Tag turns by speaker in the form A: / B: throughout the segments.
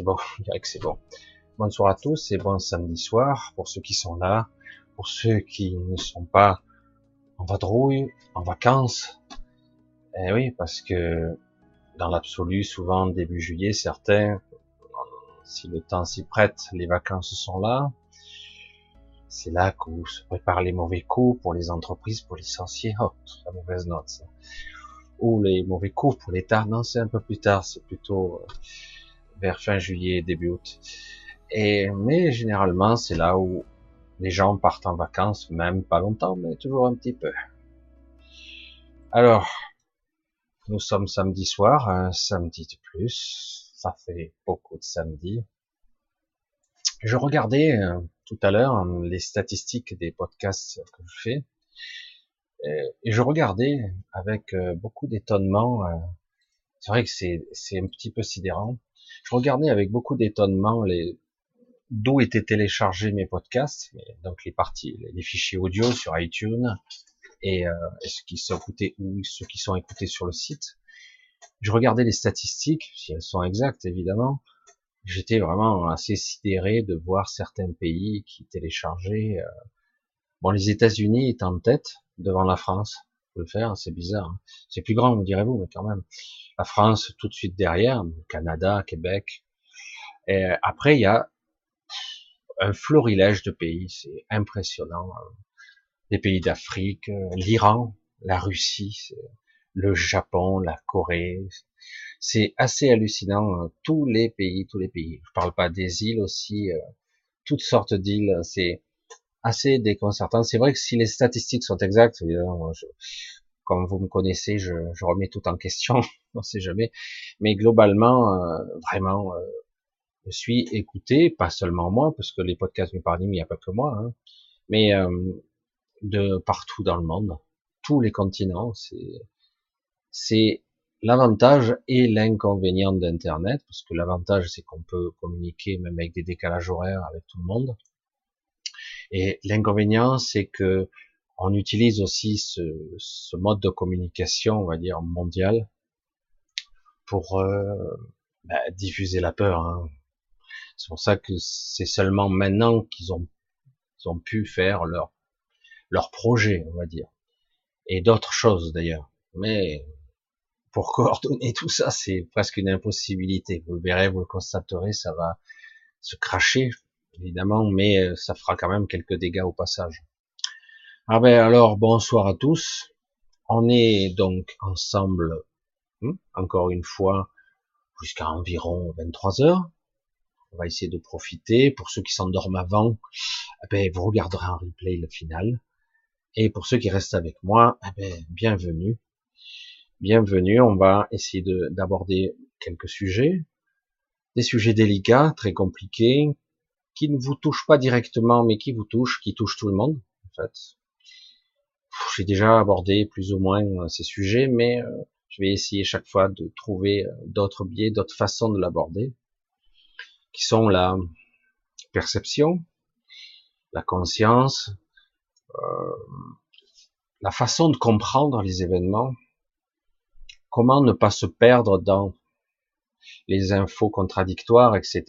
A: c'est bon, je dirais que c'est bon. Bonsoir à tous et bon samedi soir pour ceux qui sont là, pour ceux qui ne sont pas en vadrouille, en vacances. Eh oui, parce que dans l'absolu, souvent début juillet, certains, si le temps s'y prête, les vacances sont là. C'est là qu'on se prépare les mauvais coups pour les entreprises, pour licencier. Oh, la mauvaise note, ça. Ou les mauvais coups pour l'État. Non, c'est un peu plus tard. C'est plutôt euh, vers fin juillet, début août. Et, mais généralement, c'est là où les gens partent en vacances, même pas longtemps, mais toujours un petit peu. Alors, nous sommes samedi soir, un samedi de plus. Ça fait beaucoup de samedis. Je regardais euh, tout à l'heure hein, les statistiques des podcasts que je fais et je regardais avec euh, beaucoup d'étonnement. Euh, c'est vrai que c'est un petit peu sidérant. Je regardais avec beaucoup d'étonnement les d'où étaient téléchargés mes podcasts, donc les parties, les fichiers audio sur iTunes et, euh, ce qui sont écoutés ou ceux qui sont écoutés sur le site. Je regardais les statistiques, si elles sont exactes évidemment, j'étais vraiment assez sidéré de voir certains pays qui téléchargeaient. Euh, bon, les États-Unis étaient en tête devant la France. Le faire, c'est bizarre. Hein. C'est plus grand, me direz-vous, mais quand même. La France tout de suite derrière, Canada, Québec. Et après, il y a un florilège de pays, c'est impressionnant. Hein. Les pays d'Afrique, l'Iran, la Russie, le Japon, la Corée, c'est assez hallucinant. Hein. Tous les pays, tous les pays. Je parle pas des îles aussi, euh, toutes sortes d'îles. C'est assez déconcertant. C'est vrai que si les statistiques sont exactes, comme vous me connaissez, je, je, remets tout en question. on sait jamais. Mais globalement, euh, vraiment, euh, je suis écouté, pas seulement moi, parce que les podcasts me parlent, il n'y a pas que moi, hein, mais de partout dans le monde, tous les continents. C'est L'avantage et l'inconvénient d'Internet, parce que l'avantage c'est qu'on peut communiquer même avec des décalages horaires avec tout le monde. Et l'inconvénient c'est que on utilise aussi ce, mode de communication, on va dire mondial, pour euh, bah, diffuser la peur. Hein. C'est pour ça que c'est seulement maintenant qu'ils ont, ils ont pu faire leur leur projet, on va dire, et d'autres choses d'ailleurs. Mais pour coordonner tout ça, c'est presque une impossibilité. Vous le verrez, vous le constaterez, ça va se cracher, évidemment, mais euh, ça fera quand même quelques dégâts au passage. Ah ben alors, bonsoir à tous. On est donc ensemble, hmm, encore une fois, jusqu'à environ 23 heures. On va essayer de profiter. Pour ceux qui s'endorment avant, eh ben, vous regarderez en replay le final. Et pour ceux qui restent avec moi, eh ben, bienvenue bienvenue. On va essayer d'aborder quelques sujets, des sujets délicats, très compliqués, qui ne vous touchent pas directement, mais qui vous touchent, qui touchent tout le monde, en fait. J'ai déjà abordé plus ou moins euh, ces sujets, mais euh, je vais essayer chaque fois de trouver euh, d'autres biais, d'autres façons de l'aborder, qui sont la perception, la conscience, la façon de comprendre les événements, Comment ne pas se perdre dans les infos contradictoires, etc.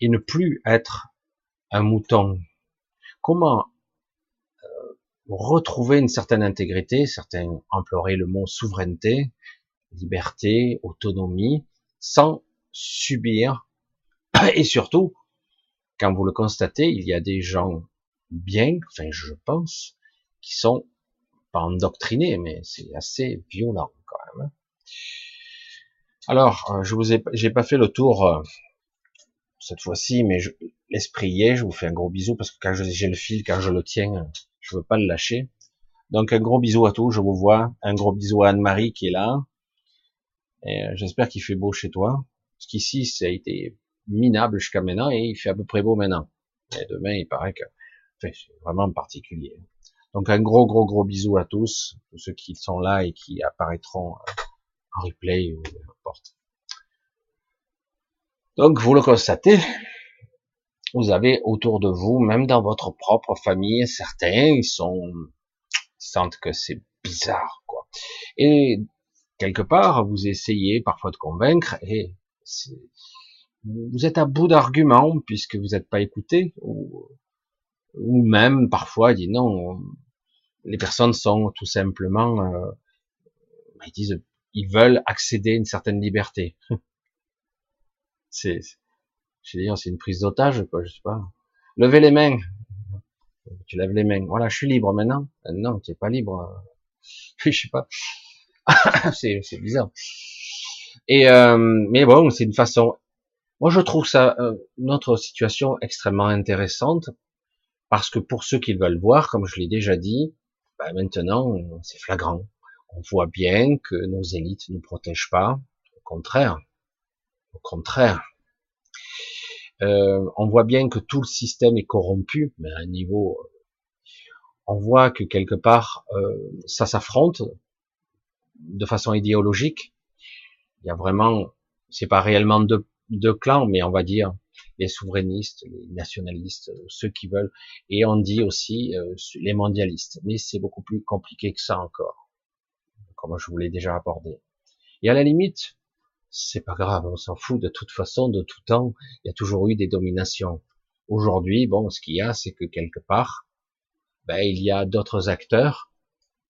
A: Et ne plus être un mouton. Comment retrouver une certaine intégrité, certains emploraient le mot souveraineté, liberté, autonomie, sans subir. Et surtout, quand vous le constatez, il y a des gens bien, enfin je pense, qui sont pas endoctrinés, mais c'est assez violent. Hein. Alors, euh, je vous ai, j'ai pas fait le tour euh, cette fois-ci, mais l'esprit y est. Je vous fais un gros bisou parce que quand j'ai le fil, quand je le tiens, je veux pas le lâcher. Donc un gros bisou à tous, je vous vois. Un gros bisou à Anne-Marie qui est là. Et euh, j'espère qu'il fait beau chez toi. Parce qu'ici, ça a été minable jusqu'à maintenant et il fait à peu près beau maintenant. Et demain, il paraît que, enfin, c'est vraiment particulier. Donc un gros gros gros bisou à tous, tous ceux qui sont là et qui apparaîtront euh, en replay ou n'importe. Donc vous le constatez, vous avez autour de vous, même dans votre propre famille, certains ils sont ils sentent que c'est bizarre quoi. Et quelque part, vous essayez parfois de convaincre et vous êtes à bout d'arguments puisque vous n'êtes pas écouté ou, ou même parfois dit non, les personnes sont tout simplement, euh, ils disent, ils veulent accéder à une certaine liberté. c'est, je veux dire, c'est une prise d'otage, quoi, je sais pas. Levez les mains. Tu lèves les mains. Voilà, je suis libre maintenant. Euh, non, tu es pas libre. je sais pas. c'est, bizarre. Et euh, mais bon, c'est une façon. Moi, je trouve ça euh, notre situation extrêmement intéressante parce que pour ceux qui veulent voir, comme je l'ai déjà dit, ben maintenant c'est flagrant. On voit bien que nos élites ne nous protègent pas. Au contraire, au contraire. Euh, on voit bien que tout le système est corrompu, mais à un niveau, on voit que quelque part euh, ça s'affronte de façon idéologique. Il y a vraiment, c'est pas réellement deux, deux clans, mais on va dire les souverainistes, les nationalistes, ceux qui veulent, et on dit aussi euh, les mondialistes. Mais c'est beaucoup plus compliqué que ça encore, comme je vous l'ai déjà abordé. Et à la limite, c'est pas grave, on s'en fout de toute façon, de tout temps, il y a toujours eu des dominations. Aujourd'hui, bon, ce qu'il y a, c'est que quelque part, ben, il y a d'autres acteurs,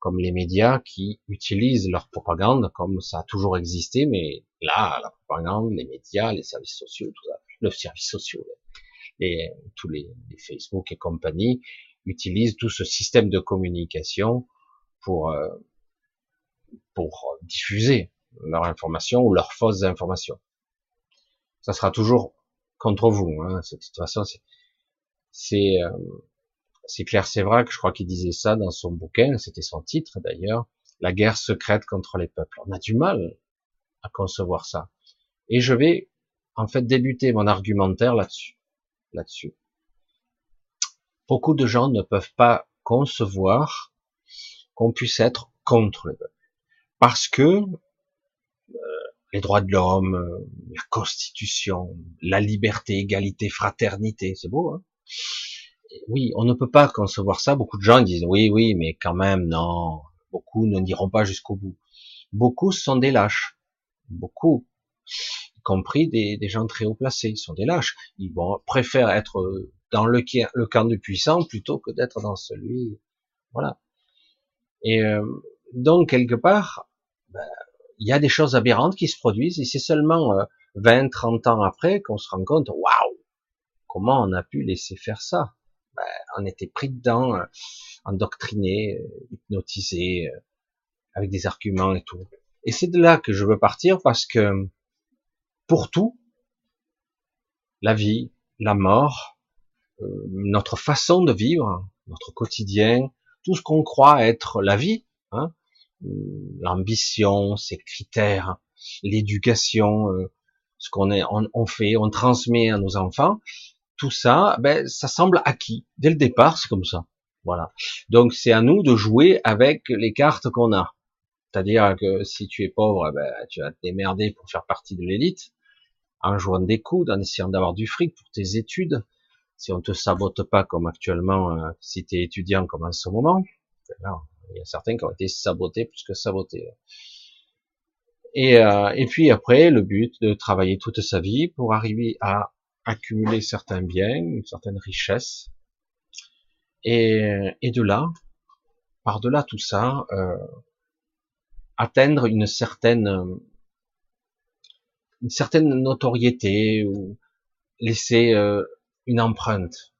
A: comme les médias, qui utilisent leur propagande, comme ça a toujours existé, mais là, la propagande, les médias, les services sociaux, tout ça, le service sociaux, et tous les, Facebook et compagnie utilisent tout ce système de communication pour euh, pour diffuser leur information ou leurs fausses informations. Ça sera toujours contre vous. Hein. De toute façon, c'est euh, c'est clair, c'est vrai que je crois qu'il disait ça dans son bouquin, c'était son titre d'ailleurs, la guerre secrète contre les peuples. On a du mal à concevoir ça. Et je vais en fait débuter mon argumentaire là-dessus. Là-dessus. Beaucoup de gens ne peuvent pas concevoir qu'on puisse être contre le peuple. Parce que euh, les droits de l'homme, euh, la constitution, la liberté, égalité, fraternité, c'est beau, hein Oui, on ne peut pas concevoir ça. Beaucoup de gens disent oui, oui, mais quand même, non. Beaucoup ne n'iront pas jusqu'au bout. Beaucoup sont des lâches. Beaucoup compris des, gens très haut placés. Ils sont des lâches. Ils vont préfèrent être dans le, le camp du puissant plutôt que d'être dans celui. Voilà. Et euh, donc quelque part, ben, il y a des choses aberrantes qui se produisent et c'est seulement 20, euh, 30 ans après qu'on se rend compte, waouh, comment on a pu laisser faire ça? Ben, On était pris dedans, euh, endoctriné, hypnotisé, avec des arguments et tout. Et c'est de là que je veux partir parce que pour tout, la vie, la mort, euh, notre façon de vivre, notre quotidien, tout ce qu'on croit être la vie, hein, euh, l'ambition, ses critères, l'éducation, euh, ce qu'on est, on, fait, on transmet à nos enfants, tout ça, ben, ça semble acquis. Dès le départ, c'est comme ça. Voilà. Donc, c'est à nous de jouer avec les cartes qu'on a. C'est-à-dire que si tu es pauvre, ben, tu vas te démerder pour faire partie de l'élite en jouant des coudes, en essayant d'avoir du fric pour tes études, si on te sabote pas comme actuellement, euh, si tu es étudiant comme en ce moment, ben il y a certains qui ont été sabotés plus que sabotés. Et, euh, et puis après, le but de travailler toute sa vie pour arriver à accumuler certains biens, une certaine richesse, et, et de là, par-delà tout ça, euh, atteindre une certaine une certaine notoriété ou laisser euh, une empreinte,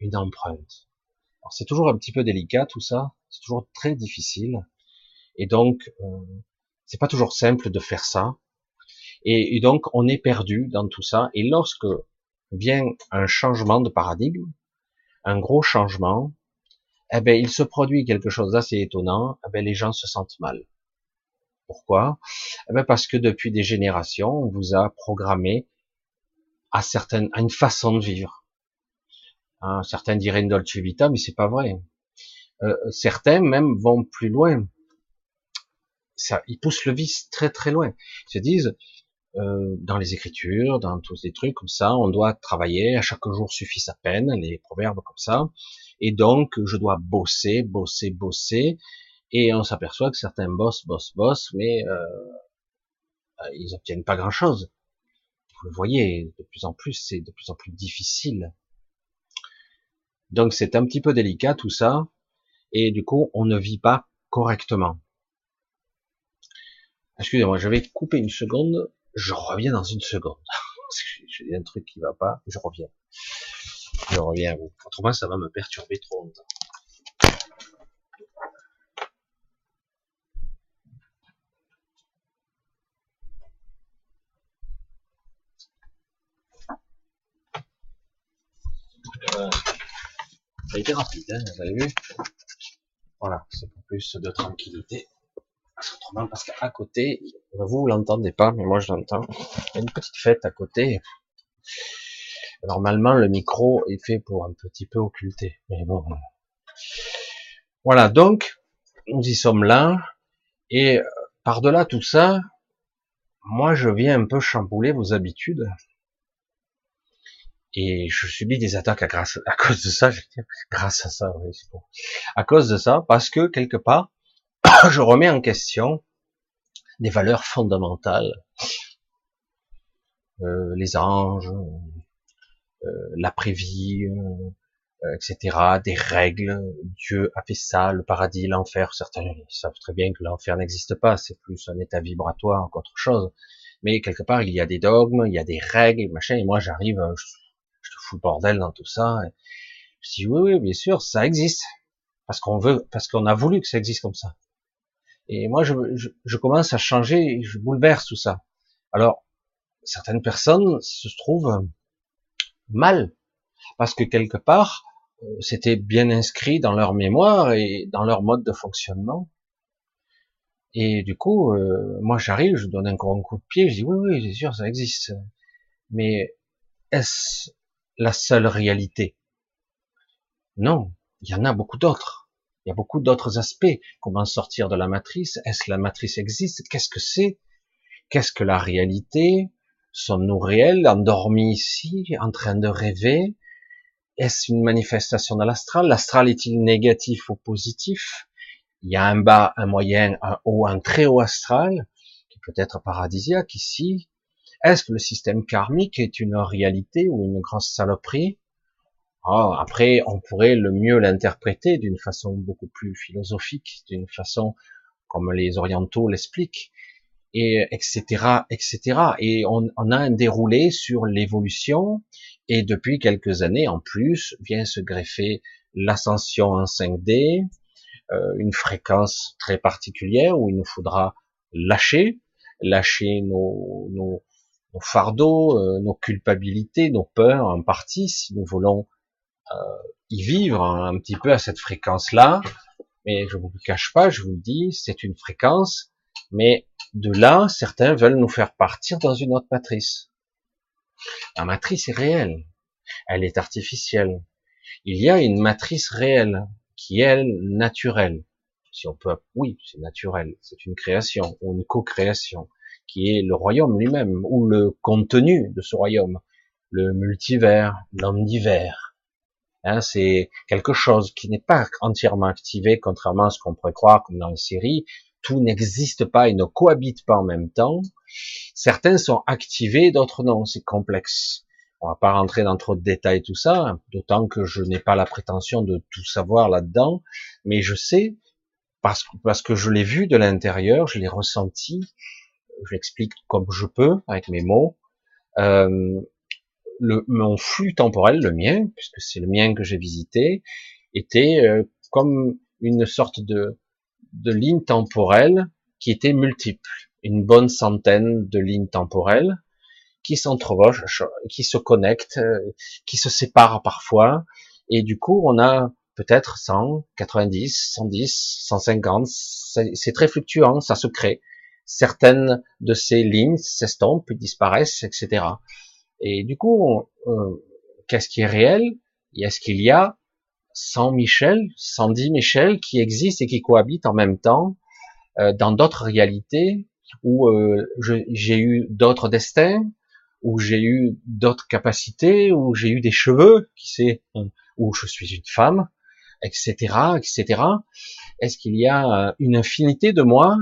A: une empreinte. C'est toujours un petit peu délicat tout ça, c'est toujours très difficile, et donc euh, c'est pas toujours simple de faire ça, et, donc on est perdu dans tout ça. Et lorsque vient un changement de paradigme, un gros changement, eh ben il se produit quelque chose d'assez étonnant. Eh ben les gens se sentent mal. Pourquoi? Eh ben Parce que depuis des générations, on vous a programmé à, certaines, à une façon de vivre. Hein, certains diraient dolce vita, mais c'est pas vrai. Euh, certains même vont plus loin. Ça, ils poussent le vice très très loin. Ils se disent, euh, dans les écritures, dans tous ces trucs comme ça, on doit travailler, à chaque jour suffit sa peine, les proverbes comme ça, et donc je dois bosser, bosser, bosser, Et on s'aperçoit que certains boss, boss, boss, mais euh, euh, ils obtiennent pas grand-chose. Vous le voyez, de plus en plus, c'est de plus en plus difficile. Donc c'est un petit peu délicat tout ça, et du coup on ne vit pas correctement. Excusez-moi, je vais couper une seconde, je reviens dans une seconde. J'ai un truc qui va pas, je reviens. Je reviens. Autrement, ça va me perturber trop longtemps. Rapide, hein, vous avez vu Voilà, c'est pour plus de tranquillité. Autrement, parce qu'à côté, vous l'entendez pas, mais moi je l'entends. Il y a une petite fête à côté. Normalement, le micro est fait pour un petit peu occulter. Mais bon. Voilà, donc, nous y sommes là. Et euh, par-delà tout ça, moi, je viens un peu chambouler vos habitudes. Et je subis des attaques à, grâce, à cause de ça. Je grâce à ça, oui, c'est bon. À cause de ça, parce que quelque part, je remets en question des valeurs fondamentales. Euh, les anges, euh, l'après-vie, euh, etc., des règles. Dieu a fait ça, le paradis, l'enfer. Certains savent très bien que l'enfer n'existe pas, c'est plus un état vibratoire qu'autre chose. Mais quelque part, il y a des dogmes, il y a des règles, machin. Et moi, j'arrive, fous le bordel dans tout ça. Je dis oui, oui, bien sûr, ça existe, parce qu'on veut, parce qu'on a voulu que ça existe comme ça. Et moi, je, commence à changer, je bouleverse tout ça. Alors, certaines personnes se trouvent mal, parce que quelque part, euh, c'était bien inscrit dans leur mémoire et dans leur mode de fonctionnement. Et du coup, euh, moi j'arrive, je donne un coup de pied, je dis oui, oui, c'est sûr, ça existe. Mais est-ce la seule réalité. Non, il y en a beaucoup d'autres. Il y a beaucoup d'autres aspects. Comment sortir de la matrice? Est-ce que la matrice existe? Qu'est-ce que c'est? Qu'est-ce que la réalité? Sommes-nous réels, endormis ici, en train de rêver? Est-ce une manifestation de l'astral? L'astral est-il négatif ou positif? Il y a un bas, un moyen, un haut, un très haut astral, qui peut être paradisiaque ici. Est-ce que le système karmique est une réalité ou une grosse saloperie? Oh, Après, on pourrait le mieux l'interpréter d'une façon beaucoup plus philosophique, d'une façon comme les orientaux l'expliquent et etc., etc. Et on, on a un déroulé sur l'évolution, et depuis quelques années en plus vient se greffer l'ascension en 5D, euh, une fréquence très particulière où il nous faudra lâcher, lâcher nos, nos, nos fardeaux, euh, nos culpabilités, nos peurs en partie, si nous voulons euh, y vivre un petit peu à cette fréquence-là. Mais je vous le cache pas, je vous le dis, c'est une fréquence, mais de là, certains veulent nous faire partir dans une autre matrice. La matrice est réelle, elle est artificielle. Il y a une matrice réelle qui est elle naturelle. Si on peut, oui, c'est naturel, c'est une création ou une co-création qui est le royaume lui-même ou le contenu de ce royaume, le multivers, l'omnivers. Hein, c'est quelque chose qui n'est pas entièrement activé, contrairement à ce qu'on pourrait croire comme dans les séries, tout n'existe pas et ne cohabite pas en même temps. Certains sont activés, d'autres non, c'est complexe. On va pas rentrer dans trop de détails tout ça, d'autant que je n'ai pas la prétention de tout savoir là-dedans, mais je sais, parce que je l'ai vu de l'intérieur, je l'ai ressenti, je l'explique comme je peux, avec mes mots, euh, le, mon flux temporel, le mien, puisque c'est le mien que j'ai visité, était euh, comme une sorte de, de lignes temporelles qui étaient multiples, une bonne centaine de lignes temporelles qui s'entrevachent, qui se connectent, euh, qui se séparent parfois, et du coup on a peut-être 100, 90, 110, 150, c'est très fluctuant, ça se crée. Certaines de ces lignes s'estompent, disparaissent, etc. Et du coup, euh, qu'est-ce qui est réel? Est-ce qu'il y a 100 Michel, 110 Michel qui existent et qui cohabitent en même temps euh, dans d'autres réalités où euh, j'ai eu d'autres destins, où j'ai eu d'autres capacités, où j'ai eu des cheveux, qui sait, où je suis une femme, etc., etc. Est-ce qu'il y a une infinité de moi?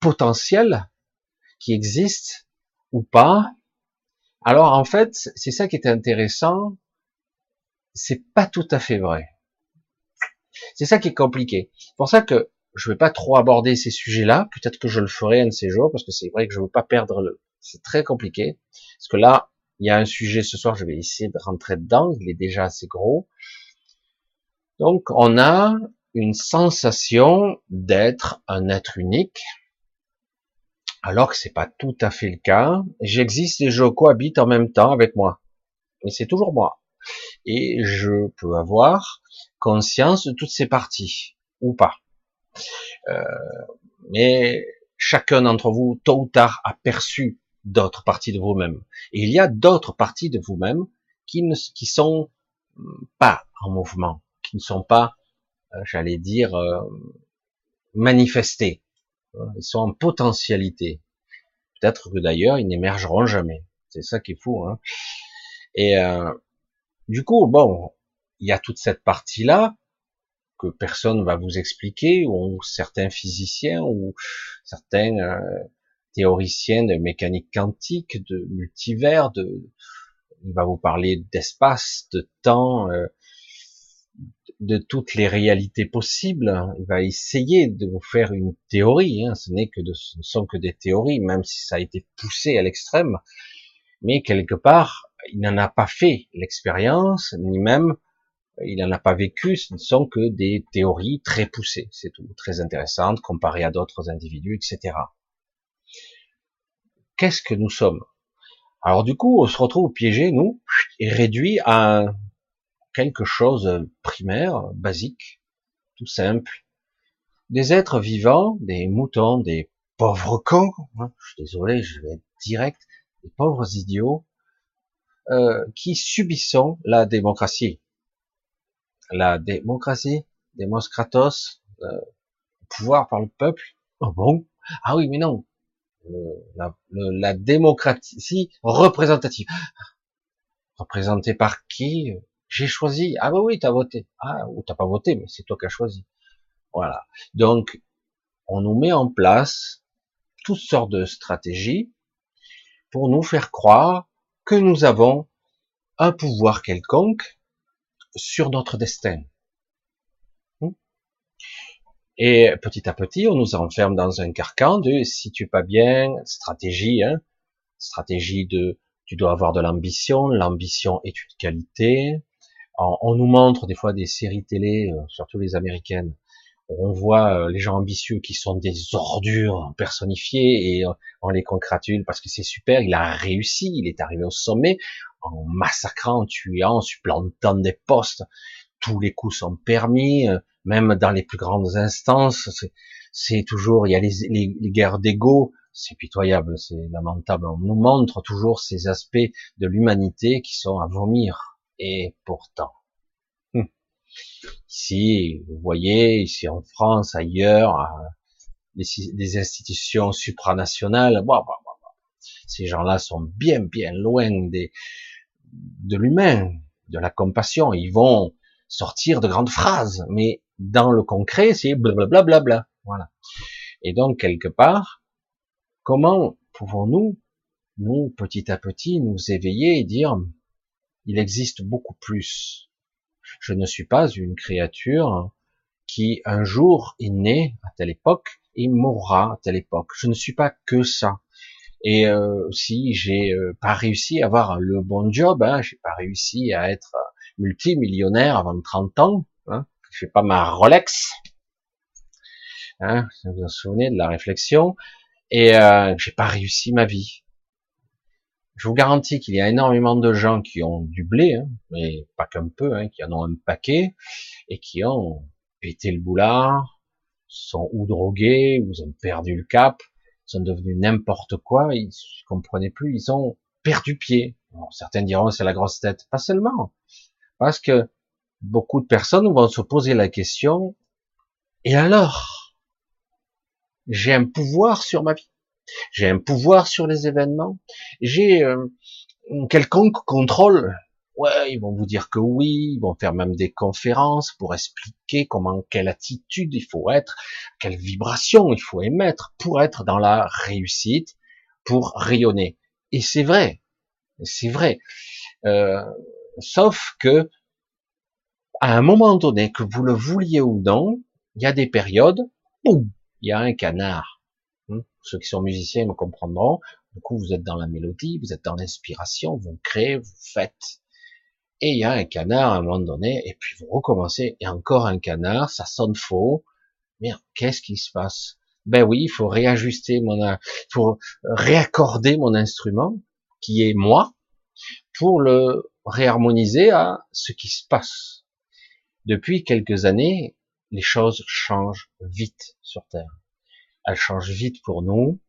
A: Potentiels qui existent ou pas Alors en fait, c'est ça qui est intéressant. C'est pas tout à fait vrai. C'est ça qui est compliqué. C'est pour ça que je vais pas trop aborder ces sujets-là. Peut-être que je le ferai un de ces jours parce que c'est vrai que je veux pas perdre le. C'est très compliqué parce que là, il y a un sujet ce soir. Je vais essayer de rentrer dedans. Il est déjà assez gros. Donc, on a une sensation d'être un être unique, alors que c'est pas tout à fait le cas. J'existe et je cohabite en même temps avec moi, mais c'est toujours moi. Et je peux avoir conscience de toutes ces parties ou pas. Euh, mais chacun d'entre vous, tôt ou tard, a perçu d'autres parties de vous-même. Et il y a d'autres parties de vous-même qui ne qui sont pas en mouvement, qui ne sont pas, euh, j'allais dire, euh, manifestés. Ils sont en potentialité. Peut-être que d'ailleurs, ils n'émergeront jamais. C'est ça qui est fou. Hein. Et euh, du coup, bon, il y a toute cette partie-là que personne va vous expliquer, ou certains physiciens, ou certains euh, théoriciens de mécanique quantique, de multivers, de, il va vous parler d'espace, de temps, euh, de toutes les réalités possibles. Il va essayer de vous faire une théorie. Hein. Ce n'est que ce ne sont que des théories, même si ça a été poussé à l'extrême. Mais quelque part, il n'en a pas fait l'expérience, ni même il n'en a pas vécu. Ce ne sont que des théories très poussées, c'est tout, très intéressantes comparées à d'autres individus, etc. Qu'est-ce que nous sommes? Alors du coup, on se retrouve piégé, nous, et réduit à quelque chose primaire, basique, tout simple. Des êtres vivants, des moutons, des pauvres cons, hein, je suis désolé, je vais être direct, des pauvres idiots, euh, qui subissons la démocratie. La démocratie, Demos Kratos, euh, pouvoir par le peuple. Oh bon? Ah oui, mais non. la, la démocratie représentative. Représentée par qui? J'ai choisi. Ah bah oui, t'as voté. Ah, ou t'as pas voté, mais c'est toi qui as choisi. Voilà. Donc, on nous met en place toutes sortes de stratégies pour nous faire croire que nous avons un pouvoir quelconque sur notre destin. Hmm? Et petit à petit, on nous enferme dans un carcan de si tu pas bien, stratégie, hein, stratégie de tu dois avoir de l'ambition, l'ambition est une qualité, on nous montre des fois des séries télé, euh, surtout les américaines, où on voit euh, les gens ambitieux qui sont des ordures personnifiées et euh, on les congratule parce que c'est super, il a réussi, il est arrivé au sommet en massacrant, en tuant, en supplantant des postes. Tous les coups sont permis, même dans les plus grandes instances. C'est toujours, il y a les, guerres d'ego, c'est pitoyable, c'est lamentable. On nous montre toujours ces aspects de l'humanité qui sont à vomir et pourtant, hum. ici, vous voyez, ici en France, ailleurs, des, institutions supranationales, ces gens-là sont bien, bien loin des, de l'humain, de la compassion. Ils vont sortir de grandes phrases, mais dans le concret, c'est blablabla. Bla, voilà. Et donc, quelque part, comment pouvons-nous, nous, petit à petit, nous éveiller et dire, il existe beaucoup plus. Je ne suis pas une créature qui un jour est née à telle époque et mourra à telle époque. Je ne suis pas que ça. Et euh, si j'ai euh, pas réussi à avoir le bon job, hein, j'ai pas réussi à être multimillionnaire avant 30 ans, hein, je fais pas ma Rolex, hein, vous vous souvenez de la réflexion, et euh, j'ai pas réussi ma vie je vous garantis qu'il y a énormément de gens qui ont du blé, hein, mais pas qu'un peu, hein, qui en ont un paquet, et qui ont pété le boulard, sont ou drogués, ou ont perdu le cap, sont devenus n'importe quoi, ils ne comprenaient plus, ils ont perdu pied. certains diront c'est la grosse tête, pas seulement, parce que beaucoup de personnes vont se poser la question, et alors? J'ai un pouvoir sur ma vie j'ai un pouvoir sur les événements, j'ai euh, quelconque contrôle Ouais, ils vont vous dire que oui, ils vont faire même des conférences pour expliquer comment, quelle attitude il faut être, quelle vibration il faut émettre pour être dans la réussite, pour rayonner. Et c'est vrai, c'est vrai. Euh, sauf que à un moment donné, que vous le vouliez ou non, il y a des périodes où il y a un canard. Hmm, ceux qui sont musiciens me comprendront. Du coup, vous êtes dans la mélodie, vous êtes dans l'inspiration, vous créez, vous faites. Et il y a un canard à un moment donné, et puis vous recommencez, et encore un canard, ça sonne faux. Mais qu'est-ce qui se passe? Ben oui, il faut réajuster mon, faut réaccorder mon instrument, qui est moi, pour le réharmoniser à ce qui se passe. Depuis quelques années, les choses changent vite sur Terre. Elles changent vite pour nous.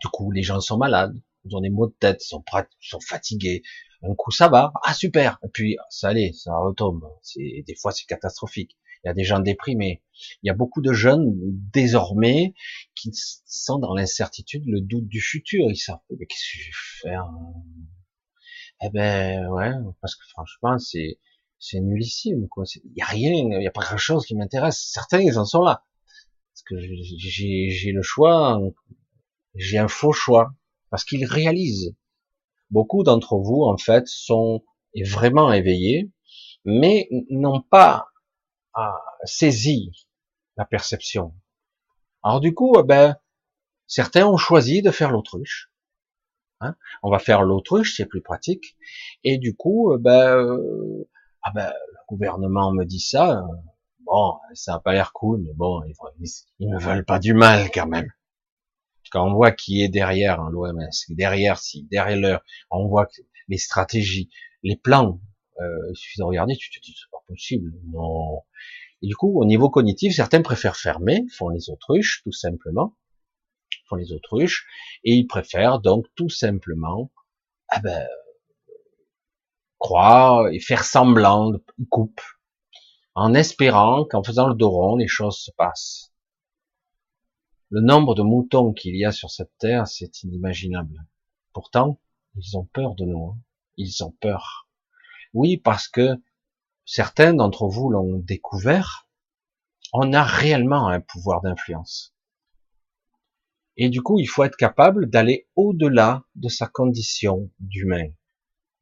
A: Du coup, les gens sont malades, ils ont des maux de tête, sont, sont fatigués. Un coup, ça va. Ah, super. Et puis, ça allait, ça retombe. C'est, des fois, c'est catastrophique. Il y a des gens déprimés. Il y a beaucoup de jeunes, désormais, qui sont dans l'incertitude, le doute du futur. Ils savent, mais qu'est-ce que je vais faire? Eh ben, ouais, parce que franchement, c'est, c'est nullissime, quoi. Il y a rien, il y a pas grand chose qui m'intéresse. Certains, ils en sont là. J'ai le choix, j'ai un faux choix. Parce qu'ils réalisent. Beaucoup d'entre vous, en fait, sont vraiment éveillés, mais n'ont pas ah, saisi la perception. Alors du coup, eh ben, certains ont choisi de faire l'autruche. Hein on va faire l'autruche, c'est plus pratique. Et du coup, eh ben, euh, ah ben le gouvernement me dit ça, bon, ça n'a pas l'air cool, mais bon, ils, ils, me veulent pas du mal quand même. Quand on voit qui est derrière hein, l'OMS, derrière si, derrière leur, on voit les stratégies, les plans, euh, il suffit de regarder, tu te dis c'est pas possible, non. Et du coup, au niveau cognitif, certains préfèrent fermer, font les autruches, tout simplement, font les autruches, et ils préfèrent donc tout simplement, ah ben, croire et faire semblant, de coupe, en espérant qu'en faisant le dos rond, les choses se passent. Le nombre de moutons qu'il y a sur cette terre, c'est inimaginable. Pourtant, ils ont peur de nous. Hein. Ils ont peur. Oui, parce que certains d'entre vous l'ont découvert. On a réellement un pouvoir d'influence. Et du coup, il faut être capable d'aller au-delà de sa condition d'humain.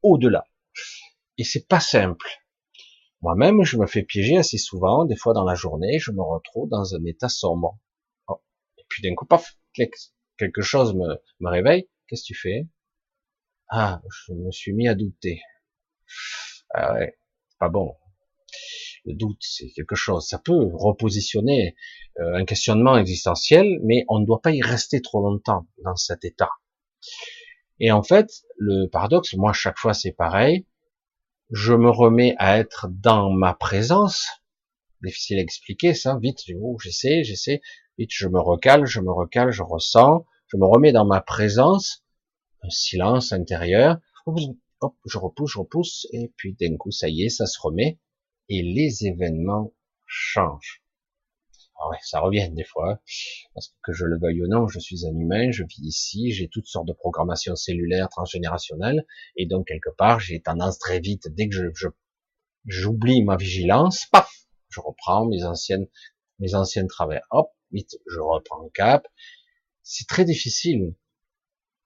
A: Au-delà. Et c'est pas simple. Moi-même, je me fais piéger assez souvent, des fois dans la journée, je me retrouve dans un état sombre. Oh. Et puis d'un coup, paf, quelque chose me, réveille. Qu'est-ce que tu fais? Ah, je me suis mis à douter. Ah pas bon. Le doute, c'est quelque chose. Ça peut repositionner euh, un questionnement existentiel, mais on ne doit pas y rester trop longtemps dans cet état. Et en fait, le paradoxe, moi, chaque fois, c'est pareil je me remets à être dans ma présence. Difficile à expliquer ça, vite, oh, j'essaie, j'essaie, vite, je me recale, je me recale, je ressens, je me remets dans ma présence, un silence intérieur, hop, je repousse, je repousse, et puis d'un coup, ça y est, ça se remet, et les événements changent. Ah ouais, ça revient des fois, parce que je le veuille ou non, je suis un humain, je vis ici, j'ai toutes sortes de programmations cellulaires transgénérationnelles, et donc quelque part, j'ai tendance très vite, dès que je, j'oublie ma vigilance, paf, je reprends mes anciennes, mes anciennes travers, hop, vite, je reprends le cap. C'est très difficile.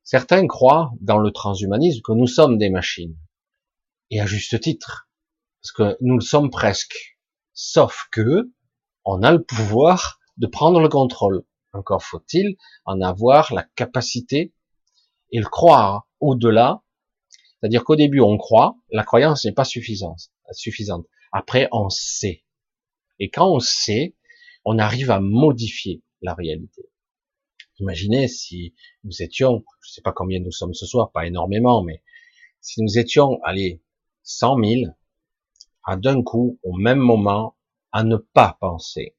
A: Certains croient dans le transhumanisme que nous sommes des machines, et à juste titre, parce que nous le sommes presque. Sauf que on a le pouvoir de prendre le contrôle. Encore faut-il en avoir la capacité et le croire au-delà. C'est-à-dire qu'au début, on croit, la croyance n'est pas suffisante. Après, on sait. Et quand on sait, on arrive à modifier la réalité. Imaginez si nous étions, je ne sais pas combien nous sommes ce soir, pas énormément, mais si nous étions, allez, 100 000, à d'un coup, au même moment, à ne pas penser,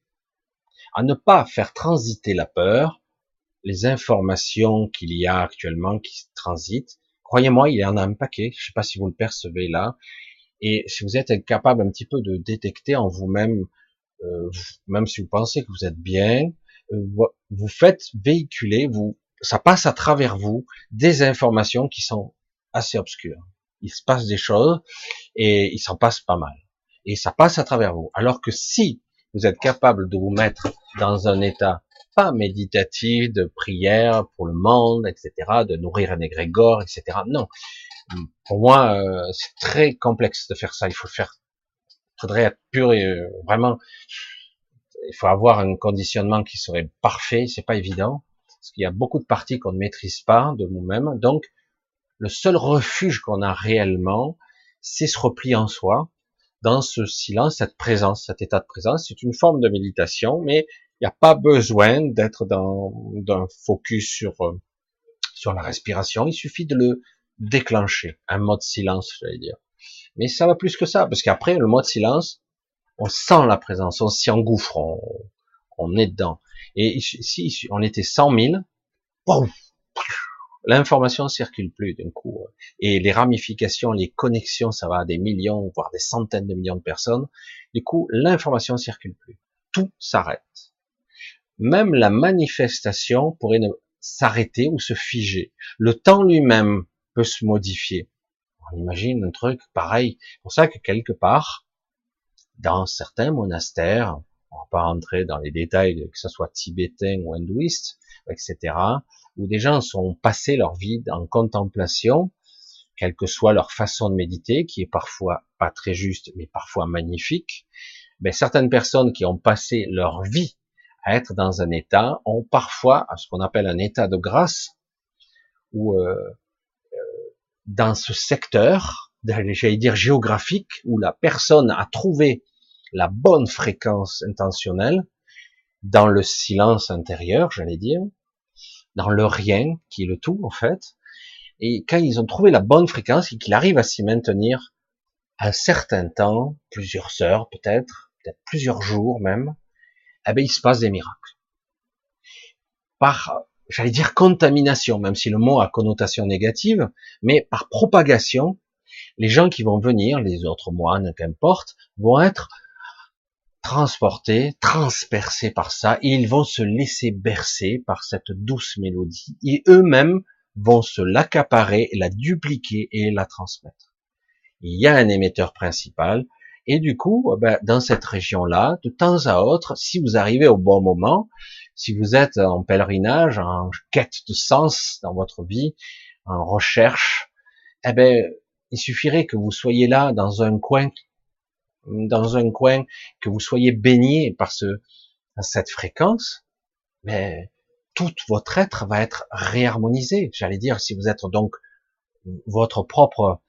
A: à ne pas faire transiter la peur, les informations qu'il y a actuellement qui transitent. Croyez-moi, il y en a un paquet. Je ne sais pas si vous le percevez là. Et si vous êtes capable un petit peu de détecter en vous-même, euh, même si vous pensez que vous êtes bien, euh, vous faites véhiculer, vous, ça passe à travers vous des informations qui sont assez obscures. il se passe des choses et il s'en passe pas mal. Et ça passe à travers vous. Alors que si vous êtes capable de vous mettre dans un état pas méditatif, de prière pour le monde, etc., de nourrir un égrégore, etc. Non. Pour moi, euh, c'est très complexe de faire ça. Il faut faire, faudrait être pur et euh, vraiment, il faut avoir un conditionnement qui serait parfait. C'est pas évident parce qu'il y a beaucoup de parties qu'on ne maîtrise pas de nous-mêmes. Donc, le seul refuge qu'on a réellement, c'est ce repli en soi, dans ce silence, cette présence, cet état de présence. C'est une forme de méditation, mais il n'y a pas besoin d'être dans d'un focus sur euh, sur la respiration. Il suffit de le déclencher, un mode silence, j'allais dire. Mais ça va plus que ça, parce qu'après le mode silence, on sent la présence, on s'y engouffre, on, on est dedans. Et si on était 100 000, l'information circule plus d'un coup. Et les ramifications, les connexions, ça va à des millions, voire des centaines de millions de personnes. Du coup, l'information circule plus. Tout s'arrête. Même la manifestation pourrait s'arrêter ou se figer. Le temps lui-même peut se modifier. On imagine un truc pareil. C'est pour ça que quelque part, dans certains monastères, on va pas rentrer dans les détails, que ce soit tibétain ou hindouiste, etc., où des gens sont passés leur vie en contemplation, quelle que soit leur façon de méditer, qui est parfois pas très juste, mais parfois magnifique. Ben, certaines personnes qui ont passé leur vie à être dans un état ont parfois ce qu'on appelle un état de grâce, ou euh, euh, dans ce secteur, j'allais dire géographique, où la personne a trouvé la bonne fréquence intentionnelle dans le silence intérieur, j'allais dire, dans le rien, qui est le tout en fait. Et quand ils ont trouvé la bonne fréquence et qu'il arrive à s'y maintenir un certain temps, plusieurs heures peut-être, peut-être plusieurs jours même, eh ben il se passe des miracles. Par, j'allais dire contamination, même si le mot a connotation négative, mais par propagation, les gens qui vont venir, les autres moines, qu'importe, vont être transportés, transpercés par ça, et ils vont se laisser bercer par cette douce mélodie, et eux-mêmes vont se l'accaparer, la dupliquer et la transmettre. Il y a un émetteur principal, et du coup, ben, dans cette région-là, de temps à autre, si vous arrivez au bon moment, si vous êtes en pèlerinage, en quête de sens dans votre vie, en recherche, eh ben, il suffirait que vous soyez là dans un coin dans un coin, que vous soyez baigné par ce, cette fréquence, mais tout votre être va être réharmonisé. J'allais dire, si vous êtes donc votre propre,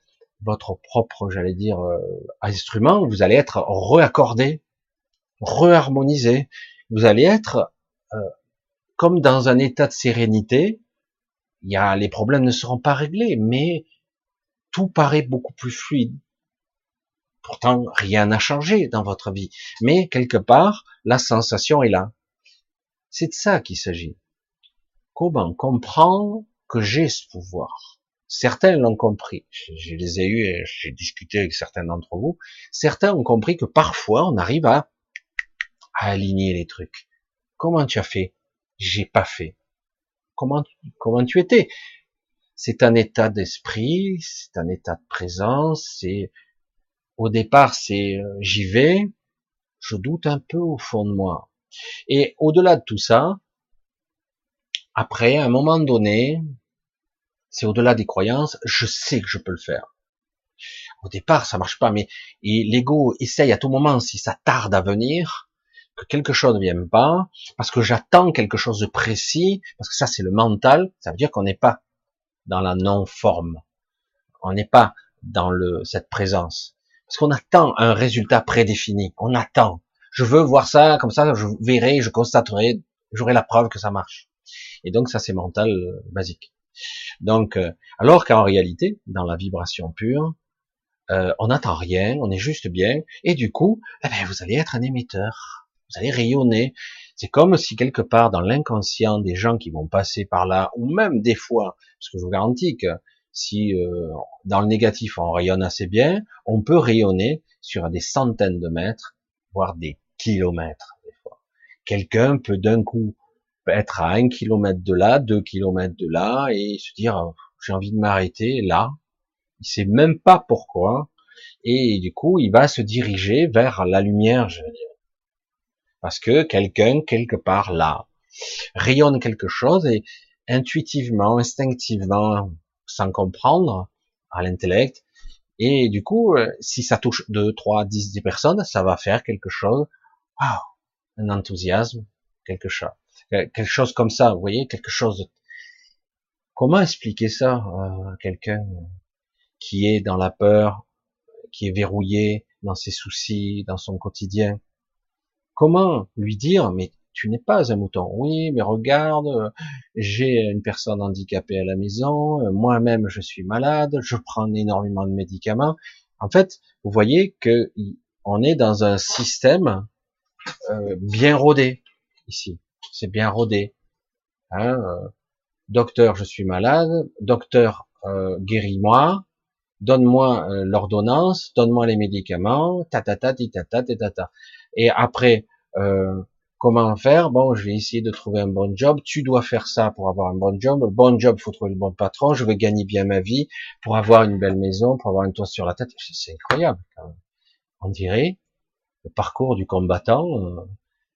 A: votre propre, j'allais dire, euh, instrument, vous allez être reaccordé, reharmonisé. Vous allez être euh, comme dans un état de sérénité. Il y a, les problèmes ne seront pas réglés, mais tout paraît beaucoup plus fluide, Pourtant, rien n'a changé dans votre vie. Mais quelque part, la sensation est là. C'est de ça qu'il s'agit. Comment comprendre que j'ai ce pouvoir Certains l'ont compris. Je, les ai eus et j'ai discuté avec certains d'entre vous. Certains ont compris que parfois on arrive à, à aligner les trucs. Comment tu as fait? J'ai pas fait. Comment, comment tu étais? C'est un état d'esprit, c'est un état de présence, c'est au départ, c'est euh, j'y vais, je doute un peu au fond de moi. Et au-delà de tout ça, après, à un moment donné, c'est au-delà des croyances, je sais que je peux le faire. Au départ, ça marche pas, mais l'ego essaye à tout moment, si ça tarde à venir, que quelque chose ne vienne pas, parce que j'attends quelque chose de précis, parce que ça c'est le mental, ça veut dire qu'on n'est pas dans la non-forme, on n'est pas dans cette présence. Parce qu'on attend un résultat prédéfini. On attend. Je veux voir ça, comme ça, je verrai, je constaterai, j'aurai la preuve que ça marche. Et donc ça, c'est mental euh, basique. Donc, euh, alors qu'en réalité, dans la vibration pure, euh, on n'attend rien, on est juste bien, et du coup, eh ben, vous allez être un émetteur, vous allez rayonner. C'est comme si quelque part dans l'inconscient des gens qui vont passer par là, ou même des fois, parce que je vous garantis que si euh, dans le négatif on rayonne assez bien, on peut rayonner sur des centaines de mètres, voire des kilomètres des fois. Quelqu'un peut d'un coup être à un kilomètre de là, deux kilomètres de là, et se dire j'ai envie de m'arrêter là. Il sait même pas pourquoi. Et du coup, il va se diriger vers la lumière, je veux dire. Parce que quelqu'un, quelque part là, rayonne quelque chose et intuitivement, instinctivement, sans comprendre, à l'intellect, et du coup, euh, si ça touche 2, 3, 10, 10 personnes, ça va faire quelque chose, waouh, un enthousiasme, quelque chose, quelque chose comme ça, vous voyez, quelque chose. Comment expliquer ça à quelqu'un qui est dans la peur, qui est verrouillé dans ses soucis, dans son quotidien? Comment lui dire, mais tu n'es pas un mouton. Oui, mais regarde, j'ai une personne handicapée à la maison, moi-même je suis malade, je prends énormément de médicaments. En fait, vous voyez que on est dans un système euh, bien rodé ici. C'est bien rodé. Hein, euh, docteur, je suis malade. Docteur, euh, guéris-moi. Donne-moi l'ordonnance. Donne-moi les médicaments. Ta ta ta ta ta ta ta. Et après, Comment faire Bon, je vais essayer de trouver un bon job. Tu dois faire ça pour avoir un bon job. Le bon job, faut trouver le bon patron. Je veux gagner bien ma vie pour avoir une belle maison, pour avoir un toit sur la tête. C'est incroyable. On dirait le parcours du combattant, euh,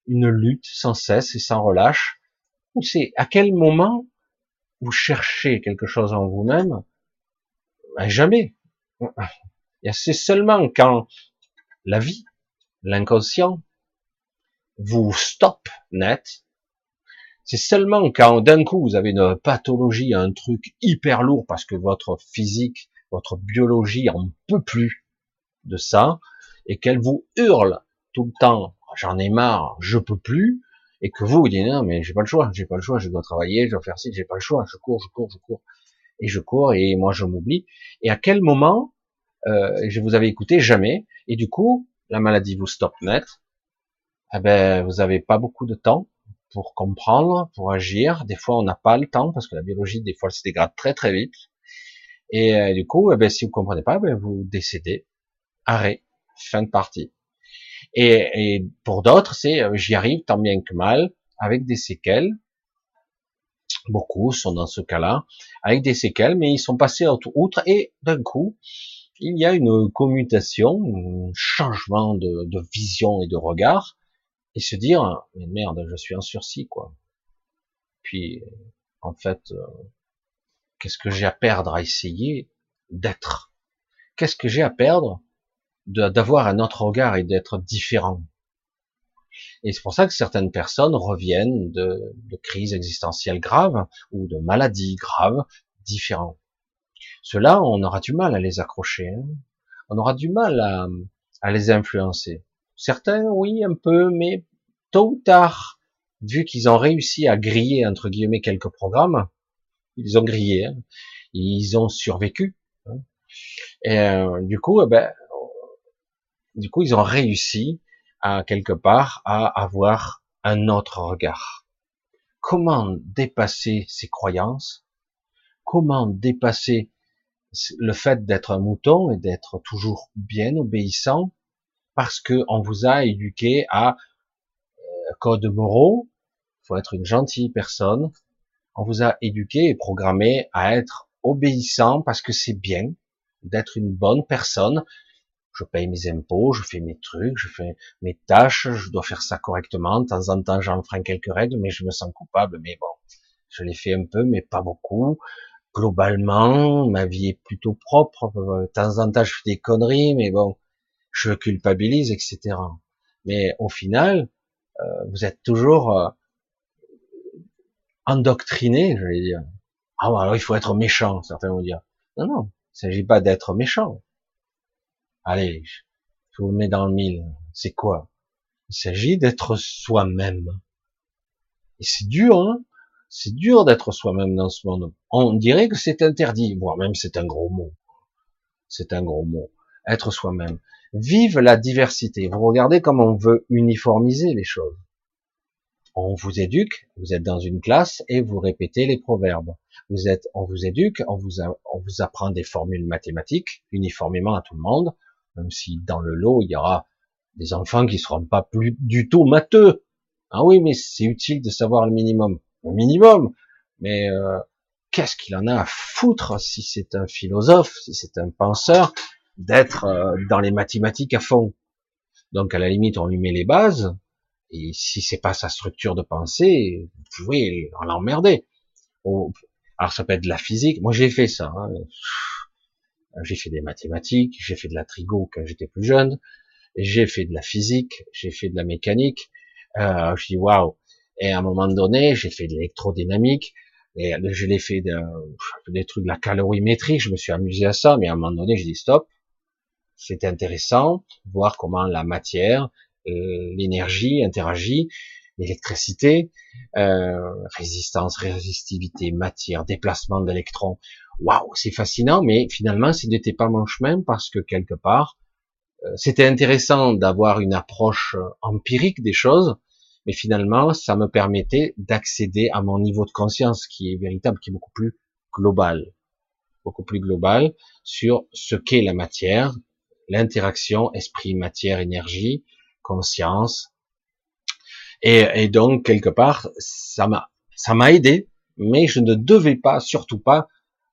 A: une lutte sans cesse et sans relâche. C'est à quel moment vous cherchez quelque chose en vous-même? Ben, Jamais. C'est seulement quand la vie, l'inconscient, vous stoppe net. C'est seulement quand d'un coup vous avez une pathologie, un truc hyper lourd parce que votre physique, votre biologie en peut plus de ça et qu'elle vous hurle tout le temps, j'en ai marre, je peux plus, et que vous vous dites non mais j'ai pas le choix, j'ai pas le choix, je dois travailler, je dois faire ci, j'ai pas le choix, je cours, je cours, je cours, et je cours et moi je m'oublie. Et à quel moment euh, je vous avais écouté jamais, et du coup la maladie vous stoppe net, eh ben, vous avez pas beaucoup de temps pour comprendre, pour agir. Des fois, on n'a pas le temps parce que la biologie, des fois, elle se dégrade très très vite. Et euh, du coup, eh ben, si vous comprenez pas, ben, vous décédez. Arrêt, fin de partie. Et, et pour d'autres, c'est euh, j'y arrive tant bien que mal, avec des séquelles. Beaucoup sont dans ce cas-là, avec des séquelles, mais ils sont passés outre et d'un coup, il y a une commutation, un changement de, de vision et de regard et se dire mais merde je suis en sursis quoi. Puis en fait euh, qu'est-ce que j'ai à perdre à essayer d'être? Qu'est-ce que j'ai à perdre d'avoir un autre regard et d'être différent? Et c'est pour ça que certaines personnes reviennent de, de crises existentielles graves ou de maladies graves différentes ceux-là on aura du mal à les accrocher hein. on aura du mal à, à les influencer. Certains, oui, un peu, mais tôt ou tard, vu qu'ils ont réussi à griller, entre guillemets, quelques programmes, ils ont grillé, hein, ils ont survécu. Hein, et euh, du coup, eh ben, du coup, ils ont réussi à quelque part à avoir un autre regard. Comment dépasser ces croyances? Comment dépasser le fait d'être un mouton et d'être toujours bien obéissant? Parce que on vous a éduqué à euh, code moraux, faut être une gentille personne. On vous a éduqué et programmé à être obéissant parce que c'est bien d'être une bonne personne. Je paye mes impôts, je fais mes trucs, je fais mes tâches, je dois faire ça correctement. De temps en temps, j'enfreins quelques règles, mais je me sens coupable. Mais bon, je l'ai fait un peu, mais pas beaucoup. Globalement, ma vie est plutôt propre. De temps en temps, je fais des conneries, mais bon, je culpabilise, etc. Mais au final, euh, vous êtes toujours euh, endoctriné, je vais dire. Ah alors il faut être méchant, certains vont dire. Non, non, il s'agit pas d'être méchant. Allez, je vous mets dans le mille. C'est quoi? Il s'agit d'être soi-même. Et c'est dur, hein? C'est dur d'être soi-même dans ce monde. On dirait que c'est interdit, voire même c'est un gros mot. C'est un gros mot. Être soi-même. Vive la diversité. Vous regardez comment on veut uniformiser les choses. On vous éduque, vous êtes dans une classe et vous répétez les proverbes. Vous êtes, on vous éduque, on vous, on vous apprend des formules mathématiques uniformément à tout le monde, même si dans le lot il y aura des enfants qui seront pas plus du tout matheux. Ah oui, mais c'est utile de savoir le minimum. Le minimum. Mais euh, qu'est-ce qu'il en a à foutre si c'est un philosophe, si c'est un penseur, d'être euh, dans les mathématiques à fond. Donc à la limite, on lui met les bases, et si c'est pas sa structure de pensée, vous pouvez l'emmerder. Alors ça peut être de la physique. Moi j'ai fait ça. Hein. J'ai fait des mathématiques, j'ai fait de la trigo quand j'étais plus jeune, j'ai fait de la physique, j'ai fait de la mécanique. Euh, je dis waouh. Et à un moment donné, j'ai fait de l'électrodynamique. Et je l'ai fait de, des trucs de la calorimétrie. Je me suis amusé à ça, mais à un moment donné, je dis stop. C'était intéressant, voir comment la matière, euh, l'énergie interagit, l'électricité, euh, résistance, résistivité, matière, déplacement d'électrons. Waouh, c'est fascinant, mais finalement, ce n'était pas mon chemin parce que quelque part, euh, c'était intéressant d'avoir une approche empirique des choses, mais finalement, ça me permettait d'accéder à mon niveau de conscience qui est véritable, qui est beaucoup plus global, beaucoup plus global sur ce qu'est la matière, l'interaction esprit, matière, énergie, conscience. Et, et donc, quelque part, ça m'a, ça m'a aidé, mais je ne devais pas, surtout pas,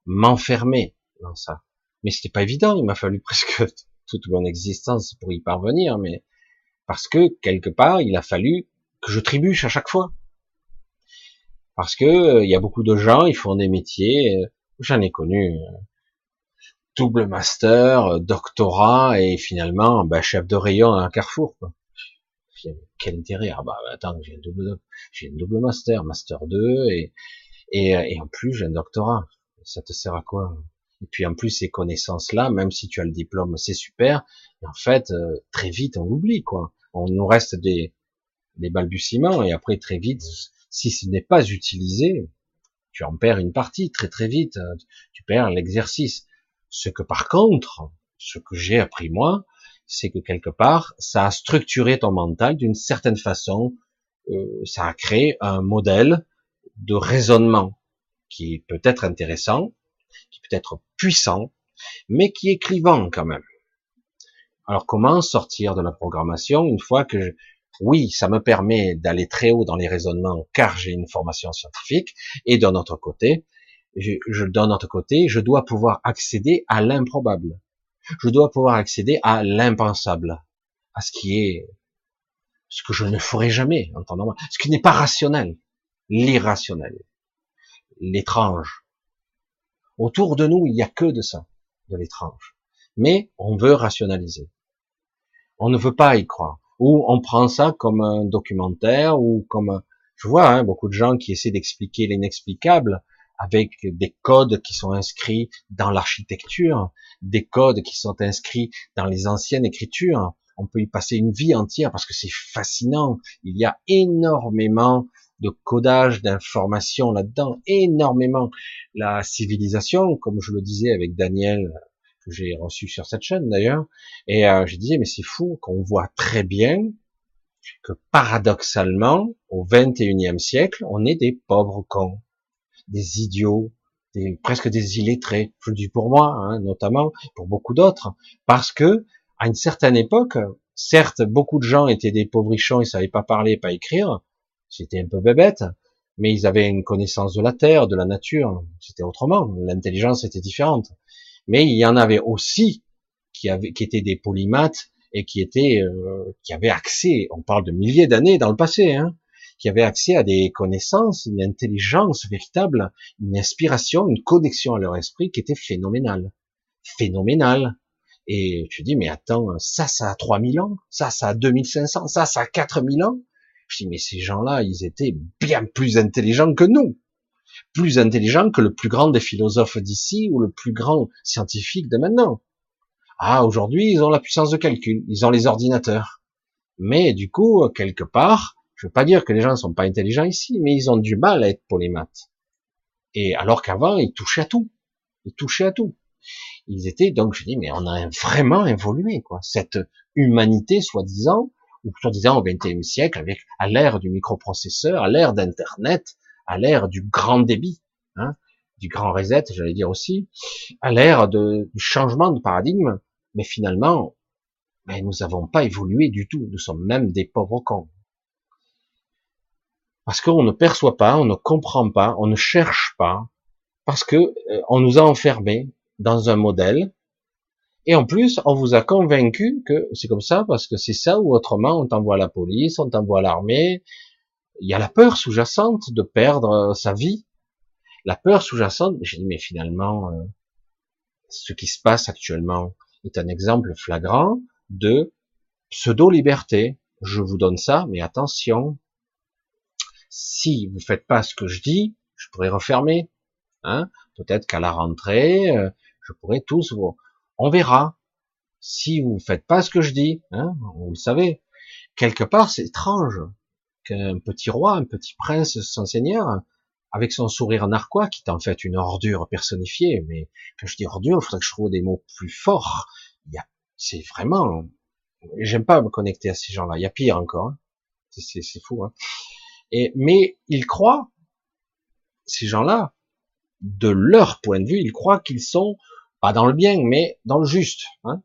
A: m'enfermer dans ça. Mais c'était pas évident, il m'a fallu presque toute mon existence pour y parvenir, mais parce que quelque part, il a fallu que je trébuche à chaque fois. Parce que euh, il y a beaucoup de gens, ils font des métiers, euh, j'en ai connu, euh, double master, doctorat et finalement ben, chef de rayon à un carrefour. Quoi. Quel intérêt? Ah bah attends, j'ai un double, j'ai un double master, master 2 et, et, et en plus j'ai un doctorat. Ça te sert à quoi? Et puis en plus ces connaissances-là, même si tu as le diplôme, c'est super. En fait, très vite on oublie quoi. On nous reste des, des balbutiements et après très vite, si ce n'est pas utilisé, tu en perds une partie très très vite, tu perds l'exercice. Ce que par contre, ce que j'ai appris moi, c'est que quelque part, ça a structuré ton mental d'une certaine façon, euh, ça a créé un modèle de raisonnement qui peut être intéressant, qui peut être puissant, mais qui est clivant quand même. Alors comment sortir de la programmation une fois que oui, ça me permet d'aller très haut dans les raisonnements car j'ai une formation scientifique, et d'un autre côté, je, d'un autre côté, je dois pouvoir accéder à l'improbable. Je dois pouvoir accéder à l'impensable, à ce qui est, ce que je ne ferai jamais en temps normal, ce qui n'est pas rationnel, l'irrationnel, l'étrange. Autour de nous, il n'y a que de ça, de l'étrange. Mais on veut rationaliser. On ne veut pas y croire ou on prend ça comme un documentaire ou comme je vois hein, beaucoup de gens qui essaient d'expliquer l'inexplicable avec des codes qui sont inscrits dans l'architecture, des codes qui sont inscrits dans les anciennes écritures. On peut y passer une vie entière parce que c'est fascinant. Il y a énormément de codage d'informations là-dedans, énormément. La civilisation, comme je le disais avec Daniel que j'ai reçu sur cette chaîne d'ailleurs, et euh, je disais mais c'est fou qu'on voit très bien que paradoxalement au 21e siècle on est des pauvres cons, des idiots, presque des illettrés. Je le dis pour moi, hein, notamment pour beaucoup d'autres, parce que à une certaine époque, certes beaucoup de gens étaient des pauvrichons, ils savaient pas parler, pas écrire, c'était un peu bébête, mais ils avaient une connaissance de la terre, de la nature, c'était autrement, l'intelligence était différente mais il y en avait aussi qui, étaient des polymathes et euh, qui avaient accès, on parle de milliers d'années dans le passé, hein, qui avaient accès à des connaissances, une intelligence véritable, une inspiration, une connexion à leur esprit qui était phénoménale, phénoménale. Et tu dis, mais attends, ça, ça a 3000 ans, ça, ça a 2500, ça, ça a 4000 ans. Je dis, mais ces gens-là, ils étaient bien plus intelligents que nous plus intelligent que le plus grand des philosophes d'ici ou le plus grand scientifique de maintenant. Ah, aujourd'hui, ils ont la puissance de calcul, ils ont les ordinateurs. Mais du coup, quelque part, je veux pas dire que les gens ne sont pas intelligents ici, mais ils ont du mal à être polymathes. Et alors qu'avant, ils touchaient à tout. Ils touchaient à tout. Ils étaient, donc je dis, mais on a vraiment évolué, quoi. Cette humanité, soi-disant, ou soi-disant au XXe siècle, avec, à l'ère du microprocesseur, à l'ère d'Internet, à l'ère du grand débit, hein, du grand reset, j'allais dire aussi, à l'ère du changement de paradigme, mais finalement, ben, nous n'avons pas évolué du tout, nous sommes même des pauvres cons. Parce qu'on ne perçoit pas, on ne comprend pas, on ne cherche pas, parce que euh, on nous a enfermés dans un modèle, et en plus, on vous a convaincu que c'est comme ça parce que c'est ça ou autrement, on t'envoie la police, on t'envoie l'armée. Il y a la peur sous-jacente de perdre euh, sa vie. La peur sous-jacente, j'ai dit, mais finalement, euh, ce qui se passe actuellement est un exemple flagrant de pseudo-liberté. Je vous donne ça, mais attention, si vous faites pas ce que je dis, je pourrais refermer. Hein Peut-être qu'à la rentrée, euh, je pourrais tous vous... On verra. Si vous faites pas ce que je dis, hein, vous le savez, quelque part c'est étrange qu'un petit roi, un petit prince sans seigneur, avec son sourire narquois, qui est en fait une ordure personnifiée, mais quand je dis ordure, il faudrait que je trouve des mots plus forts. C'est vraiment, j'aime pas me connecter à ces gens-là. Il y a pire encore. Hein. C'est fou. Hein. Mais ils croient, ces gens-là, de leur point de vue, ils croient qu'ils sont pas dans le bien, mais dans le juste, hein,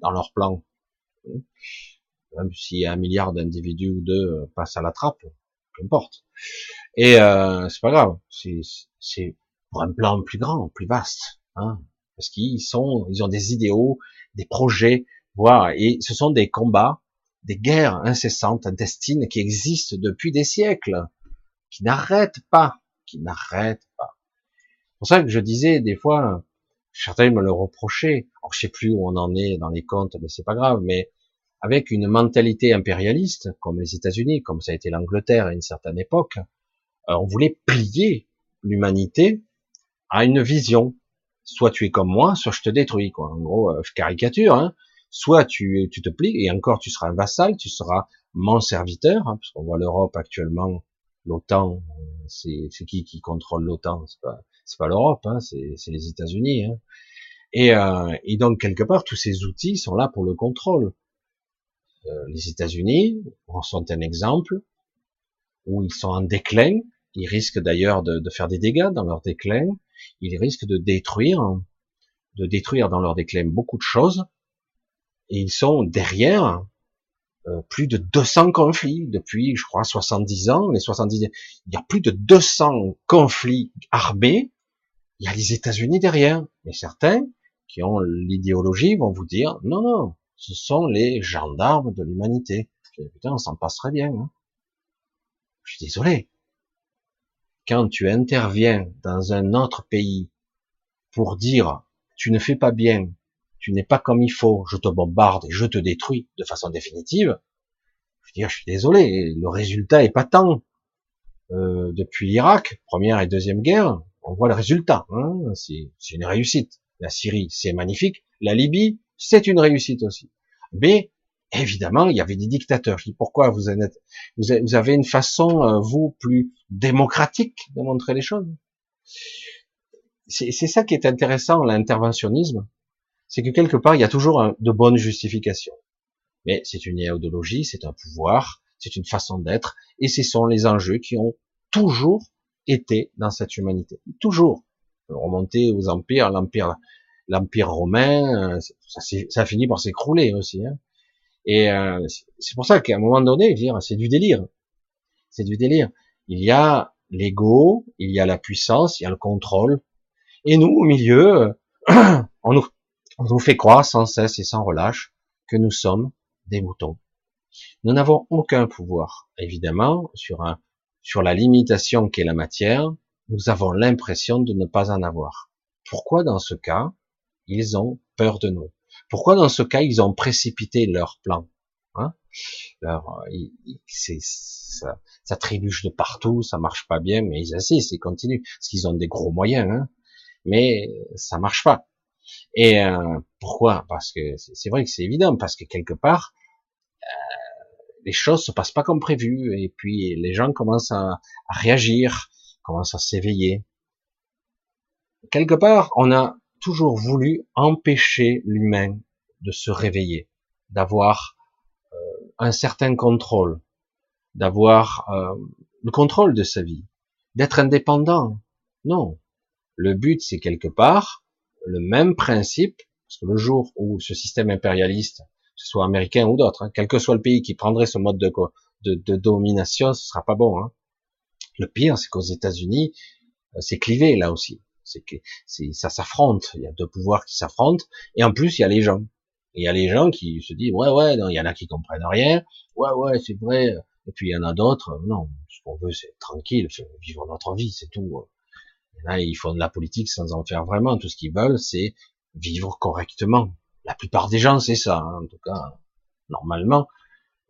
A: dans leur plan. Même si un milliard d'individus ou deux passent à la trappe, peu importe. Et euh, c'est pas grave, c'est pour un plan plus grand, plus vaste, hein, parce qu'ils sont, ils ont des idéaux, des projets, voilà, et ce sont des combats, des guerres incessantes, intestines qui existent depuis des siècles, qui n'arrêtent pas, qui n'arrêtent pas. C'est pour ça que je disais des fois, certains me le reprochaient. Alors je sais plus où on en est dans les comptes, mais c'est pas grave. Mais avec une mentalité impérialiste, comme les États-Unis, comme ça a été l'Angleterre à une certaine époque, euh, on voulait plier l'humanité à une vision. Soit tu es comme moi, soit je te détruis. Quoi. En gros, euh, je caricature. Hein. Soit tu, tu te plies, et encore tu seras un vassal, tu seras mon serviteur, hein, parce qu'on voit l'Europe actuellement, l'OTAN, c'est qui qui contrôle l'OTAN C'est pas, pas l'Europe, hein, c'est les États-Unis. Hein. Et, euh, et, donc quelque part, tous ces outils sont là pour le contrôle. Euh, les États-Unis sont un exemple où ils sont en déclin. Ils risquent d'ailleurs de, de, faire des dégâts dans leur déclin. Ils risquent de détruire, de détruire dans leur déclin beaucoup de choses. Et ils sont derrière euh, plus de 200 conflits depuis, je crois, 70 ans. Les 70, il y a plus de 200 conflits armés. Il y a les États-Unis derrière. Mais certains qui ont l'idéologie vont vous dire non, non, ce sont les gendarmes de l'humanité. Putain, on s'en passerait bien. Hein. Je suis désolé. Quand tu interviens dans un autre pays pour dire tu ne fais pas bien, tu n'es pas comme il faut, je te bombarde et je te détruis de façon définitive, je veux dire, je suis désolé, le résultat est pas tant. Euh, depuis l'Irak, première et deuxième guerre, on voit le résultat. Hein, c'est une réussite. La Syrie, c'est magnifique. La Libye, c'est une réussite aussi. Mais évidemment, il y avait des dictateurs. Je dis pourquoi vous, êtes, vous avez une façon, euh, vous, plus démocratique de montrer les choses? C'est ça qui est intéressant, l'interventionnisme c'est que quelque part, il y a toujours de bonnes justifications. Mais c'est une idéologie, c'est un pouvoir, c'est une façon d'être, et ce sont les enjeux qui ont toujours été dans cette humanité. Toujours. Remonter aux empires, l'empire, l'empire romain, ça, ça a fini par s'écrouler aussi. Hein. Et euh, c'est pour ça qu'à un moment donné, c'est du délire. C'est du délire. Il y a l'ego, il y a la puissance, il y a le contrôle. Et nous, au milieu, on nous, on nous fait croire sans cesse et sans relâche que nous sommes des moutons. Nous n'avons aucun pouvoir, évidemment, sur la limitation qu'est la matière. Nous avons l'impression de ne pas en avoir. Pourquoi dans ce cas, ils ont peur de nous? Pourquoi dans ce cas, ils ont précipité leur plan? Hein? Ça, ça, trébuche de partout, ça marche pas bien, mais ils assistent, ils continuent, parce qu'ils ont des gros moyens, hein mais ça marche pas. Et euh, pourquoi? Parce que c'est vrai que c'est évident, parce que quelque part, euh, les choses se passent pas comme prévu, et puis les gens commencent à, réagir, commencent à s'éveiller. Quelque part, on a toujours voulu empêcher l'humain de se réveiller, d'avoir euh, un certain contrôle, d'avoir euh, le contrôle de sa vie, d'être indépendant. Non. Le but, c'est quelque part le même principe, parce que le jour où ce système impérialiste, que ce soit américain ou d'autres, hein, quel que soit le pays qui prendrait ce mode de, de, de domination, ce sera pas bon. Hein. Le pire, c'est qu'aux États-Unis, euh, c'est clivé là aussi. C'est que ça s'affronte. Il y a deux pouvoirs qui s'affrontent, et en plus il y a les gens. Il y a les gens qui se disent ouais ouais, non, il y en a qui comprennent rien. Ouais ouais, c'est vrai. Et puis il y en a d'autres, non, ce qu'on veut c'est tranquille, vivre notre vie, c'est tout. Là, ils font de la politique sans en faire vraiment. Tout ce qu'ils veulent, c'est vivre correctement. La plupart des gens, c'est ça, hein, en tout cas, normalement.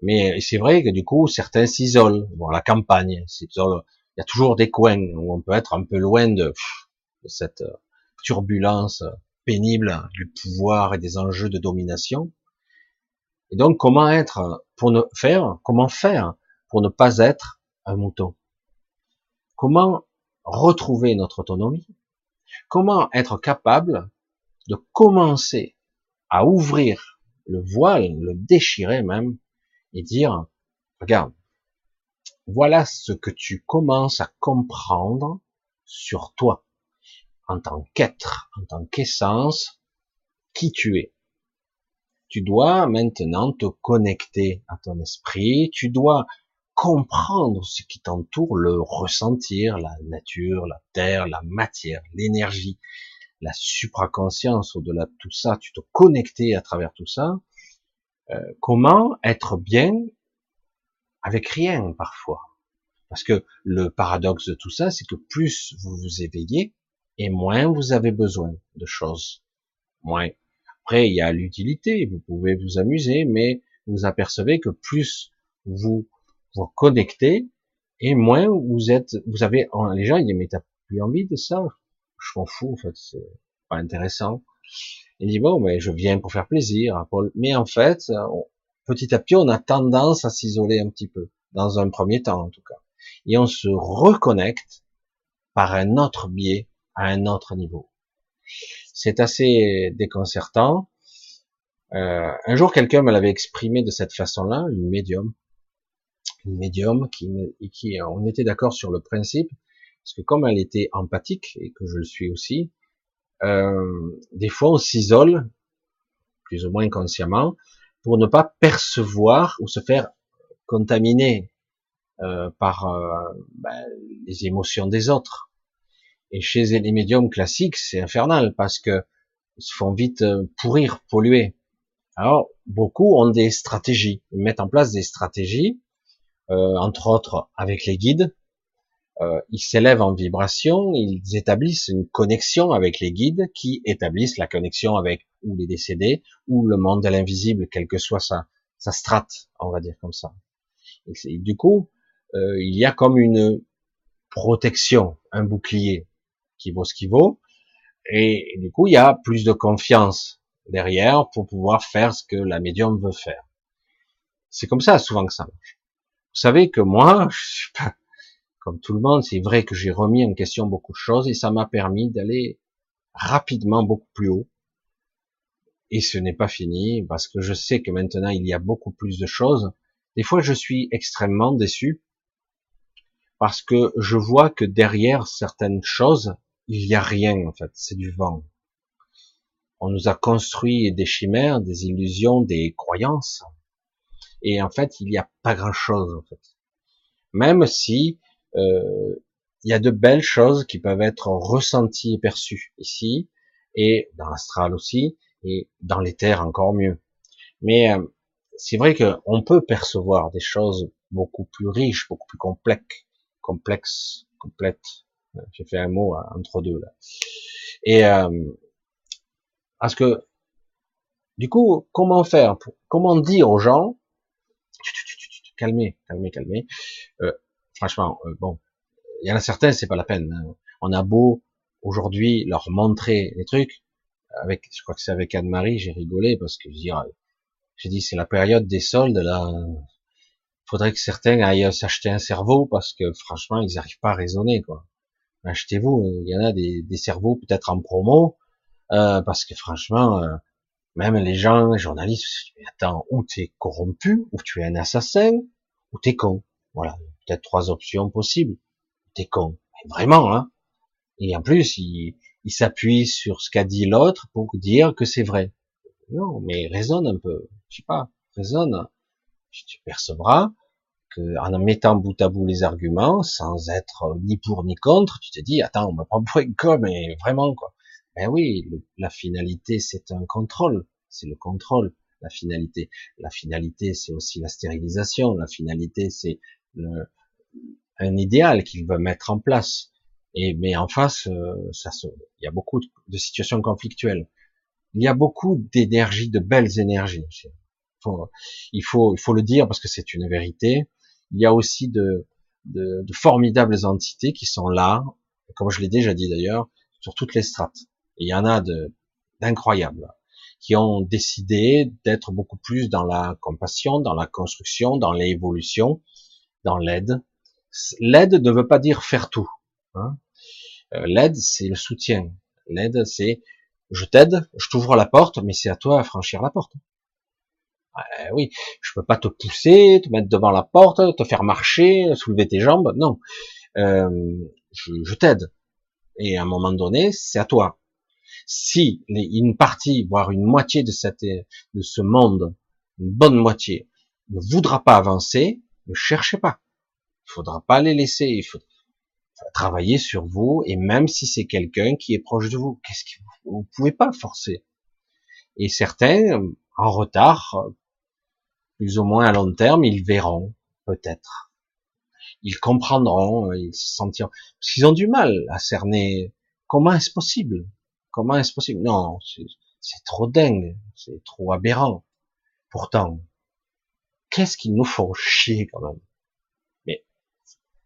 A: Mais c'est vrai que du coup, certains s'isolent. Bon, la campagne. Il y a toujours des coins où on peut être un peu loin de, cette euh, turbulence pénible du pouvoir et des enjeux de domination. Et donc, comment être pour ne faire, comment faire pour ne pas être un mouton? Comment retrouver notre autonomie Comment être capable de commencer à ouvrir le voile, le déchirer même, et dire, regarde, voilà ce que tu commences à comprendre sur toi, en tant qu'être, en tant qu'essence, qui tu es. Tu dois maintenant te connecter à ton esprit, tu dois comprendre ce qui t'entoure, le ressentir, la nature, la terre, la matière, l'énergie, la supraconscience au-delà de tout ça, tu te connecter à travers tout ça, euh, comment être bien avec rien parfois? Parce que le paradoxe de tout ça, c'est que plus vous vous éveillez, et moins vous avez besoin de choses. Moins. Après, il y a l'utilité, vous pouvez vous amuser, mais vous apercevez que plus vous vous connectez, et moins vous êtes, vous avez, les gens, ils disent, mais t'as plus envie de ça? Je m'en fous, en fait, c'est pas intéressant. Il dit bon, mais je viens pour faire plaisir, Paul. Mais en fait, petit à petit, on a tendance à s'isoler un petit peu, dans un premier temps en tout cas, et on se reconnecte par un autre biais, à un autre niveau. C'est assez déconcertant. Euh, un jour, quelqu'un me l'avait exprimé de cette façon-là, une médium, médium qui, qui, on était d'accord sur le principe, parce que comme elle était empathique et que je le suis aussi, euh, des fois on s'isole, plus ou moins consciemment, pour ne pas percevoir ou se faire contaminer euh, par euh, ben, les émotions des autres. Et chez les médiums classiques, c'est infernal parce que ils se font vite pourrir, polluer. Alors beaucoup ont des stratégies, mettent en place des stratégies, entre autres avec les guides, euh, ils s'élèvent en vibration, ils établissent une connexion avec les guides qui établissent la connexion avec ou les décédés ou le monde de l'invisible, quelle que soit sa, sa strate, on va dire comme ça. Du coup, euh, il y a comme une protection, un bouclier qui vaut ce qu'il vaut, et, du coup, il y a plus de confiance derrière pour pouvoir faire ce que la médium veut faire. C'est comme ça souvent que ça marche. Vous savez que moi, je suis pas comme tout le monde, c'est vrai que j'ai remis en question beaucoup de choses et ça m'a permis d'aller rapidement beaucoup plus haut. Et ce n'est pas fini parce que je sais que maintenant il y a beaucoup plus de choses. Des fois, je suis extrêmement déçu parce que je vois que derrière certaines choses, il n'y a rien en fait, c'est du vent. On nous a construit des chimères, des illusions, des croyances, et en fait, il n'y a pas grand-chose en fait. Même si euh, il y a de belles choses qui peuvent être ressenties et perçues ici, et dans l'astral aussi, et dans les terres encore mieux. Mais euh, c'est vrai qu'on peut percevoir des choses beaucoup plus riches, beaucoup plus complexes, complexes, complètes. J'ai fait un mot entre deux là. Et euh, parce que du coup, comment faire Comment dire aux gens Calmez, calmez, calmez. Euh, franchement, euh, bon, il y en a certains, c'est pas la peine. Hein. On a beau aujourd'hui leur montrer les trucs. Avec, je crois que c'est avec Anne-Marie, j'ai rigolé parce que je dis, j'ai dit c'est la période des soldes là. Faudrait que certains aillent s'acheter un cerveau parce que franchement ils n'arrivent pas à raisonner quoi. Achetez-vous, il y en a des, des cerveaux peut-être en promo euh, parce que franchement, euh, même les gens, les journalistes, mais attends, ou t'es corrompu, ou tu es un assassin, ou t'es con. Voilà, peut-être trois options possibles. T'es con. Mais vraiment, hein. Et en plus, il, il s'appuie sur ce qu'a dit l'autre pour dire que c'est vrai. Non, mais raisonne un peu. Je sais pas, raisonne. Tu percevras que en mettant bout à bout les arguments, sans être ni pour ni contre, tu te dis, attends, on me prend pour une con, mais vraiment, quoi. Ben oui, la finalité, c'est un contrôle. C'est le contrôle, la finalité. La finalité, c'est aussi la stérilisation. La finalité, c'est un idéal qu'il veut mettre en place. Et mais en face, euh, il y a beaucoup de, situations conflictuelles. Il y a beaucoup d'énergie, de belles énergies. il faut, le dire parce que c'est une vérité. Il y a aussi de formidables entités qui sont là, comme je l'ai déjà dit d'ailleurs, sur toutes les strates. Il y en a d'incroyables qui ont décidé d'être beaucoup plus dans la compassion, dans la construction, dans l'évolution, dans l'aide. L'aide ne veut pas dire faire tout. Hein. Euh, l'aide, c'est le soutien. L'aide, c'est je t'aide, je t'ouvre la porte, mais c'est à toi à franchir la porte. Euh, oui, je peux pas te pousser, te mettre devant la porte, te faire marcher, soulever tes jambes. Non, euh, je, je t'aide. Et à un moment donné, c'est à toi. Si une partie, voire une moitié de, cette, de ce monde, une bonne moitié, ne voudra pas avancer, ne cherchez pas. Il faudra pas les laisser. Il faut travailler sur vous, et même si c'est quelqu'un qui est proche de vous, qu'est-ce que vous, pouvez pas forcer. Et certains, en retard, plus ou moins à long terme, ils verront, peut-être. Ils comprendront, ils se sentiront, parce qu'ils ont du mal à cerner comment est-ce possible? Comment est-ce possible? Non, c'est trop dingue, c'est trop aberrant. Pourtant, qu'est-ce qu'ils nous font chier quand même? Mais,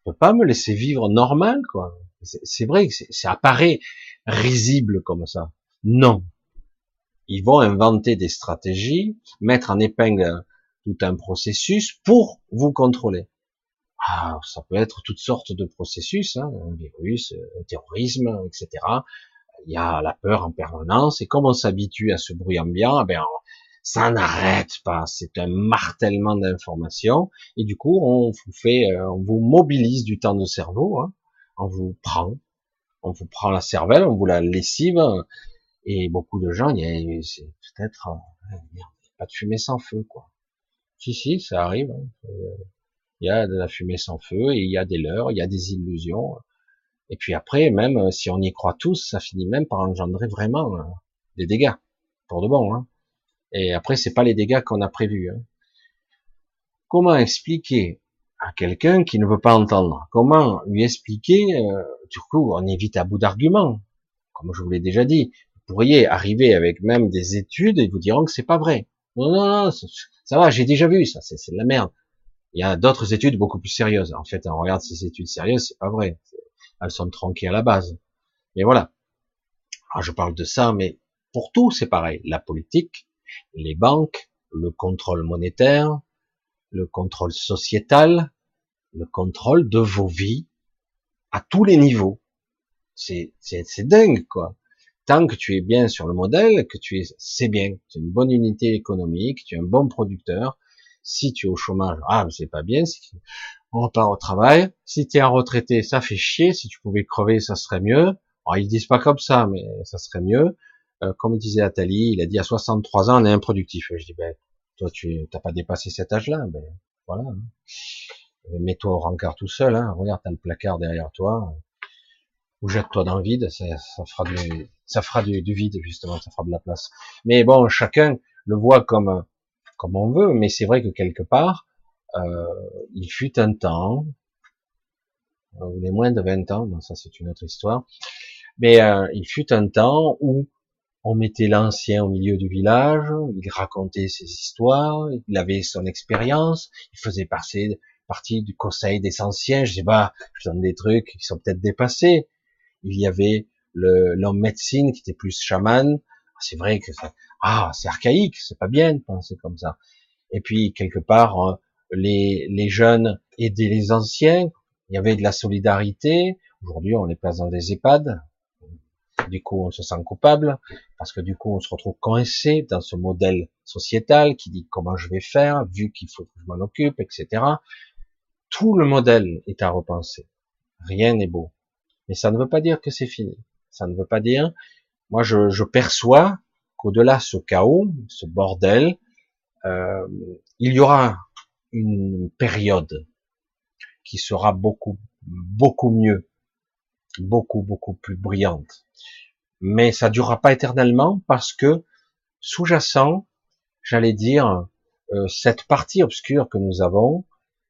A: on peut pas me laisser vivre normal, quoi. C'est vrai que ça apparaît risible comme ça. Non. Ils vont inventer des stratégies, mettre en épingle tout un processus pour vous contrôler. Ah, ça peut être toutes sortes de processus, hein, un virus, un terrorisme, etc. Il y a la peur en permanence, et comme on s'habitue à ce bruit ambiant, eh ben ça n'arrête pas. C'est un martèlement d'informations, et du coup, on vous fait, euh, on vous mobilise du temps de cerveau, hein, on vous prend, on vous prend la cervelle, on vous la lessive, et beaucoup de gens, c'est peut-être, euh, pas de fumée sans feu, quoi. Si, si, ça arrive. Hein. Il y a de la fumée sans feu et il y a des leurres, il y a des illusions. Et puis après, même euh, si on y croit tous, ça finit même par engendrer vraiment euh, des dégâts, pour de bon. Hein. Et après, c'est pas les dégâts qu'on a prévus. Hein. Comment expliquer à quelqu'un qui ne veut pas entendre? Comment lui expliquer euh, Du coup, on évite à bout d'arguments? Comme je vous l'ai déjà dit, vous pourriez arriver avec même des études et vous diront que c'est pas vrai. Non, non, non, ça va, j'ai déjà vu ça, c'est de la merde. Il y a d'autres études beaucoup plus sérieuses. En fait, on regarde ces études sérieuses, c'est pas vrai. Elles sont tronquées à la base. Mais voilà. Alors, je parle de ça, mais pour tout, c'est pareil. La politique, les banques, le contrôle monétaire, le contrôle sociétal, le contrôle de vos vies à tous les niveaux. C'est dingue, quoi tant que tu es bien sur le modèle, que tu es, c'est bien, tu es une bonne unité économique, tu es un bon producteur. Si tu es au chômage, ah, c'est pas bien. On repart au travail. Si tu es un retraité, ça fait chier. Si tu pouvais crever, ça serait mieux. Alors, ils disent pas comme ça, mais ça serait mieux. Euh, comme disait Attali, il a dit à 63 ans, on est improductif. je dis, ben, toi, tu n'as pas dépassé cet âge-là. Ben, voilà. Hein. Mets-toi au rencard tout seul. Hein. Regarde, t'as le placard derrière toi. Ou jette-toi dans le vide. Ça, ça fera du, ça fera du, vide justement, ça fera de la place. Mais bon, chacun le voit comme comme on veut, mais c'est vrai que quelque part, euh, il fut un temps, ou les moins de 20 ans, ça c'est une autre histoire, mais euh, il fut un temps où on mettait l'ancien au milieu du village, il racontait ses histoires, il avait son expérience, il faisait partie, partie du conseil des anciens, je sais pas, je donne des trucs qui sont peut-être dépassés, il y avait l'homme médecine qui était plus chaman. C'est vrai que ah, c'est archaïque, c'est pas bien de penser comme ça. Et puis quelque part, euh, les, les jeunes aidaient les anciens. Il y avait de la solidarité. Aujourd'hui, on les place dans des EHPAD. Du coup, on se sent coupable parce que du coup, on se retrouve coincé dans ce modèle sociétal qui dit comment je vais faire, vu qu'il faut que je m'en occupe, etc. Tout le modèle est à repenser. Rien n'est beau. Mais ça ne veut pas dire que c'est fini. Ça ne veut pas dire, moi je, je perçois qu'au-delà de ce chaos, ce bordel, euh, il y aura une période qui sera beaucoup, beaucoup mieux, beaucoup, beaucoup plus brillante. Mais ça durera pas éternellement parce que sous-jacent, j'allais dire, euh, cette partie obscure que nous avons,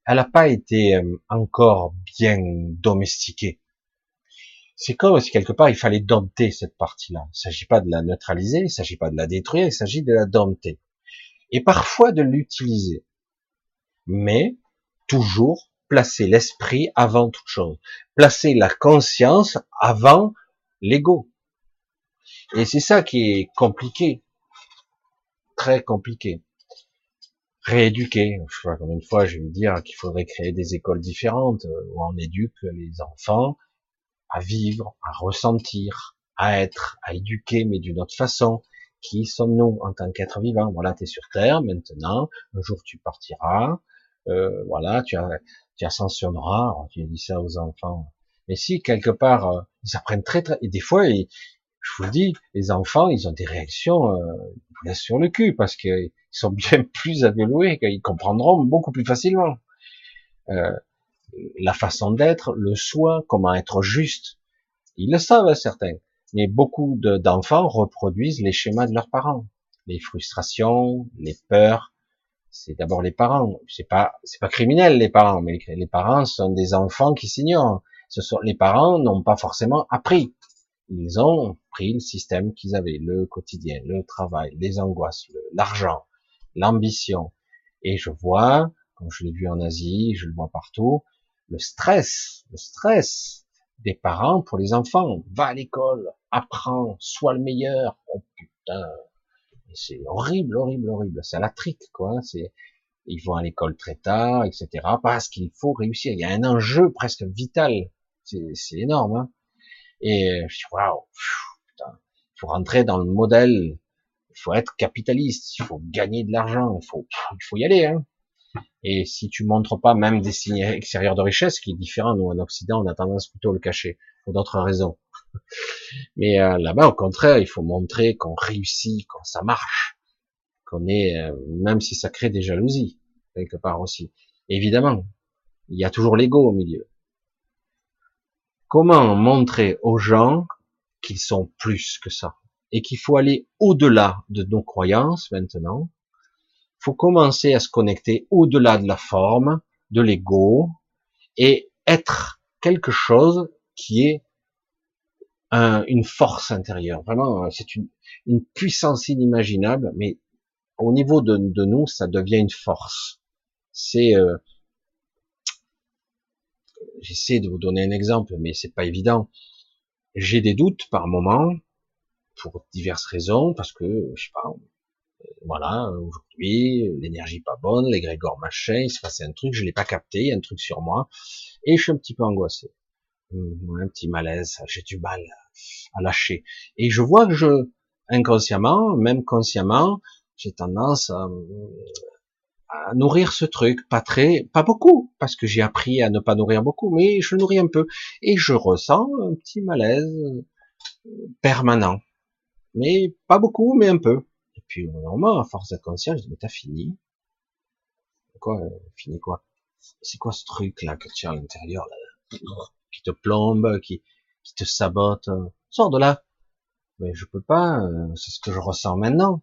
A: elle n'a pas été euh, encore bien domestiquée. C'est comme si quelque part il fallait dompter cette partie-là. Il ne s'agit pas de la neutraliser, il ne s'agit pas de la détruire, il s'agit de la dompter. Et parfois de l'utiliser. Mais toujours placer l'esprit avant toute chose. Placer la conscience avant l'ego. Et c'est ça qui est compliqué. Très compliqué. Rééduquer. Je sais pas combien de fois je vais dire qu'il faudrait créer des écoles différentes où on éduque les enfants à vivre, à ressentir, à être, à éduquer, mais d'une autre façon. Qui sommes-nous en tant qu'être vivant Voilà, tu es sur Terre maintenant, un jour tu partiras, euh, voilà, tu, as, tu ascensionneras, tu dis ça aux enfants. Mais si, quelque part, euh, ils apprennent très très... Et des fois, je vous le dis, les enfants, ils ont des réactions euh, sur le cul, parce qu'ils sont bien plus évolués, qu'ils comprendront beaucoup plus facilement. Euh, la façon d'être, le soin, comment être juste. Ils le savent, certains. Mais beaucoup d'enfants reproduisent les schémas de leurs parents. Les frustrations, les peurs. C'est d'abord les parents. C'est pas, c'est pas criminel, les parents, mais les parents sont des enfants qui s'ignorent. Ce sont, les parents n'ont pas forcément appris. Ils ont pris le système qu'ils avaient, le quotidien, le travail, les angoisses, l'argent, l'ambition. Et je vois, comme je l'ai vu en Asie, je le vois partout, le stress, le stress des parents pour les enfants. Va à l'école, apprends, sois le meilleur. Oh putain, c'est horrible, horrible, horrible. C'est la trique, quoi. C'est, ils vont à l'école très tard, etc. Parce qu'il faut réussir. Il y a un enjeu presque vital. C'est énorme. Hein. Et je waouh, putain, il faut rentrer dans le modèle. Il faut être capitaliste. Il faut gagner de l'argent. Il faut, il faut y aller. Hein. Et si tu montres pas même des signes extérieurs de richesse, qui est différent, nous en Occident, on a tendance plutôt à le cacher, pour d'autres raisons. Mais euh, là-bas, au contraire, il faut montrer qu'on réussit, qu'on ça marche, qu'on est, euh, même si ça crée des jalousies quelque part aussi. Évidemment, il y a toujours l'ego au milieu. Comment montrer aux gens qu'ils sont plus que ça et qu'il faut aller au-delà de nos croyances maintenant? Faut commencer à se connecter au-delà de la forme, de l'ego, et être quelque chose qui est une force intérieure. Vraiment, c'est une, puissance inimaginable, mais au niveau de, nous, ça devient une force. C'est, euh, j'essaie de vous donner un exemple, mais c'est pas évident. J'ai des doutes par moment, pour diverses raisons, parce que, je sais pas, voilà, aujourd'hui, l'énergie pas bonne, les grégores machin, il se passe un truc, je l'ai pas capté, un truc sur moi, et je suis un petit peu angoissé. Hum, un petit malaise, j'ai du mal à lâcher. Et je vois que je, inconsciemment, même consciemment, j'ai tendance à, à, nourrir ce truc, pas très, pas beaucoup, parce que j'ai appris à ne pas nourrir beaucoup, mais je nourris un peu. Et je ressens un petit malaise permanent. Mais pas beaucoup, mais un peu puis normalement, à force d'être conscient, je dis, mais t'as fini. Quoi, euh, fini quoi? C'est quoi ce truc là que tu as à l'intérieur qui te plombe, qui, qui te sabote Sors de là. Mais je peux pas, euh, c'est ce que je ressens maintenant.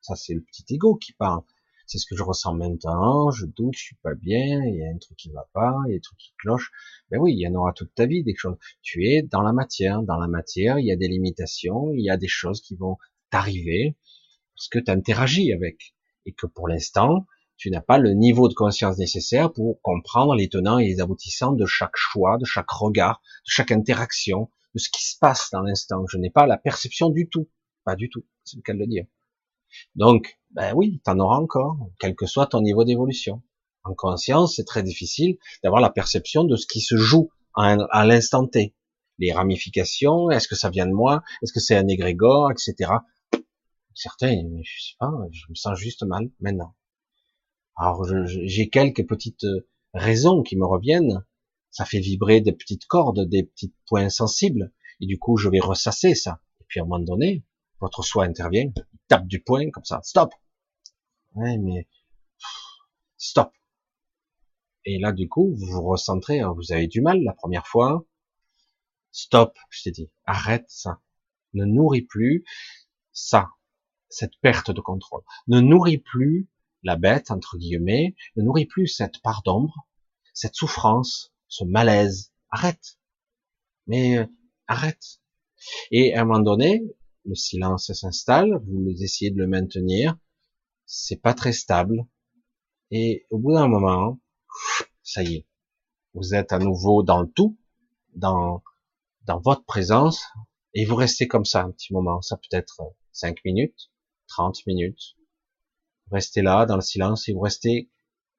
A: Ça, c'est le petit ego qui parle. C'est ce que je ressens maintenant, je doute, je suis pas bien, il y a un truc qui va pas, il y a un truc qui cloche. Ben oui, il y en aura toute ta vie des choses. Tu es dans la matière, dans la matière, il y a des limitations, il y a des choses qui vont t'arriver, parce que tu interagis avec, et que pour l'instant, tu n'as pas le niveau de conscience nécessaire pour comprendre les tenants et les aboutissants de chaque choix, de chaque regard, de chaque interaction, de ce qui se passe dans l'instant. Je n'ai pas la perception du tout, pas du tout, c'est le cas de le dire. Donc, ben oui, tu en auras encore, quel que soit ton niveau d'évolution. En conscience, c'est très difficile d'avoir la perception de ce qui se joue à l'instant T. Les ramifications, est-ce que ça vient de moi, est-ce que c'est un égrégore, etc certains, je sais pas, je me sens juste mal maintenant. Alors j'ai quelques petites euh, raisons qui me reviennent. Ça fait vibrer des petites cordes, des petits points sensibles, et du coup je vais ressasser ça. Et puis à un moment donné, votre soi intervient, il tape du poing comme ça, stop. Ouais, mais stop. Et là, du coup, vous vous recentrez, hein, vous avez du mal la première fois. Stop, je t'ai dit, arrête ça. Ne nourris plus ça, cette perte de contrôle. Ne nourris plus la bête, entre guillemets, ne nourris plus cette part d'ombre, cette souffrance, ce malaise. Arrête. Mais euh, arrête. Et à un moment donné, le silence s'installe, vous essayez de le maintenir, c'est pas très stable. Et au bout d'un moment, ça y est, vous êtes à nouveau dans le tout, dans, dans votre présence, et vous restez comme ça un petit moment. Ça peut être 5 minutes, 30 minutes. Vous restez là, dans le silence, et vous restez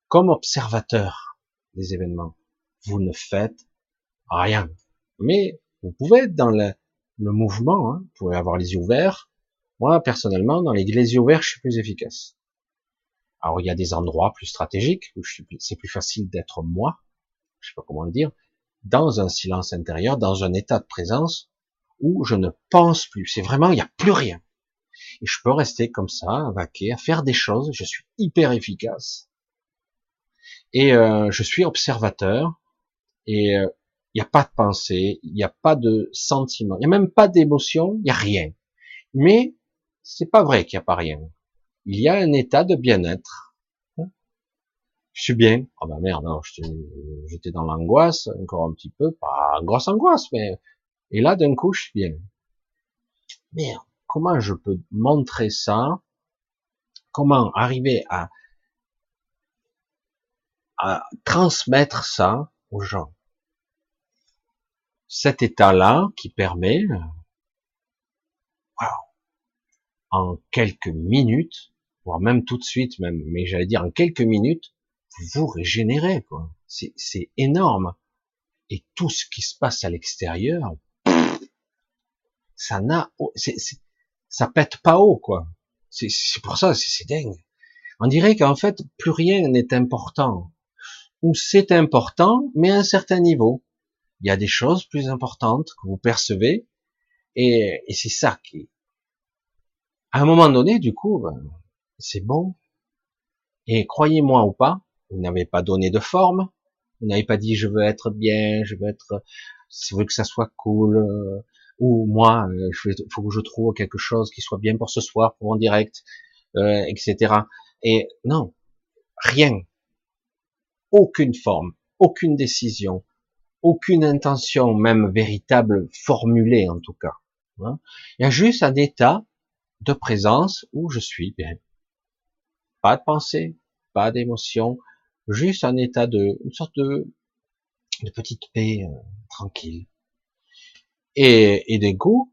A: comme observateur des événements. Vous ne faites rien. Mais vous pouvez être dans le, mouvement, hein. vous pouvez avoir les yeux ouverts. Moi, personnellement, dans les, les yeux ouverts, je suis plus efficace. Alors, il y a des endroits plus stratégiques où c'est plus facile d'être moi, je sais pas comment le dire, dans un silence intérieur, dans un état de présence où je ne pense plus. C'est vraiment, il n'y a plus rien. Je peux rester comme ça, à vaquer, à faire des choses. Je suis hyper efficace. Et euh, je suis observateur. Et euh, il n'y a pas de pensée, il n'y a pas de sentiment, il n'y a même pas d'émotion, il n'y a rien. Mais c'est pas vrai qu'il n'y a pas rien. Il y a un état de bien-être. Je suis bien. Oh ben merde, j'étais dans l'angoisse encore un petit peu, pas grosse angoisse, mais et là d'un coup je suis bien. Merde, comment je peux montrer ça? Comment arriver à à transmettre ça aux gens? Cet état-là qui permet, en quelques minutes, voire même tout de suite, même, mais j'allais dire en quelques minutes, vous vous régénérez, quoi. C'est énorme. Et tout ce qui se passe à l'extérieur, ça n'a, ça pète pas haut, quoi. C'est pour ça, c'est dingue. On dirait qu'en fait, plus rien n'est important. Ou c'est important, mais à un certain niveau il y a des choses plus importantes que vous percevez, et, et c'est ça qui, à un moment donné, du coup, ben, c'est bon. Et croyez-moi ou pas, vous n'avez pas donné de forme, vous n'avez pas dit je veux être bien, je veux être, je veux que ça soit cool, euh, ou moi, il euh, faut que je trouve quelque chose qui soit bien pour ce soir, pour en direct, euh, etc. Et non, rien, aucune forme, aucune décision, aucune intention, même véritable, formulée en tout cas. Hein. Il y a juste un état de présence où je suis bien. Pas de pensée, pas d'émotion, juste un état de, une sorte de, de petite paix euh, tranquille. Et, et des goûts,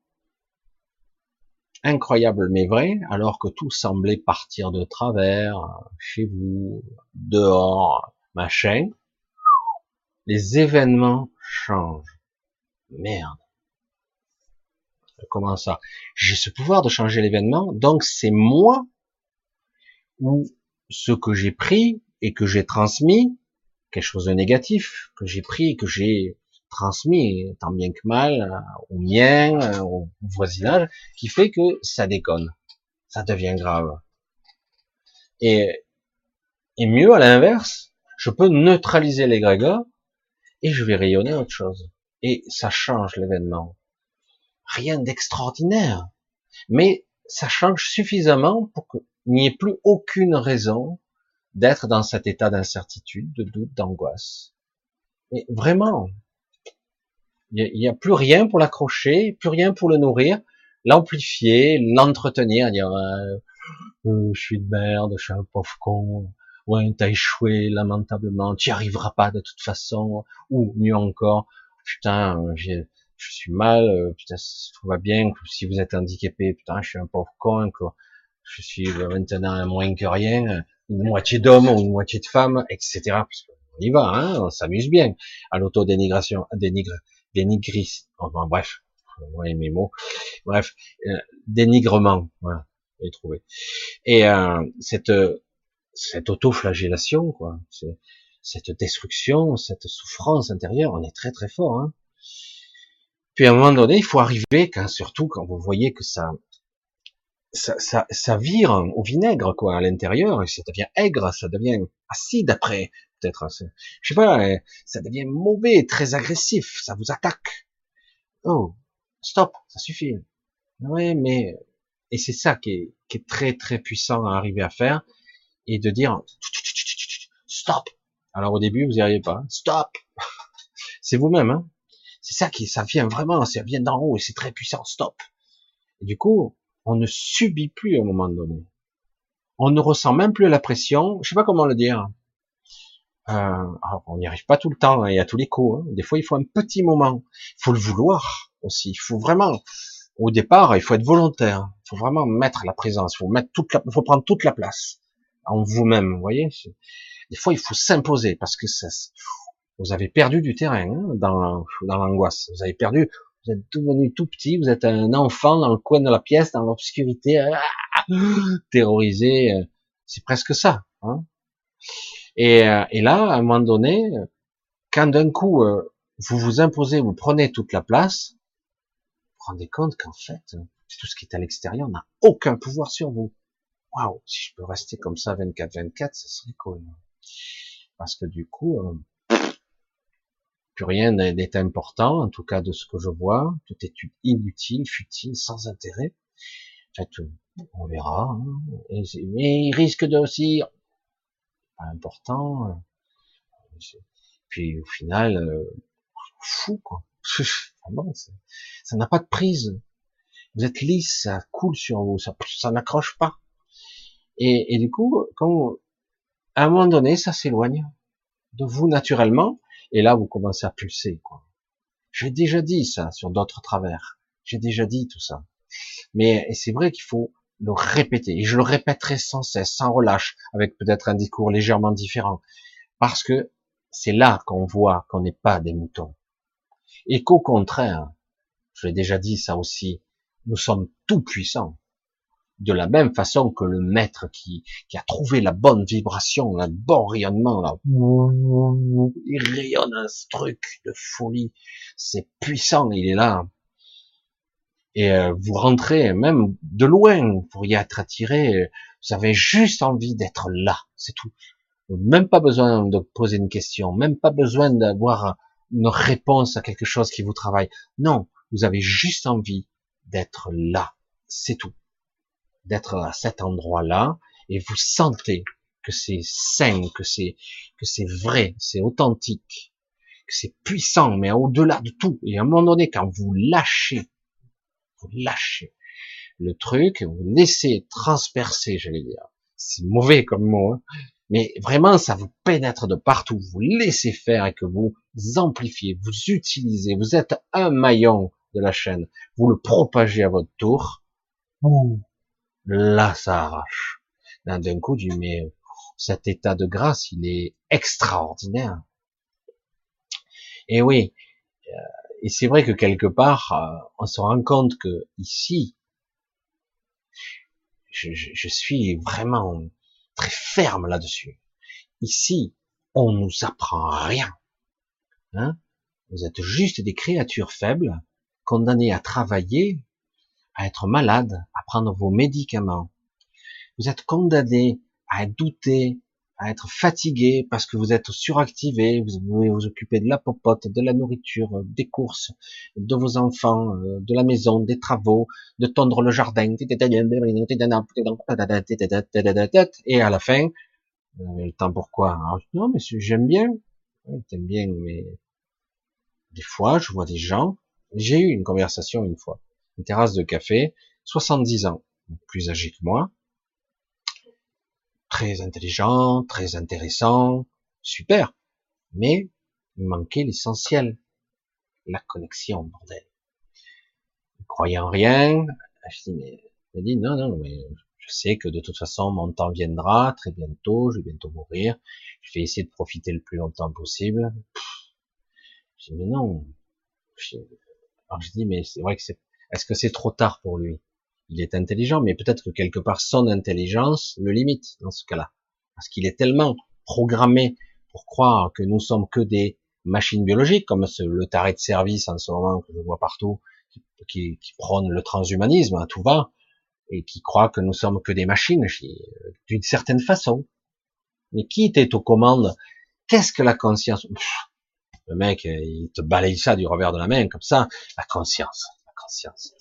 A: incroyable mais vrai, alors que tout semblait partir de travers, chez vous, dehors, machin, les événements changent. Merde. Comment ça? J'ai ce pouvoir de changer l'événement, donc c'est moi ou ce que j'ai pris et que j'ai transmis, quelque chose de négatif que j'ai pris et que j'ai transmis tant bien que mal au mien, au voisinage, qui fait que ça déconne, ça devient grave. Et, et mieux à l'inverse, je peux neutraliser l'égrégore et je vais rayonner autre chose. Et ça change l'événement. Rien d'extraordinaire, mais ça change suffisamment pour qu'il n'y ait plus aucune raison d'être dans cet état d'incertitude, de doute, d'angoisse. Mais vraiment, il n'y a, plus rien pour l'accrocher, plus rien pour le nourrir, l'amplifier, l'entretenir, dire euh, euh, je suis de merde, je suis un pauvre con, ouais, t'as échoué lamentablement, tu n'y arriveras pas de toute façon, ou mieux encore, putain, je suis mal, euh, putain, tout va bien, si vous êtes handicapé, putain, je suis un pauvre con, quoi. je suis maintenant moins que rien, une moitié d'homme ou une moitié de femme, etc. Parce qu'on y va, hein, on s'amuse bien à l'auto-dénigration, dénigre, dénigris, enfin bref, ouais, mes mots, bref, euh, dénigrement, voilà, j'ai trouvé. Et euh, cette cette auto-flagellation, quoi, cette destruction, cette souffrance intérieure, on est très très fort. Hein. Puis à un moment donné, il faut arriver, quand, surtout quand vous voyez que ça, ça, ça, vire au vinaigre quoi à l'intérieur, ça devient aigre, ça devient acide après. Peut-être. Je sais pas, euh, ça devient mauvais, très agressif, ça vous attaque. Oh, stop, ça suffit. Oui, mais et c'est ça qui est, qui est très très puissant à arriver à faire et de dire stop. Alors au début vous n'y arrivez pas. Stop. c'est vous-même. Hein c'est ça qui, ça vient vraiment, ça vient d'en haut et c'est très puissant. Stop. Et du coup, on ne subit plus à un moment donné. On ne ressent même plus la pression. Je sais pas comment le dire. Euh, on n'y arrive pas tout le temps hein, et à tous les coups. Hein. Des fois, il faut un petit moment. Il faut le vouloir aussi. Il faut vraiment, au départ, il faut être volontaire. Il faut vraiment mettre la présence. Il faut mettre toute la, il faut prendre toute la place en vous-même. Vous voyez. Des fois, il faut s'imposer parce que ça, vous avez perdu du terrain hein, dans, l'angoisse. Vous avez perdu. Vous êtes devenu tout petit. Vous êtes un enfant dans le coin de la pièce, dans l'obscurité, ah, terrorisé. C'est presque ça. Hein. Et, euh, et, là, à un moment donné, quand d'un coup euh, vous vous imposez, vous prenez toute la place, vous vous rendez compte qu'en fait, tout ce qui est à l'extérieur n'a aucun pouvoir sur vous. Waouh, si je peux rester comme ça 24-24, ça serait cool. Parce que du coup, euh, plus rien n'est important, en tout cas de ce que je vois. Tout est inutile, futile, sans intérêt. En fait, on verra. Hein. mais il risque de aussi important. Euh, puis au final, euh, fou quoi. ça n'a pas de prise. Vous êtes lisse, ça coule sur vous, ça, ça n'accroche pas. Et, et, du coup, quand à un moment donné, ça s'éloigne de vous naturellement, et là vous commencez à pulser. Quoi. J'ai déjà dit ça sur d'autres travers. J'ai déjà dit tout ça. Mais c'est vrai qu'il faut le répéter. Et je le répéterai sans cesse, sans relâche, avec peut-être un discours légèrement différent. Parce que c'est là qu'on voit qu'on n'est pas des moutons. Et qu'au contraire, je l'ai déjà dit ça aussi, nous sommes tout puissants. De la même façon que le maître qui, qui a trouvé la bonne vibration, le bon rayonnement, là, il rayonne un truc de folie. C'est puissant, il est là et euh, vous rentrez même de loin, vous pourriez être attiré, vous avez juste envie d'être là, c'est tout. Même pas besoin de poser une question, même pas besoin d'avoir une réponse à quelque chose qui vous travaille. Non, vous avez juste envie d'être là, c'est tout. D'être à cet endroit-là et vous sentez que c'est sain, que c'est que c'est vrai, c'est authentique, que c'est puissant, mais au-delà de tout. Et à un moment donné, quand vous lâchez vous lâchez le truc, vous laissez transpercer, j'allais dire. C'est mauvais comme mot, hein. mais vraiment, ça vous pénètre de partout. Vous laissez faire et que vous amplifiez, vous utilisez, vous êtes un maillon de la chaîne. Vous le propagez à votre tour. Là, ça arrache. D'un coup, du mais cet état de grâce, il est extraordinaire. Et oui, euh, et c'est vrai que quelque part, euh, on se rend compte que ici, je, suis vraiment très ferme là-dessus. Ici, on nous apprend rien. Hein Vous êtes juste des créatures faibles, condamnées à travailler, à être malades, à prendre vos médicaments. Vous êtes condamnés à douter, à être fatigué parce que vous êtes suractivé, vous pouvez vous occuper de la popote, de la nourriture, des courses, de vos enfants, euh, de la maison, des travaux, de tondre le jardin, et à la fin, vous avez le temps pourquoi Non, mais j'aime bien, t'aimes bien, mais des fois, je vois des gens, j'ai eu une conversation une fois, une terrasse de café, 70 ans, plus âgé que moi, très intelligent, très intéressant, super. Mais il manquait l'essentiel, la connexion, bordel. Il croyait en rien. Je dis, mais, il dit, non, non, mais je sais que de toute façon, mon temps viendra très bientôt, je vais bientôt mourir. Je vais essayer de profiter le plus longtemps possible. je dis, mais non. alors je dis, mais c'est vrai que c'est, est-ce que c'est trop tard pour lui? Il est intelligent, mais peut-être que quelque part son intelligence le limite dans ce cas-là. Parce qu'il est tellement programmé pour croire que nous sommes que des machines biologiques, comme le taré de service en ce moment que je vois partout, qui, prône le transhumanisme à tout va, et qui croit que nous sommes que des machines, d'une certaine façon. Mais qui était aux commandes? Qu'est-ce que la conscience? Le mec, il te balaye ça du revers de la main, comme ça. La conscience, la conscience.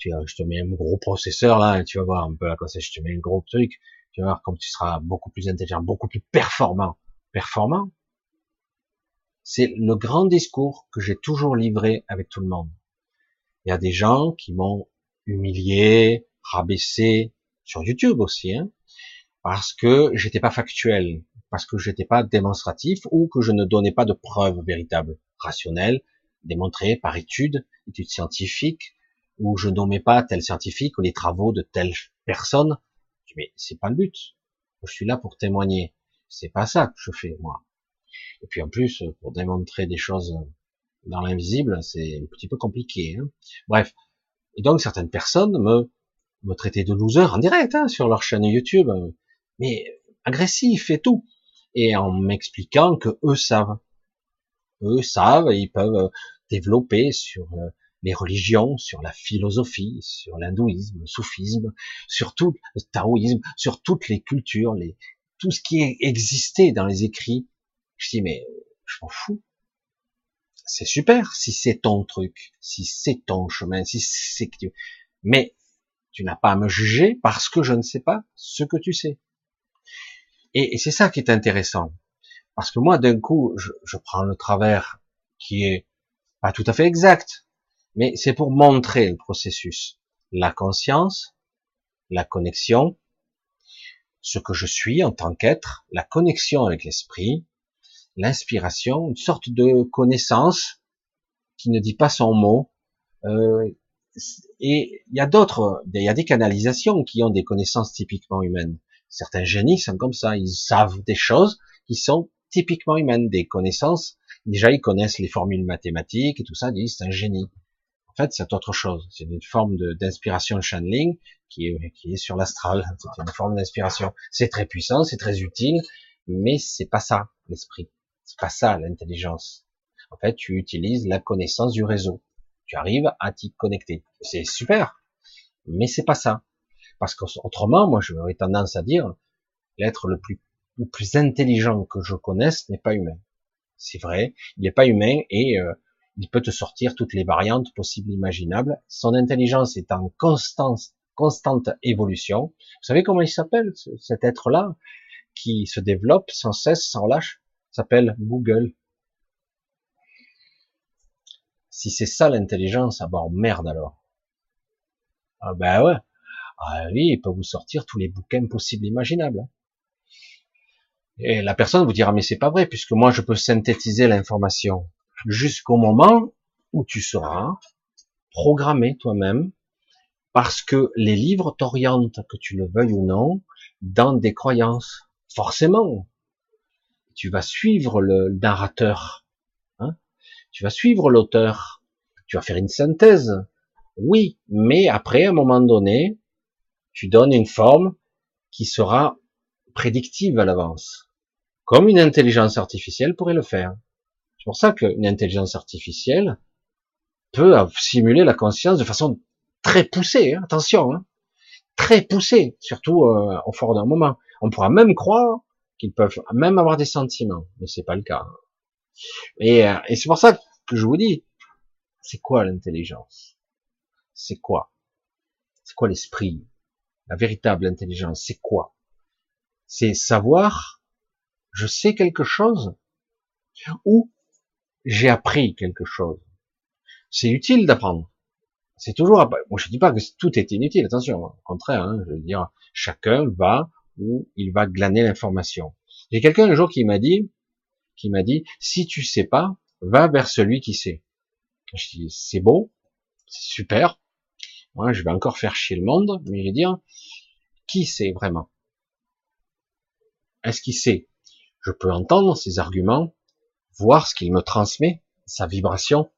A: Tu, je te mets un gros processeur là, et tu vas voir un peu la conscience. Je te mets un gros truc, tu vas voir comme tu seras beaucoup plus intelligent, beaucoup plus performant. Performant, c'est le grand discours que j'ai toujours livré avec tout le monde. Il y a des gens qui m'ont humilié, rabaissé, sur YouTube aussi, hein, parce que j'étais pas factuel, parce que j'étais pas démonstratif ou que je ne donnais pas de preuves véritables, rationnelles, démontrées par études, études scientifiques, ou je nommais pas tel scientifique ou les travaux de telle personne. Mais c'est pas le but. Je suis là pour témoigner. C'est pas ça que je fais, moi. Et puis en plus, pour démontrer des choses dans l'invisible, c'est un petit peu compliqué. Hein. Bref. Et donc certaines personnes me me traitaient de loser en direct hein, sur leur chaîne YouTube, mais agressif et tout, et en m'expliquant que eux savent, eux savent, ils peuvent développer sur euh, les religions, sur la philosophie, sur l'hindouisme, le soufisme, sur tout le taoïsme, sur toutes les cultures, les, tout ce qui existait dans les écrits. Je dis, mais je m'en fous. C'est super si c'est ton truc, si c'est ton chemin, si c'est que tu... Mais tu n'as pas à me juger parce que je ne sais pas ce que tu sais. Et, c'est ça qui est intéressant. Parce que moi, d'un coup, je, je prends le travers qui est pas tout à fait exact, mais c'est pour montrer le processus. La conscience, la connexion, ce que je suis en tant qu'être, la connexion avec l'esprit, l'inspiration, une sorte de connaissance qui ne dit pas son mot. Euh, et il y a d'autres, il y a des canalisations qui ont des connaissances typiquement humaines. Certains génies sont comme ça, ils savent des choses qui sont typiquement humaines, des connaissances. Déjà, ils connaissent les formules mathématiques et tout ça, ils disent c'est un génie. En fait, c'est autre chose. C'est une forme d'inspiration channeling qui est, qui est sur l'astral. C'est une forme d'inspiration. C'est très puissant, c'est très utile, mais c'est pas ça l'esprit. C'est pas ça l'intelligence. En fait, tu utilises la connaissance du réseau. Tu arrives à t'y connecter. C'est super, mais c'est pas ça. Parce qu'autrement, moi, j'aurais tendance à dire, l'être le plus, le plus intelligent que je connaisse n'est pas humain. C'est vrai, il n'est pas humain et euh, il peut te sortir toutes les variantes possibles imaginables. Son intelligence est en constante, évolution. Vous savez comment il s'appelle, cet être-là, qui se développe sans cesse, sans lâche, s'appelle Google. Si c'est ça l'intelligence, ah ben merde alors. Ah ben ouais. Ah oui, il peut vous sortir tous les bouquins possibles imaginables. Et la personne vous dira mais c'est pas vrai puisque moi je peux synthétiser l'information jusqu'au moment où tu seras programmé toi-même parce que les livres t'orientent, que tu le veuilles ou non, dans des croyances. Forcément, tu vas suivre le narrateur, hein tu vas suivre l'auteur, tu vas faire une synthèse, oui, mais après, à un moment donné, tu donnes une forme qui sera prédictive à l'avance, comme une intelligence artificielle pourrait le faire. C'est pour ça qu'une intelligence artificielle peut simuler la conscience de façon très poussée, hein, attention, hein, très poussée, surtout euh, au fort d'un moment. On pourra même croire qu'ils peuvent même avoir des sentiments, mais c'est pas le cas. Et, euh, et c'est pour ça que je vous dis, c'est quoi l'intelligence? C'est quoi? C'est quoi l'esprit? La véritable intelligence, c'est quoi? C'est savoir, je sais quelque chose, ou j'ai appris quelque chose. C'est utile d'apprendre. C'est toujours, moi je dis pas que tout est inutile, attention, au contraire, hein, je veux dire, chacun va où il va glaner l'information. J'ai quelqu'un un jour qui m'a dit, qui m'a dit, si tu sais pas, va vers celui qui sait. Je dis, c'est beau, c'est super. Moi, je vais encore faire chier le monde, mais je vais dire, qui sait vraiment? Est-ce qu'il sait? Je peux entendre ses arguments, voir ce qu'il me transmet, sa vibration.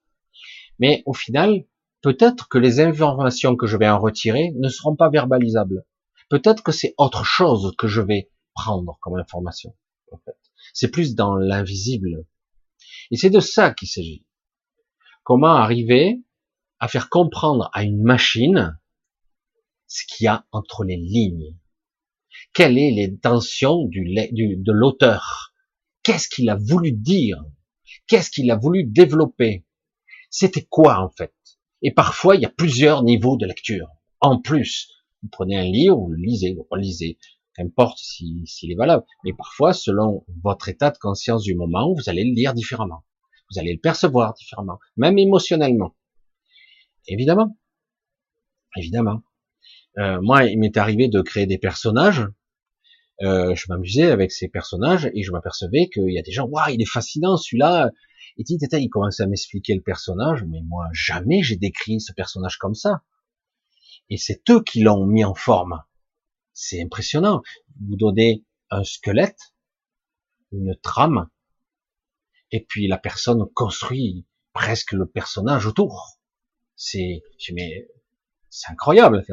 A: Mais au final, peut-être que les informations que je vais en retirer ne seront pas verbalisables. Peut-être que c'est autre chose que je vais prendre comme information. En fait. C'est plus dans l'invisible. Et c'est de ça qu'il s'agit. Comment arriver à faire comprendre à une machine ce qu'il y a entre les lignes? Quelle est l'intention de l'auteur? Qu'est-ce qu'il a voulu dire? Qu'est-ce qu'il a voulu développer? C'était quoi en fait? Et parfois, il y a plusieurs niveaux de lecture. En plus, vous prenez un livre, vous le lisez, vous relisez, qu'importe s'il est valable. Mais parfois, selon votre état de conscience du moment, vous allez le lire différemment. Vous allez le percevoir différemment, même émotionnellement. Évidemment. Évidemment. Euh, moi, il m'est arrivé de créer des personnages. Euh, je m'amusais avec ces personnages et je m'apercevais qu'il y a des gens, waouh, il est fascinant celui-là. Et dit, il commençait à m'expliquer le personnage, mais moi, jamais j'ai décrit ce personnage comme ça. Et c'est eux qui l'ont mis en forme. C'est impressionnant. Vous donnez un squelette, une trame, et puis la personne construit presque le personnage autour. C'est, mais c'est incroyable.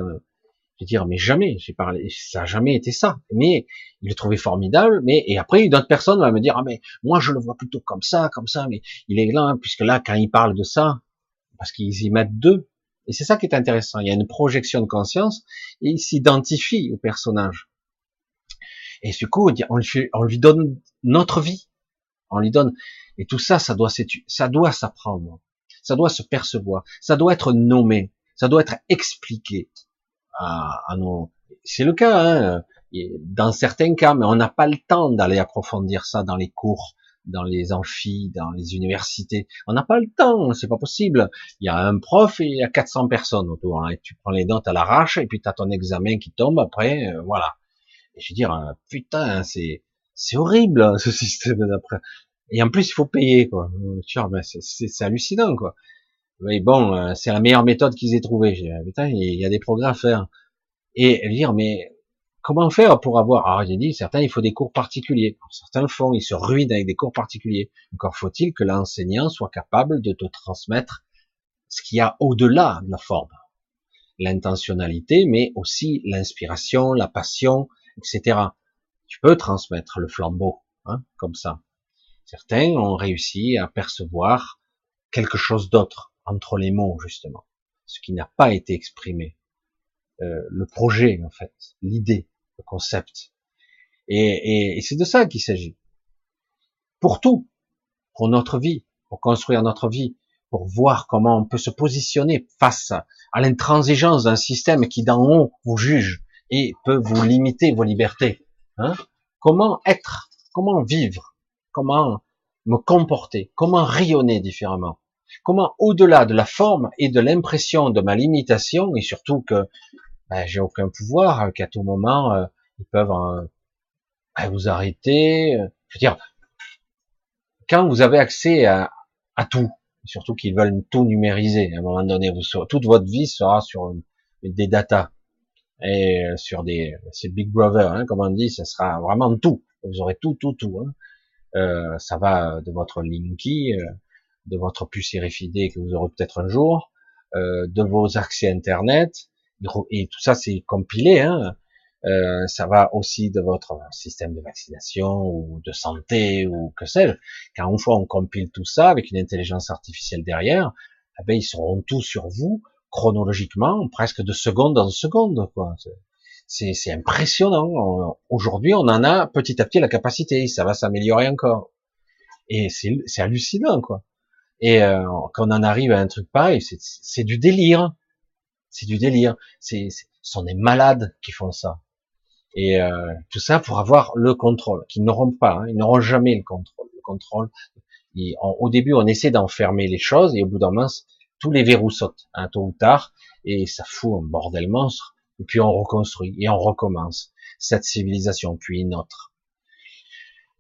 A: Je dire, mais jamais, j'ai parlé, ça a jamais été ça. Mais il le trouvait formidable. Mais et après, une autre personne va me dire, ah mais moi je le vois plutôt comme ça, comme ça. Mais il est là, puisque là, quand il parle de ça, parce qu'ils y mettent deux, et c'est ça qui est intéressant. Il y a une projection de conscience et il s'identifie au personnage. Et du coup, on lui, on lui donne notre vie. On lui donne, et tout ça, ça doit s'apprendre. Ça doit se percevoir. Ça doit être nommé. Ça doit être expliqué c'est le cas, hein, dans certains cas, mais on n'a pas le temps d'aller approfondir ça dans les cours dans les amphis, dans les universités. On n'a pas le temps, c'est pas possible. Il y a un prof et il y a 400 personnes autour. Hein, et tu prends les notes à l'arrache et puis tu as ton examen qui tombe après, euh, voilà. Et je veux dire, euh, putain, c'est c'est horrible ce système d'après. Et en plus, il faut payer, quoi. C'est hallucinant, quoi. Mais bon, euh, c'est la meilleure méthode qu'ils aient trouvée. Putain, il y a des progrès à faire. Et dire, mais Comment faire pour avoir Alors j'ai dit, certains, il faut des cours particuliers. Certains font, ils se ruinent avec des cours particuliers. Encore faut-il que l'enseignant soit capable de te transmettre ce qu'il y a au-delà de la forme. L'intentionnalité, mais aussi l'inspiration, la passion, etc. Tu peux transmettre le flambeau, hein, comme ça. Certains ont réussi à percevoir quelque chose d'autre entre les mots, justement, ce qui n'a pas été exprimé. Euh, le projet, en fait, l'idée, le concept. Et, et c'est de ça qu'il s'agit. Pour tout, pour notre vie, pour construire notre vie, pour voir comment on peut se positionner face à l'intransigeance d'un système qui d'en haut vous juge et peut vous limiter vos libertés. Hein? Comment être, comment vivre, comment me comporter, comment rayonner différemment, comment au-delà de la forme et de l'impression de ma limitation et surtout que ben, j'ai aucun pouvoir, euh, qu'à tout moment euh, ils peuvent euh, vous arrêter. Je veux dire, quand vous avez accès à, à tout, surtout qu'ils veulent tout numériser, à un moment donné, vous, toute votre vie sera sur des data et sur des, c'est Big Brother, hein, comme on dit, ça sera vraiment tout. Vous aurez tout, tout, tout. Hein. Euh, ça va de votre Linky, de votre puce RFID que vous aurez peut-être un jour, euh, de vos accès Internet, et tout ça c'est compilé, hein, euh, ça va aussi de votre système de vaccination ou de santé ou que sais-je. Quand une fois on compile tout ça avec une intelligence artificielle derrière, eh ben ils seront tous sur vous chronologiquement, presque de seconde en seconde. Quoi. C'est, c'est impressionnant. Aujourd'hui, on en a petit à petit la capacité. Ça va s'améliorer encore. Et c'est, c'est hallucinant, quoi. Et euh, quand on en arrive à un truc pareil, c'est, du délire. C'est du délire. C'est, ce sont des malades qui font ça. Et euh, tout ça pour avoir le contrôle, qu'ils n'auront pas, hein, ils n'auront jamais le contrôle. Le contrôle. au début, on essaie d'enfermer les choses et au bout d'un moment, tous les verrous sautent, hein, tôt ou tard, et ça fout un bordel monstre. Et puis on reconstruit et on recommence cette civilisation, puis une autre.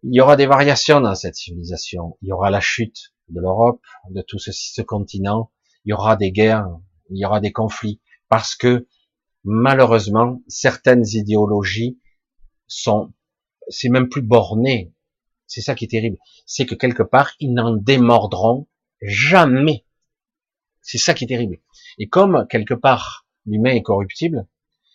A: Il y aura des variations dans cette civilisation. Il y aura la chute de l'Europe, de tout ce, ce continent. Il y aura des guerres, il y aura des conflits, parce que malheureusement, certaines idéologies sont, c'est même plus borné. C'est ça qui est terrible. C'est que quelque part, ils n'en démordront jamais. C'est ça qui est terrible. Et comme quelque part, l'humain est corruptible,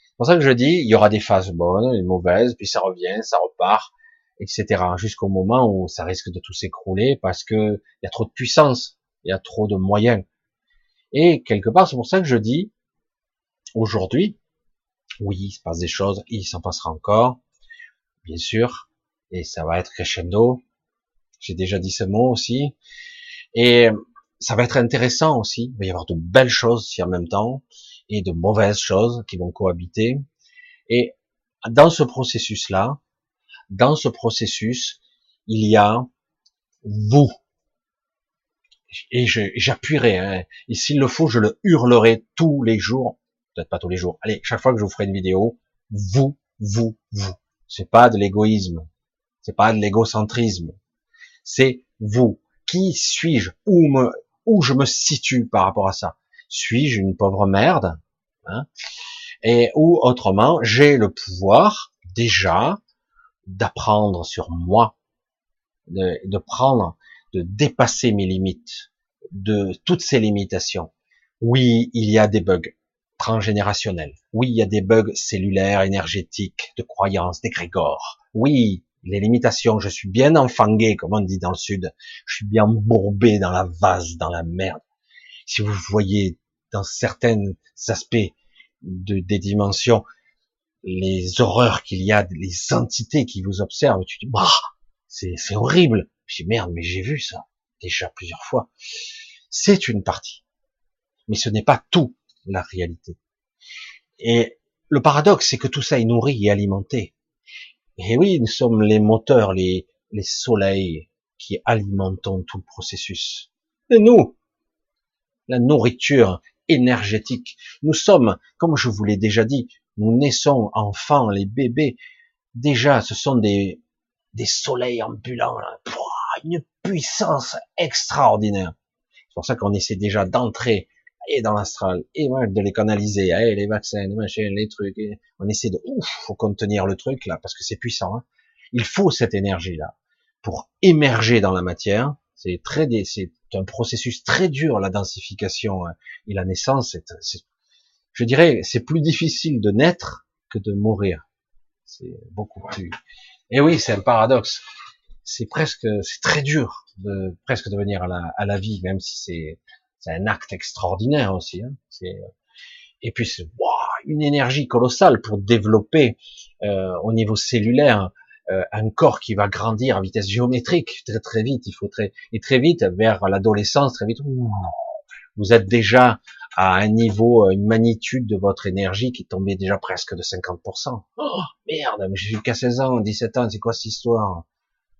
A: c'est pour ça que je dis, il y aura des phases bonnes, et mauvaises, puis ça revient, ça repart, etc. Jusqu'au moment où ça risque de tout s'écrouler parce que il y a trop de puissance, il y a trop de moyens. Et quelque part, c'est pour ça que je dis, aujourd'hui, oui, il se passe des choses, il s'en passera encore, bien sûr, et ça va être crescendo. J'ai déjà dit ce mot aussi. Et ça va être intéressant aussi. Il va y avoir de belles choses si en même temps et de mauvaises choses qui vont cohabiter. Et dans ce processus-là, dans ce processus, il y a vous. Et j'appuierai, hein. et s'il le faut, je le hurlerai tous les jours, peut-être pas tous les jours, allez, chaque fois que je vous ferai une vidéo, vous, vous, vous. C'est pas de l'égoïsme, c'est pas de l'égocentrisme, c'est vous. Qui suis-je? Où me, où je me situe par rapport à ça? Suis-je une pauvre merde hein? Et ou autrement, j'ai le pouvoir déjà d'apprendre sur moi, de, de prendre, de dépasser mes limites, de toutes ces limitations. Oui, il y a des bugs transgénérationnels. Oui, il y a des bugs cellulaires, énergétiques, de croyances, d'égrégores. Oui, les limitations, je suis bien enfangué, comme on dit dans le sud. Je suis bien bourbé dans la vase, dans la merde. Si vous voyez dans certains aspects de, des dimensions, les horreurs qu'il y a, les entités qui vous observent, tu dis, bah, c'est, horrible. Je merde, mais j'ai vu ça déjà plusieurs fois. C'est une partie. Mais ce n'est pas tout la réalité. Et le paradoxe, c'est que tout ça est nourri et alimenté. Et oui, nous sommes les moteurs, les, les soleils qui alimentons tout le processus. Et nous, la nourriture énergétique. Nous sommes, comme je vous l'ai déjà dit, nous naissons enfants, les bébés. Déjà, ce sont des, des soleils ambulants, une puissance extraordinaire. C'est pour ça qu'on essaie déjà d'entrer et dans l'astral, et de les canaliser, eh, les vaccins, les machines, les trucs, on essaie de, ouf, faut contenir le truc là, parce que c'est puissant. Hein. Il faut cette énergie là pour émerger dans la matière. C'est très, c'est un processus très dur la densification hein, et la naissance. C'est, je dirais, c'est plus difficile de naître que de mourir. C'est beaucoup plus. Et oui, c'est un paradoxe. C'est presque, c'est très dur de presque de venir à la, à la vie, même si c'est c'est un acte extraordinaire aussi. Hein. Et puis c'est une énergie colossale pour développer euh, au niveau cellulaire euh, un corps qui va grandir à vitesse géométrique très très vite. Il faut très et très vite vers l'adolescence, très vite. Vous êtes déjà à un niveau, une magnitude de votre énergie qui tombait déjà presque de 50%. Oh, merde, mais j'ai qu'à 16 ans, 17 ans, c'est quoi cette histoire?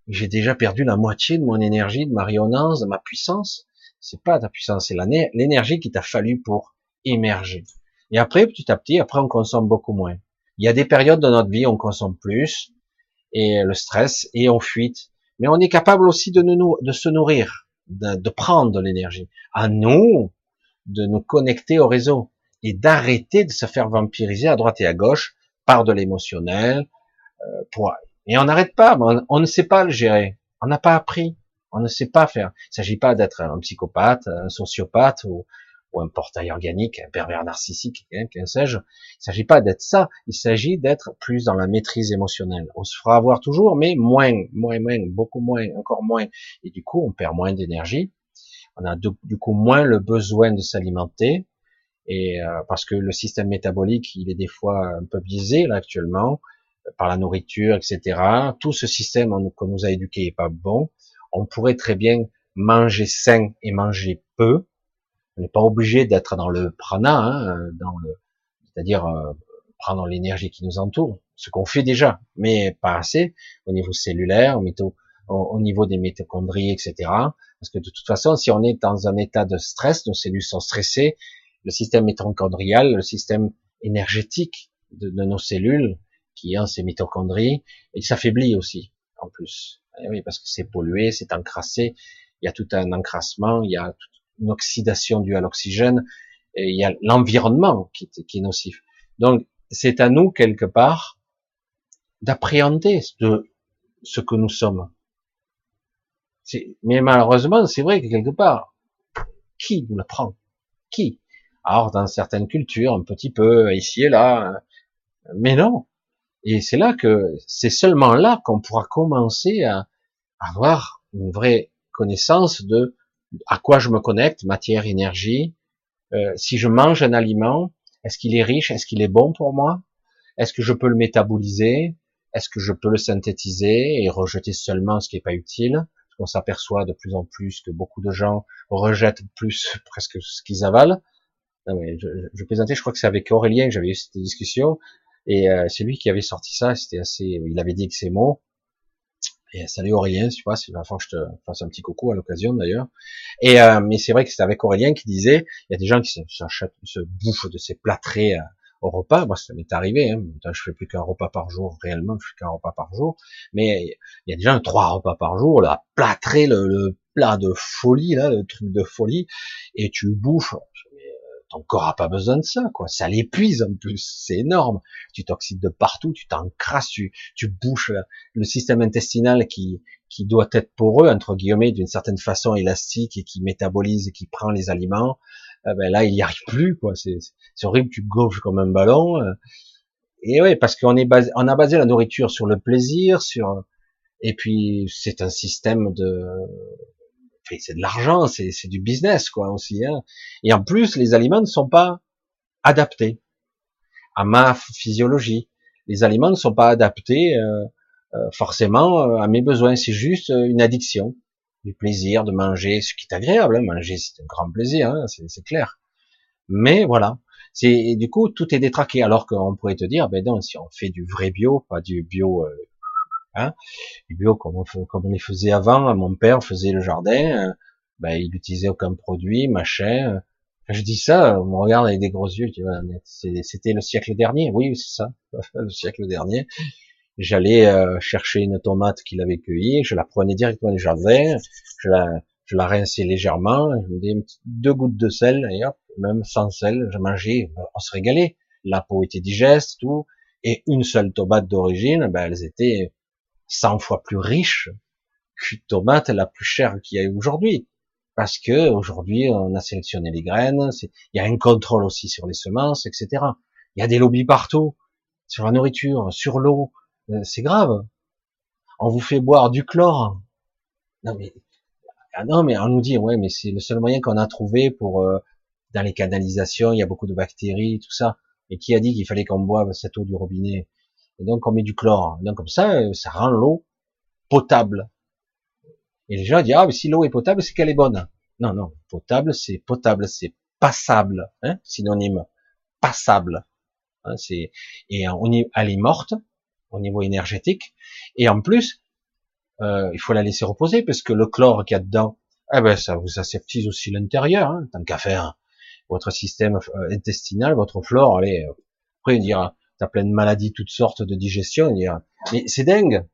A: J'ai déjà perdu la moitié de mon énergie, de ma rayonnance, de ma puissance c'est pas ta puissance, c'est l'énergie qui t'a fallu pour émerger. Et après, petit à petit, après, on consomme beaucoup moins. Il y a des périodes de notre vie où on consomme plus, et le stress, et on fuite. Mais on est capable aussi de, nous, de se nourrir, de, prendre de l'énergie. À nous de nous connecter au réseau et d'arrêter de se faire vampiriser à droite et à gauche par de l'émotionnel. Euh. Et on n'arrête pas, on ne sait pas le gérer. On n'a pas appris. On ne sait pas faire. Il ne s'agit pas d'être un psychopathe, un sociopathe ou, un portail organique, un pervers narcissique, hein, qu'un sais-je. Il ne s'agit pas d'être ça. Il s'agit d'être plus dans la maîtrise émotionnelle. On se fera avoir toujours, mais moins, moins, moins, beaucoup moins, encore moins. Et du coup, on perd moins d'énergie. On a du coup moins le besoin de s'alimenter. Et euh, parce que le système métabolique, il est des fois un peu biaisé là actuellement par la nourriture, etc. Tout ce système qu'on nous a éduqué est pas bon on pourrait très bien manger sain et manger peu. On n'est pas obligé d'être dans le prana, hein, dans le, c'est-à-dire euh, prendre l'énergie qui nous entoure, ce qu'on fait déjà, mais pas assez au niveau cellulaire, au, au niveau des mitochondries, etc. Parce que de toute façon, si on est dans un état de stress, nos cellules sont stressées, le système mitochondrial, le système énergétique de, nos cellules, qui ont ces mitochondries, il s'affaiblit aussi, en plus. Eh oui, parce que c'est pollué, c'est encrassé, il y a tout un encrassement, il y a une oxydation due à l'oxygène, et il y a l'environnement qui, est nocif. Donc, c'est à nous, quelque part, d'appréhender de ce que nous sommes. Mais malheureusement, c'est vrai que quelque part, qui nous l'apprend? Qui? Alors, dans certaines cultures, un petit peu, ici et là, mais non. Et c'est là que, c'est seulement là qu'on pourra commencer à avoir une vraie connaissance de à quoi je me connecte, matière, énergie. Euh, si je mange un aliment, est-ce qu'il est riche, est-ce qu'il est bon pour moi? Est-ce que je peux le métaboliser? Est-ce que je peux le synthétiser et rejeter seulement ce qui n'est pas utile? On s'aperçoit de plus en plus que beaucoup de gens rejettent plus presque ce qu'ils avalent. Non, mais je, je, présentais, je crois que c'est avec Aurélien que j'avais eu cette discussion, et euh, c'est lui qui avait sorti ça. C'était assez, il avait dit que ces mots. Et salut Aurélien, tu vois, c'est la fois que je te fasse un petit coucou à l'occasion d'ailleurs. Et euh, mais c'est vrai que c'était avec Aurélien qui disait, il y a des gens qui se, se bouffent de ces plâtrés euh, au repas. Moi, ça m'est arrivé. Hein. Je fais plus qu'un repas par jour réellement. Je fais qu'un repas par jour. Mais il y a déjà trois repas par jour. Là, plâtrer le, le, plat de folie là, le truc de folie, et tu bouffes. Ton corps pas besoin de ça, quoi. Ça l'épuise en plus. C'est énorme. Tu t'oxydes de partout. Tu t'encrasses. Tu, tu bouches le système intestinal qui qui doit être poreux entre guillemets d'une certaine façon élastique et qui métabolise et qui prend les aliments ah ben là il y arrive plus quoi. C'est horrible, tu gonfles comme un ballon. Et ouais, parce qu'on est basé, on a basé la nourriture sur le plaisir, sur et puis c'est un système de, c'est de l'argent, c'est du business quoi aussi. Hein. Et en plus, les aliments ne sont pas adaptés à ma physiologie. Les aliments ne sont pas adaptés euh, euh forcément à mes besoins. C'est juste une addiction du plaisir de manger, ce qui est agréable. Hein, manger, c'est un grand plaisir, hein, c'est clair. Mais voilà, c'est du coup tout est détraqué. Alors qu'on pourrait te dire, ben non, si on fait du vrai bio, pas du bio, euh, hein, du bio comme on, comme les faisait avant. Mon père faisait le jardin, euh, ben il utilisait aucun produit, machin. je dis ça, on me regarde avec des gros yeux. C'était le siècle dernier. Oui, c'est ça, le siècle dernier j'allais euh, chercher une tomate qu'il avait cueillie, je la prenais directement du jardin, je la, je la rinçais légèrement, je mettais deux gouttes de sel, et hop, même sans sel, je mangeais, on se régalait. La peau était digeste, tout, et une seule tomate d'origine, ben, elles étaient 100 fois plus riches qu'une tomate la plus chère qu'il y a aujourd'hui. Parce que aujourd'hui, on a sélectionné les graines, il y a un contrôle aussi sur les semences, etc. Il y a des lobbies partout, sur la nourriture, sur l'eau, euh, c'est grave. On vous fait boire du chlore. Non mais, ah non mais on nous dit ouais mais c'est le seul moyen qu'on a trouvé pour euh, dans les canalisations il y a beaucoup de bactéries tout ça. Et qui a dit qu'il fallait qu'on boive cette eau du robinet? Et donc on met du chlore. Donc comme ça euh, ça rend l'eau potable. Et les gens disent ah mais si l'eau est potable c'est qu'elle est bonne. Non non potable c'est potable c'est passable hein, synonyme passable. Hein, c'est et on est, elle est morte au niveau énergétique. Et en plus, euh, il faut la laisser reposer parce que le chlore qu'il y a dedans, eh ben ça vous aseptise aussi l'intérieur, hein, tant qu'à faire. Votre système euh, intestinal, votre flore, allez, euh, après dire, t'as plein de maladies, toutes sortes de digestion, mais c'est dingue.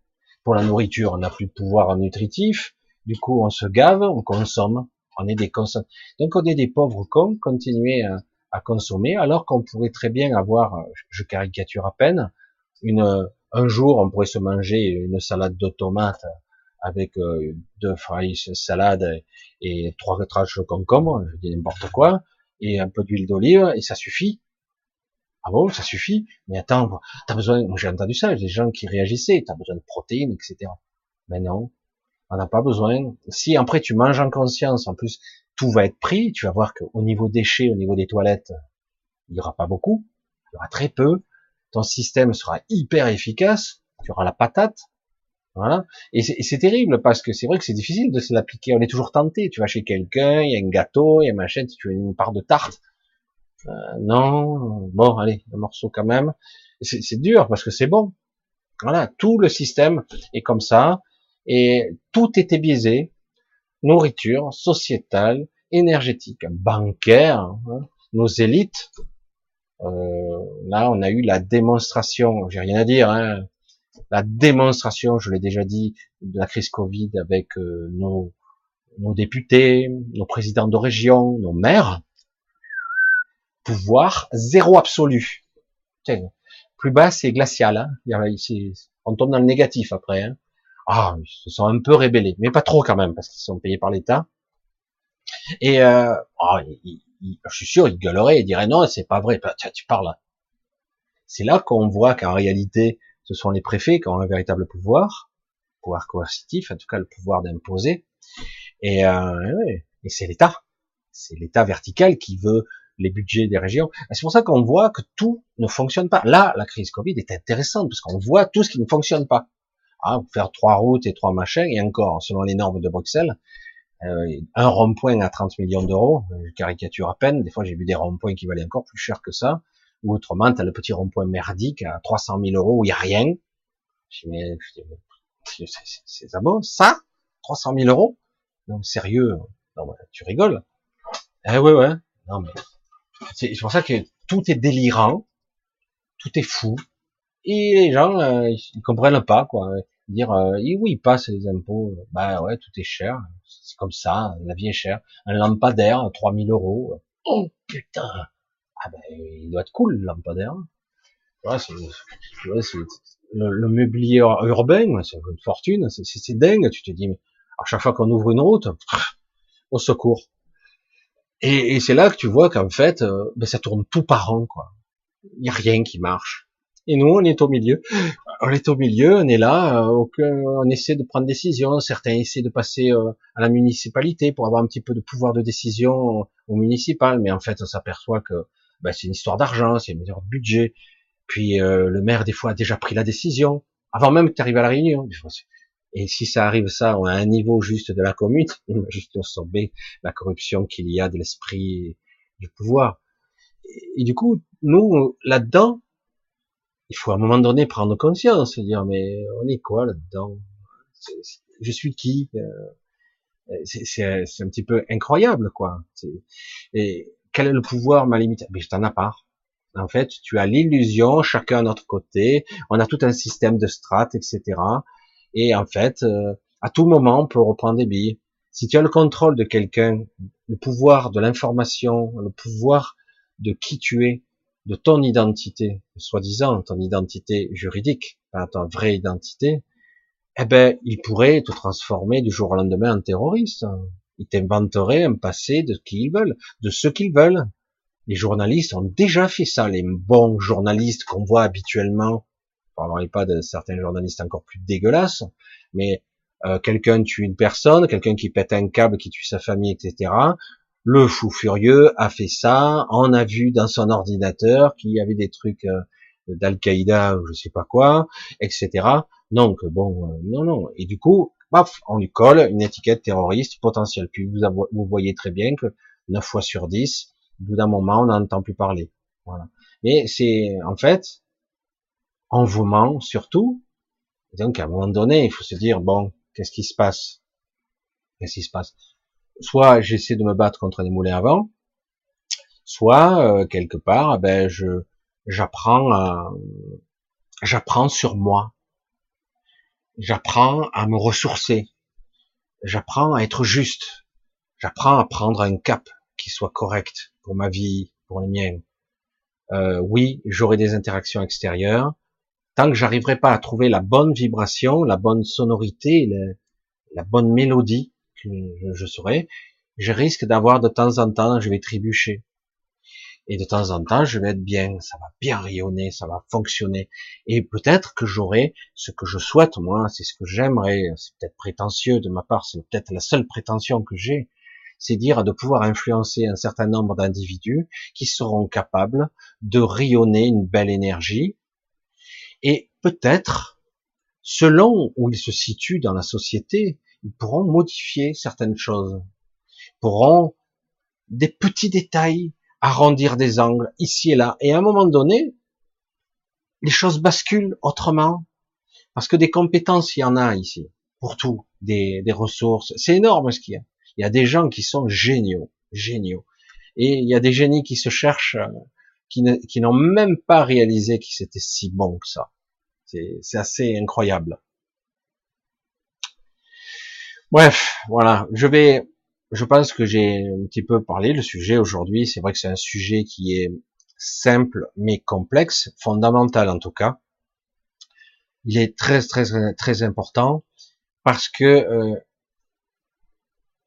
A: Pour la nourriture, on n'a plus de pouvoir nutritif, du coup on se gave, on consomme, on est des consommateurs. Donc on est des pauvres cons, continuer à, consommer, alors qu'on pourrait très bien avoir, je caricature à peine, une un jour, on pourrait se manger une salade de tomates avec euh, deux fraises salade et trois tranches de concombre, je dis n'importe quoi, et un peu d'huile d'olive, et ça suffit. Ah bon, ça suffit Mais attends, t'as besoin, moi j'ai entendu ça, des gens qui réagissaient, t'as besoin de protéines, etc. Mais non, on n'a pas besoin. Si après tu manges en conscience, en plus tout va être pris, tu vas voir qu'au niveau déchets, au niveau des toilettes, il y aura pas beaucoup, il y aura très peu, ton système sera hyper efficace, tu auras la patate, voilà. Et c'est terrible parce que c'est vrai que c'est difficile de se l'appliquer. On est toujours tenté. Tu vas chez quelqu'un, il y a un gâteau, il y a machin, tu veux une part de tarte. Euh, non, bon, allez, un morceau quand même. C'est dur parce que c'est bon. Voilà, tout le système est comme ça et tout était biaisé. Nourriture, sociétale, énergétique, bancaire, hein. nos élites, euh, là, on a eu la démonstration, j'ai rien à dire, hein, la démonstration, je l'ai déjà dit, de la crise Covid avec euh, nos, nos députés, nos présidents de région, nos maires, pouvoir zéro absolu. Tiens, plus bas, c'est glacial. Hein. On tombe dans le négatif après. Hein. Ah, ils se sont un peu rébellés, mais pas trop quand même, parce qu'ils sont payés par l'État. Et euh, oh, je suis sûr, il gueulerait et dirait non, c'est pas vrai. Tiens, tu parles. C'est là qu'on voit qu'en réalité, ce sont les préfets qui ont un véritable pouvoir, pouvoir coercitif, en tout cas le pouvoir d'imposer. Et, euh, et c'est l'État, c'est l'État vertical qui veut les budgets des régions. C'est pour ça qu'on voit que tout ne fonctionne pas. Là, la crise Covid est intéressante parce qu'on voit tout ce qui ne fonctionne pas. Ah, faire trois routes et trois machins, et encore, selon les normes de Bruxelles, euh, un rond-point à 30 millions d'euros, je caricature à peine, des fois j'ai vu des ronds-points qui valaient encore plus cher que ça, ou autrement, tu as le petit rond-point merdique à 300 000 euros où il n'y a rien. Je dis, mais, c'est ça bon, ça 300 000 euros Non, sérieux Non, tu rigoles Eh ouais, ouais. Non, mais c'est pour ça que tout est délirant, tout est fou, et les gens, euh, ils comprennent pas, quoi. Dire, euh, oui, ils passent les impôts, bah ouais, tout est cher, c'est comme ça, la vie est chère. Un lampadaire, 3000 euros, oh putain, ah ben, il doit être cool, le lampadaire. Ouais, c'est, le, le, mobilier urbain, c'est une fortune, c'est dingue, tu te dis, mais à chaque fois qu'on ouvre une route, au secours. Et, et c'est là que tu vois qu'en fait, euh, ben ça tourne tout par an, quoi. Il n'y a rien qui marche. Et nous, on est au milieu. On est au milieu, on est là, euh, on essaie de prendre des décisions. Certains essaient de passer euh, à la municipalité pour avoir un petit peu de pouvoir de décision au municipal, mais en fait, on s'aperçoit que ben, c'est une histoire d'argent, c'est une histoire de budget. Puis euh, le maire, des fois, a déjà pris la décision, avant même que tu arrives à la réunion. Et si ça arrive ça, on a un niveau juste de la commune, on va juste absorber la corruption qu'il y a de l'esprit du pouvoir. Et, du coup, nous, là-dedans, il faut à un moment donné prendre conscience, se dire mais on est quoi là-dedans? Je suis qui euh, C'est un petit peu incroyable quoi. Et quel est le pouvoir ma limite? Mais je t'en ai pas. En fait, tu as l'illusion, chacun à notre côté, on a tout un système de strates, etc. Et en fait, euh, à tout moment, on peut reprendre des billes. Si tu as le contrôle de quelqu'un, le pouvoir de l'information, le pouvoir de qui tu es, de ton identité, soi-disant ton identité juridique, pas ta vraie identité, eh ben, il pourrait te transformer du jour au lendemain en terroriste. Ils t'inventeraient un passé de qui ils veulent, de ce qu'ils veulent. Les journalistes ont déjà fait ça, les bons journalistes qu'on voit habituellement. On parler pas de certains journalistes encore plus dégueulasses, mais euh, quelqu'un tue une personne, quelqu'un qui pète un câble, qui tue sa famille, etc. Le fou furieux a fait ça, on a vu dans son ordinateur qu'il y avait des trucs euh, d'Al-Qaïda ou je sais pas quoi, etc. Donc bon, euh, non, non. Et du coup, paf, on lui colle une étiquette terroriste potentielle. Puis vous, vous voyez très bien que 9 fois sur 10, au bout d'un moment, on n'entend plus parler. Voilà. Mais c'est, en fait, on vous ment surtout. donc, à un moment donné, il faut se dire, bon, qu'est-ce qui se passe? Qu'est-ce qui se passe? Soit j'essaie de me battre contre des moulins à vent, soit, euh, quelque part, ben, je, j'apprends j'apprends sur moi. J'apprends à me ressourcer. J'apprends à être juste. J'apprends à prendre un cap qui soit correct pour ma vie, pour les miens. Euh, oui, j'aurai des interactions extérieures. Tant que j'arriverai pas à trouver la bonne vibration, la bonne sonorité, la, bonne mélodie que je, je saurai, je risque d'avoir de temps en temps, je vais trébucher. Et de temps en temps, je vais être bien, ça va bien rayonner, ça va fonctionner, et peut-être que j'aurai ce que je souhaite, moi, c'est ce que j'aimerais, c'est peut-être prétentieux de ma part, c'est peut-être la seule prétention que j'ai, c'est dire de pouvoir influencer un certain nombre d'individus qui seront capables de rayonner une belle énergie, et peut-être, selon où ils se situent dans la société, ils pourront modifier certaines choses, pourront des petits détails arrondir des angles ici et là. Et à un moment donné, les choses basculent autrement. Parce que des compétences, il y en a ici. Pour tout. Des, des ressources. C'est énorme ce qu'il y a. Il y a des gens qui sont géniaux. Géniaux. Et il y a des génies qui se cherchent, euh, qui, n'ont même pas réalisé qu'ils étaient si bons que ça. C'est assez incroyable. Bref, voilà. Je vais je pense que j'ai un petit peu parlé le sujet aujourd'hui. C'est vrai que c'est un sujet qui est simple mais complexe, fondamental en tout cas. Il est très très très important parce que euh,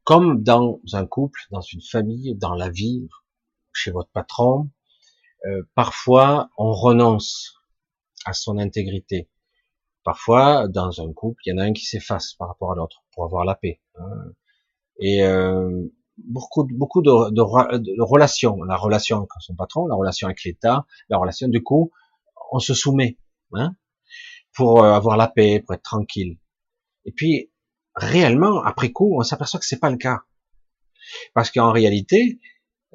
A: comme dans un couple, dans une famille, dans la vie, chez votre patron, euh, parfois on renonce à son intégrité. Parfois, dans un couple, il y en a un qui s'efface par rapport à l'autre pour avoir la paix. Hein et euh, beaucoup beaucoup de, de, de, relations, la relation avec son patron, la relation avec l'État, la relation du coup, on se soumet. Hein pour euh, avoir la paix, pour être tranquille. Et puis, réellement, après coup, on s'aperçoit que c'est pas le cas. Parce qu'en réalité,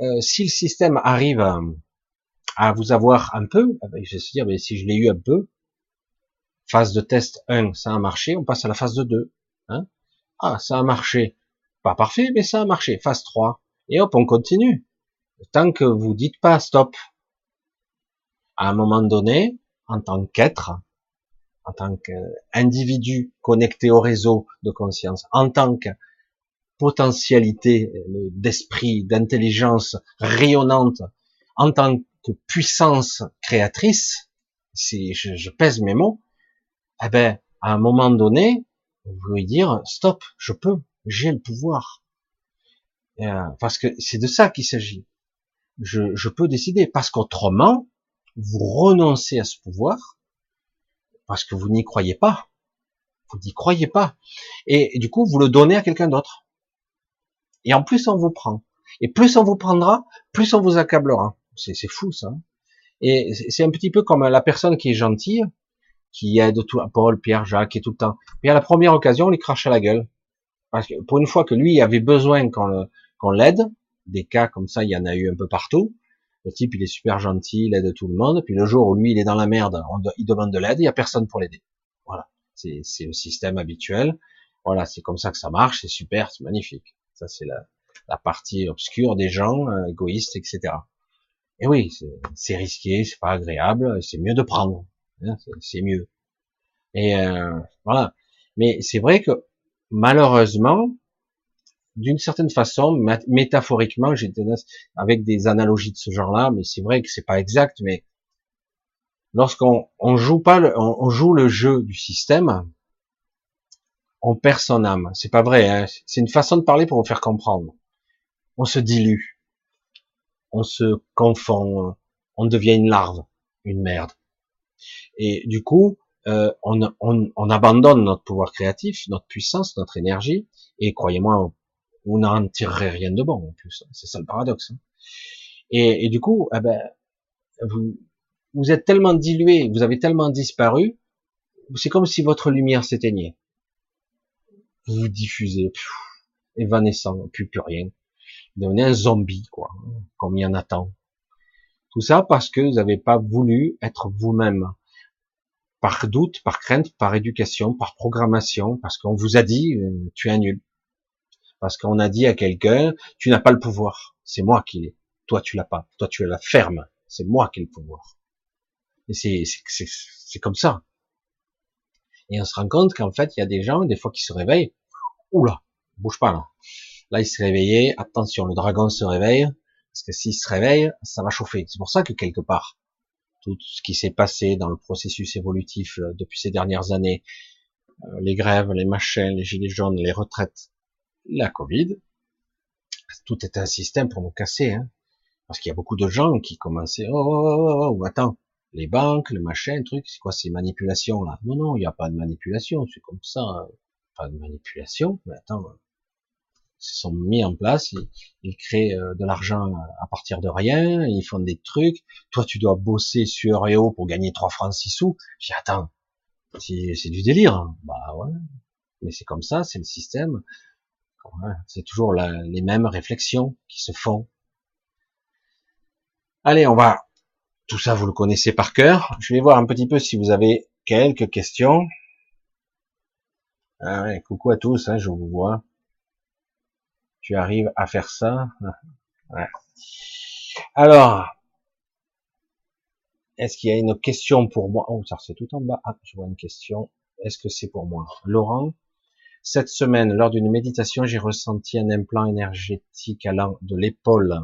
A: euh, si le système arrive à, vous avoir un peu, je vais se dire, mais si je l'ai eu un peu, phase de test 1, ça a marché, on passe à la phase de 2. Hein ah, ça a marché. Pas parfait, mais ça a marché. Phase 3. Et hop, on continue. Tant que vous dites pas stop. À un moment donné, en tant qu'être, en tant qu'individu connecté au réseau de conscience, en tant que potentialité d'esprit, d'intelligence rayonnante, en tant puissance créatrice, si je, pèse mes mots, eh ben, à un moment donné, vous voulez dire, stop, je peux, j'ai le pouvoir. Euh, parce que c'est de ça qu'il s'agit. Je, je peux décider, parce qu'autrement, vous renoncez à ce pouvoir, parce que vous n'y croyez pas. Vous n'y croyez pas. Et, du coup, vous le donnez à quelqu'un d'autre. Et en plus, on vous prend. Et plus on vous prendra, plus on vous accablera. C'est fou, ça. Et c'est un petit peu comme la personne qui est gentille, qui aide tout, Paul, Pierre, Jacques, et tout le temps. Et à la première occasion, on lui crache à la gueule. Parce que pour une fois que lui avait besoin qu'on l'aide, des cas comme ça, il y en a eu un peu partout. Le type, il est super gentil, il aide tout le monde. Puis le jour où lui, il est dans la merde, il demande de l'aide, il y a personne pour l'aider. Voilà. C'est le système habituel. Voilà, c'est comme ça que ça marche. C'est super, c'est magnifique. Ça, c'est la, la partie obscure des gens, euh, égoïstes, etc. Et oui, c'est risqué, c'est pas agréable, c'est mieux de prendre. Hein, c'est mieux. Et euh, voilà. Mais c'est vrai que malheureusement, d'une certaine façon, métaphoriquement, j'ai avec des analogies de ce genre-là, mais c'est vrai que c'est pas exact, mais lorsqu'on on joue pas, le, on, joue le jeu du système, on perd son âme. C'est pas vrai, hein c'est une façon de parler pour vous faire comprendre. On se dilue, on se confond, on devient une larve, une merde. Et du coup, euh, on, on, on, abandonne notre pouvoir créatif, notre puissance, notre énergie, et croyez-moi, vous n'en tirerez rien de bon en plus. C'est ça le paradoxe. Hein. Et, du coup, eh ben, vous, vous êtes tellement dilué, vous avez tellement disparu, c'est comme si votre lumière s'éteignait. Vous vous diffusez, pff, évanescent, plus plus rien. Devenez un zombie, quoi, comme il y en a tant. Tout ça parce que vous n'avez pas voulu être vous-même. Par doute, par crainte, par éducation, par programmation, parce qu'on vous a dit, euh, tu es nul parce qu'on a dit à quelqu'un, tu n'as pas le pouvoir, c'est moi qui l'ai. Toi, tu l'as pas. Toi, tu es la ferme. C'est moi qui ai le pouvoir. Et c'est, c'est, comme ça. Et on se rend compte qu'en fait, il y a des gens, des fois, qui se réveillent. Oula, bouge pas là. Là, il se réveillait. Attention, le dragon se réveille. Parce que s'il se réveille, ça va chauffer. C'est pour ça que quelque part, tout ce qui s'est passé dans le processus évolutif euh, depuis ces dernières années, euh, les grèves, les machins, les gilets jaunes, les retraites, la Covid, tout est un système pour nous casser, hein. Parce qu'il y a beaucoup de gens qui commençaient, oh, oh, oh, oh, attends, les banques, le machin, truc, c'est quoi ces manipulations là? Non, non, il n'y a pas de manipulation, c'est comme ça, hein. pas de manipulation, mais attends, se sont mis en place, ils, créent euh, de l'argent à partir de rien, ils font des trucs, toi tu dois bosser sur EO pour gagner 3 francs 6 sous, j'ai attends, c'est du délire, hein. bah ouais, mais c'est comme ça, c'est le système, c'est toujours les mêmes réflexions qui se font. Allez, on va, tout ça vous le connaissez par cœur. Je vais voir un petit peu si vous avez quelques questions. Ah coucou à tous, hein, je vous vois. Tu arrives à faire ça. Alors, est-ce qu'il y a une question pour moi? Oh, ça c'est tout en bas. Ah, je vois une question. Est-ce que c'est pour moi? Laurent, cette semaine, lors d'une méditation, j'ai ressenti un implant énergétique allant de l'épaule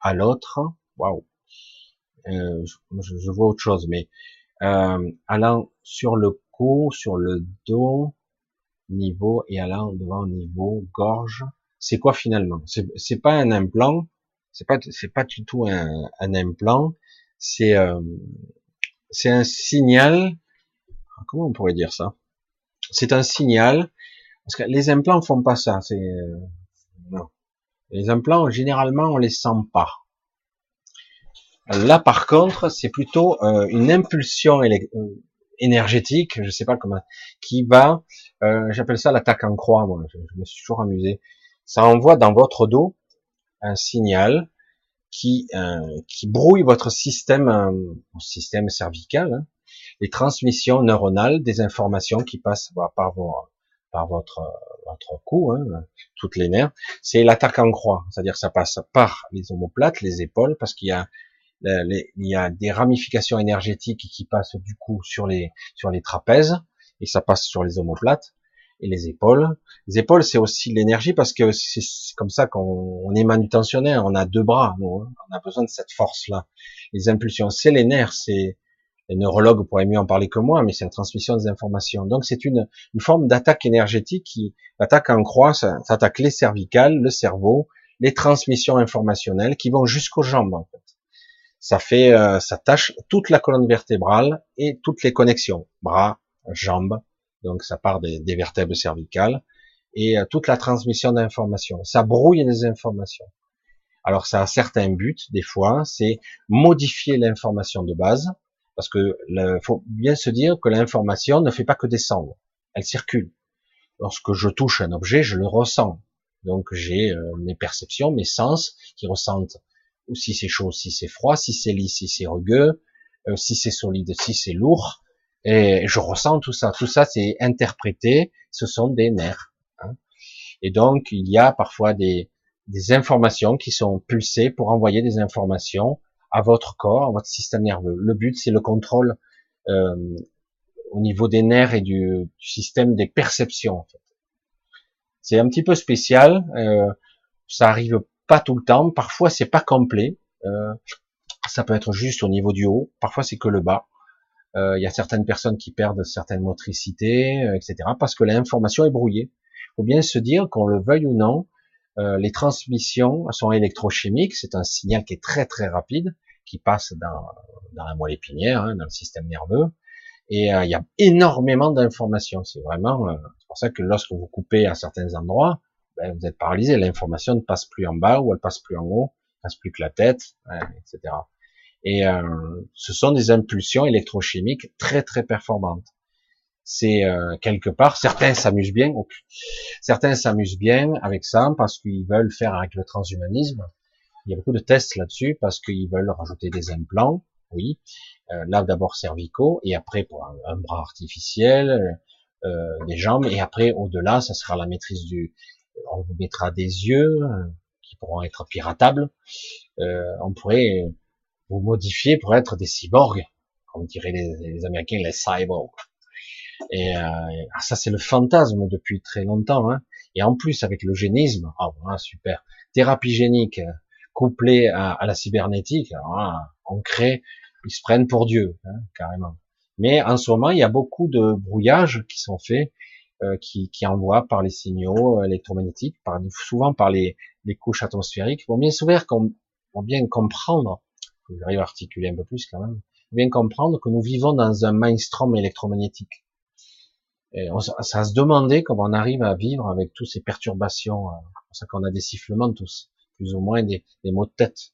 A: à l'autre. Waouh. Euh, je, vois autre chose, mais euh, allant sur le cou, sur le dos, niveau et allant devant niveau gorge. C'est quoi finalement? C'est pas un implant, c'est pas c'est pas du tout un, implant. C'est euh, c'est un signal. Comment on pourrait dire ça? C'est un signal parce que les implants font pas ça. C'est euh, non. Les implants, généralement, on les sent pas. Là, par contre, c'est plutôt euh, une impulsion euh, énergétique, je sais pas comment, qui va, euh, j'appelle ça l'attaque en croix, moi, je, me suis toujours amusé. Ça envoie dans votre dos un signal qui euh, qui brouille votre système euh, système cervical, hein, les transmissions neuronales des informations qui passent bah, par vos par votre votre cou, hein, toutes les nerfs, c'est l'attaque en croix, c'est-à-dire ça passe par les omoplates, les épaules, parce qu'il y a il y a des ramifications énergétiques qui passent du coup sur les sur les trapèzes et ça passe sur les omoplates et les épaules. Les épaules, c'est aussi l'énergie parce que c'est comme ça qu'on est manutentionnaire. On a deux bras, hein. on a besoin de cette force-là. Les impulsions, c'est les nerfs, c'est les neurologues pourraient mieux en parler que moi, mais c'est la transmission des informations. Donc c'est une, forme d'attaque énergétique qui attaque en croix, ça, ça, attaque les cervicales, le cerveau, les transmissions informationnelles qui vont jusqu'aux jambes en fait ça fait, euh, ça tâche toute la colonne vertébrale et toutes les connexions, bras, jambes, donc ça part des, vertèbres cervicales et euh, toute la transmission d'informations. Ça brouille les informations. Alors ça a certains buts, des fois, c'est modifier l'information de base, parce que faut bien se dire que l'information ne fait pas que descendre, elle circule. Lorsque je touche un objet, je le ressens. Donc j'ai euh, mes perceptions, mes sens qui ressentent si c'est chaud, si c'est froid, si c'est lisse, si c'est rugueux, euh, si c'est solide, si c'est lourd. Et je ressens tout ça. Tout ça, c'est interprété. Ce sont des nerfs. Hein. Et donc, il y a parfois des, des informations qui sont pulsées pour envoyer des informations à votre corps, à votre système nerveux. Le but, c'est le contrôle euh, au niveau des nerfs et du, système des perceptions. C'est un petit peu spécial. Euh, ça arrive pas tout le temps. Parfois, c'est pas complet. Euh, ça peut être juste au niveau du haut. Parfois, c'est que le bas. Euh, il y a certaines personnes qui perdent certaines motricités, euh, etc. Parce que l'information est brouillée. Il faut bien se dire qu'on le veuille ou non, les transmissions sont électrochimiques. C'est un signal qui est très très rapide, qui passe dans, dans la moelle épinière, hein, dans le système nerveux. Et il y a énormément d'informations. C'est vraiment, c'est pour ça que lorsque vous coupez à certains endroits, ben, vous êtes paralysé. L'information ne passe plus en bas ou elle passe plus en haut, elle passe plus que la tête, etc. Et euh, ce sont des impulsions électrochimiques très très performantes. C'est euh, quelque part, certains s'amusent bien, certains s'amusent bien avec ça parce qu'ils veulent faire avec le transhumanisme. Il y a beaucoup de tests là-dessus parce qu'ils veulent rajouter des implants, oui, euh, là d'abord cervicaux et après pour un, bras artificiel, euh, des jambes et après au-delà, ça sera la maîtrise du on vous mettra des yeux euh, qui pourront être piratables. Euh, on pourrait vous modifier pour être des cyborgs, comme diraient les, Américains, les cyborgs. Et euh, ah, ça, c'est le fantasme depuis très longtemps. Hein. Et en plus, avec l'eugénisme, ah super. Thérapie génique couplée à, la cybernétique, on crée, ils se prennent pour Dieu, hein, carrément. Mais en ce moment, il y a beaucoup de brouillages qui sont faits euh, qui, qui envoie par les signaux euh, électromagnétiques, par, souvent par les, les couches atmosphériques, vont bien bien comprendre, j'arrive à articuler un peu plus quand même, bien comprendre que nous vivons dans un mainstream électromagnétique. Et on, ça se demandait comment on arrive à vivre avec toutes ces perturbations. Euh, c'est pour ça qu'on a des sifflements tous, plus ou moins des, des maux de tête.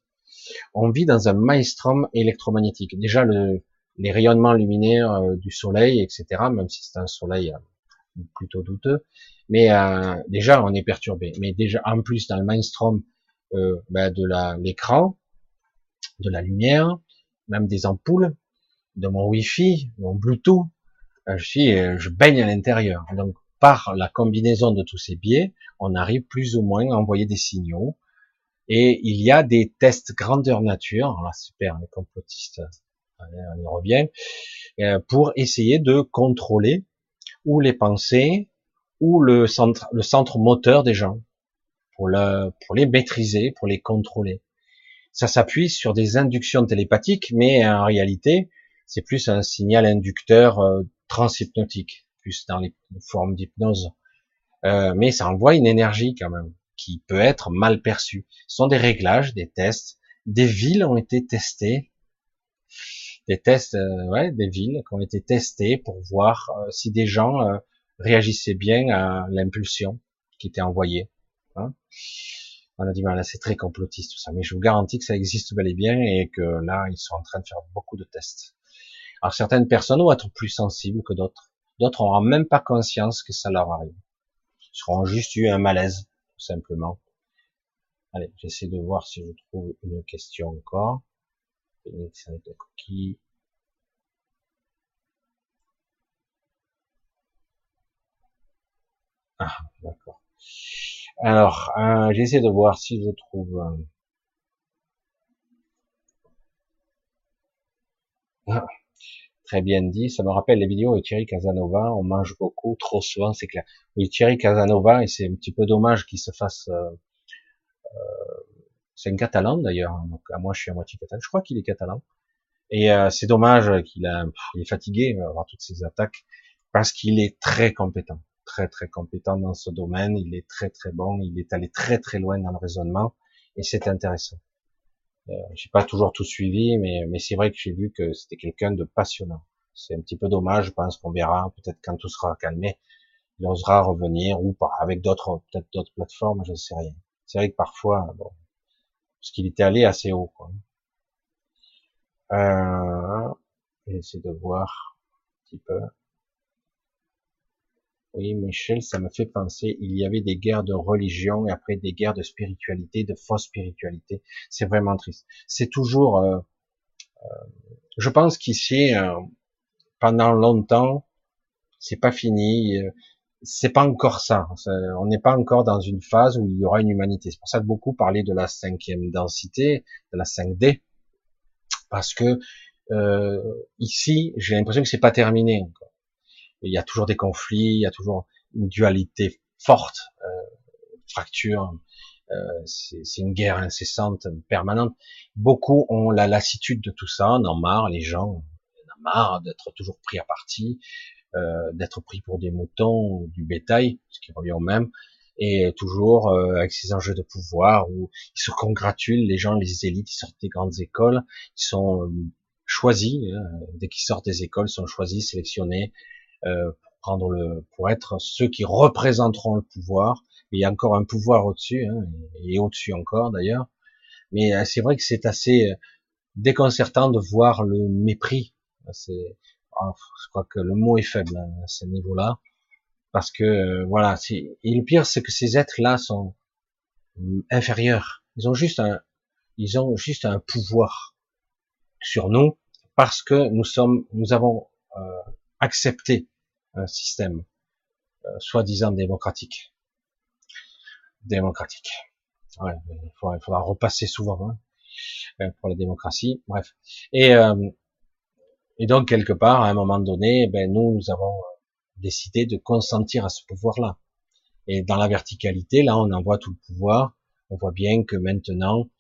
A: On vit dans un maelstrom électromagnétique. Déjà le, les rayonnements luminaires du soleil, etc. Même si c'est un soleil plutôt douteux. Mais euh, déjà, on est perturbé. Mais déjà, en plus, dans le mainstream euh, ben, de l'écran, de la lumière, même des ampoules, de mon Wi-Fi, mon Bluetooth, euh, je euh, je baigne à l'intérieur. Donc, par la combinaison de tous ces biais, on arrive plus ou moins à envoyer des signaux. Et il y a des tests grandeur nature, alors super, les complotistes, on y revient, pour essayer de contrôler ou les pensées, ou le centre, le centre moteur des gens, pour, le, pour les maîtriser, pour les contrôler. Ça s'appuie sur des inductions télépathiques, mais en réalité, c'est plus un signal inducteur euh, transhypnotique, plus dans les formes d'hypnose. Euh, mais ça envoie une énergie quand même, qui peut être mal perçue. Ce sont des réglages, des tests. Des villes ont été testées des tests, euh, ouais, des villes qui ont été testées pour voir euh, si des gens réagissaient bien à l'impulsion qui était envoyée. Hein. On a dit, là, c'est très complotiste tout ça, mais je vous garantis que ça existe bel et bien et que là, ils sont en train de faire beaucoup de tests. Alors certaines personnes vont être plus sensibles que d'autres. D'autres n'auront même pas conscience que ça leur arrive. Ils seront juste eu un malaise, tout simplement. Allez, j'essaie de voir si je trouve une question encore. Ah, d'accord. Alors, euh, j'essaie de voir si je trouve. Euh, ah, très bien dit. Ça me rappelle les vidéos de Thierry Casanova. On mange beaucoup, trop souvent, c'est clair. Oui, Thierry Casanova, et c'est un petit peu dommage qu'il se fasse. Euh, c'est un catalan d'ailleurs. Donc, moi, je suis à moitié catalan. Je crois qu'il est catalan. Et c'est dommage qu'il a, il est fatigué avoir toutes ces attaques parce qu'il est très compétent très très compétent dans ce domaine, il est très très bon, il est allé très très loin dans le raisonnement et c'est intéressant. Euh, j'ai pas toujours tout suivi, mais mais c'est vrai que j'ai vu que c'était quelqu'un de passionnant. C'est un petit peu dommage, je pense qu'on verra peut-être quand tout sera calmé, il osera revenir ou pas avec d'autres peut-être d'autres plateformes, je ne sais rien. C'est vrai que parfois, bon, parce qu'il était allé assez haut. Quoi. Euh, essayer de voir un petit peu. Oui, Michel, ça me fait penser, il y avait des guerres de religion et après des guerres de spiritualité, de fausse spiritualité. C'est vraiment triste. C'est toujours, euh, euh, je pense qu'ici, euh, pendant longtemps, c'est pas fini. c'est pas encore ça. On n'est pas encore dans une phase où il y aura une humanité. C'est pour ça que beaucoup parlaient de la cinquième densité, de la 5D, parce que ici, j'ai l'impression que c'est pas terminé encore il y a toujours des conflits, il y a toujours une dualité forte, euh, fracture, euh, c'est une guerre incessante, permanente. Beaucoup ont la lassitude de tout ça, on en marre, les gens en ont marre d'être toujours pris à partie, euh, d'être pris pour des moutons ou du bétail, ce qui revient au même, et toujours euh, avec ces enjeux de pouvoir où ils se congratulent, les gens, les élites, ils sortent des grandes écoles, ils sont euh, choisis, hein, dès qu'ils sortent des écoles, ils sont choisis, sélectionnés, euh, pour prendre le, pour être ceux qui représenteront le pouvoir. il y a encore un pouvoir au-dessus, hein, et au-dessus encore d'ailleurs. Mais euh, c'est vrai que c'est assez euh, déconcertant de voir le mépris. C'est, oh, je crois que le mot est faible hein, à ce niveau-là, parce que voilà. Et le pire, c'est que ces êtres-là sont inférieurs. Ils ont juste un, ils ont juste un pouvoir sur nous parce que nous sommes, nous avons euh, accepter un système euh, soi-disant démocratique. Démocratique. Ouais, il, faudra, il faudra repasser souvent hein, euh, pour la démocratie. Bref. Et, euh, et donc quelque part, à un moment donné, ben nous, nous avons décidé de consentir à ce pouvoir-là. Et dans la verticalité, là, on envoie tout le pouvoir. On voit bien que maintenant,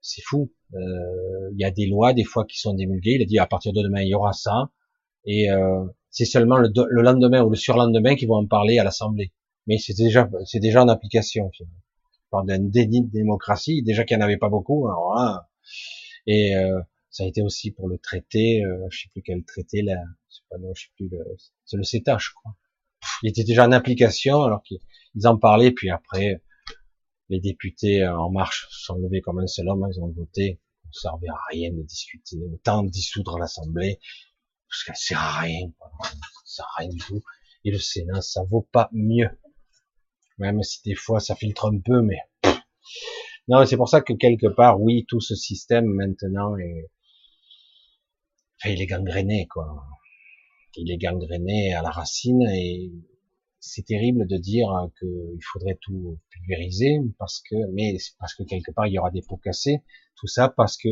A: c'est fou. Il y a des lois des fois qui sont démulguées. Il a dit à partir de demain, il y aura ça. Et euh, c'est seulement le, lendemain ou le surlendemain qu'ils vont en parler à l'Assemblée. Mais c'est déjà, c'est déjà en application. Je parle d'un déni de démocratie, déjà qu'il n'y en avait pas beaucoup. Alors et euh, ça a été aussi pour le traité, euh, je sais plus quel traité là, c'est pas non, je sais plus, c'est le CETA, je crois. il était déjà en application alors qu'ils en parlaient, puis après les députés en marche sont levés comme un seul homme, ils ont voté. Ça servait à rien de discuter, autant dissoudre l'Assemblée parce qu'elle sert à rien, ça sert à rien du tout. Et le Sénat, ça vaut pas mieux. Même si des fois ça filtre un peu, mais non, c'est pour ça que quelque part, oui, tout ce système maintenant est, enfin, il est gangréné, quoi. Il est gangréné à la racine et c'est terrible de dire qu'il faudrait tout pulvériser parce que, mais parce que quelque part il y aura des pots cassés, tout ça parce que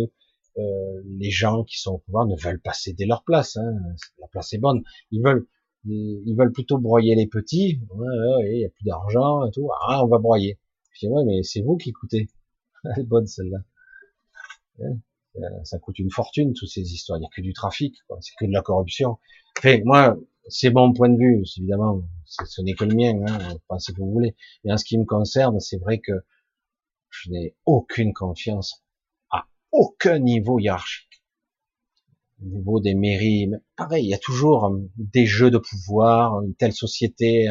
A: euh, les gens qui sont au pouvoir ne veulent pas céder leur place. Hein. La place est bonne. Ils veulent, ils veulent plutôt broyer les petits. Ouais, il y a plus d'argent et tout. Ah, on va broyer. Je dis ouais, mais c'est vous qui coûtez. Elle est bonne celle-là. Ça coûte une fortune toutes ces histoires. Il n'y a que du trafic, c'est que de la corruption. Enfin, moi, c'est mon point de vue, évidemment. Ce n'est que le mien. Hein, pensez que vous voulez. Mais en ce qui me concerne, c'est vrai que je n'ai aucune confiance aucun niveau hiérarchique. Au niveau des mairies, pareil, il y a toujours euh, des jeux de pouvoir, une telle société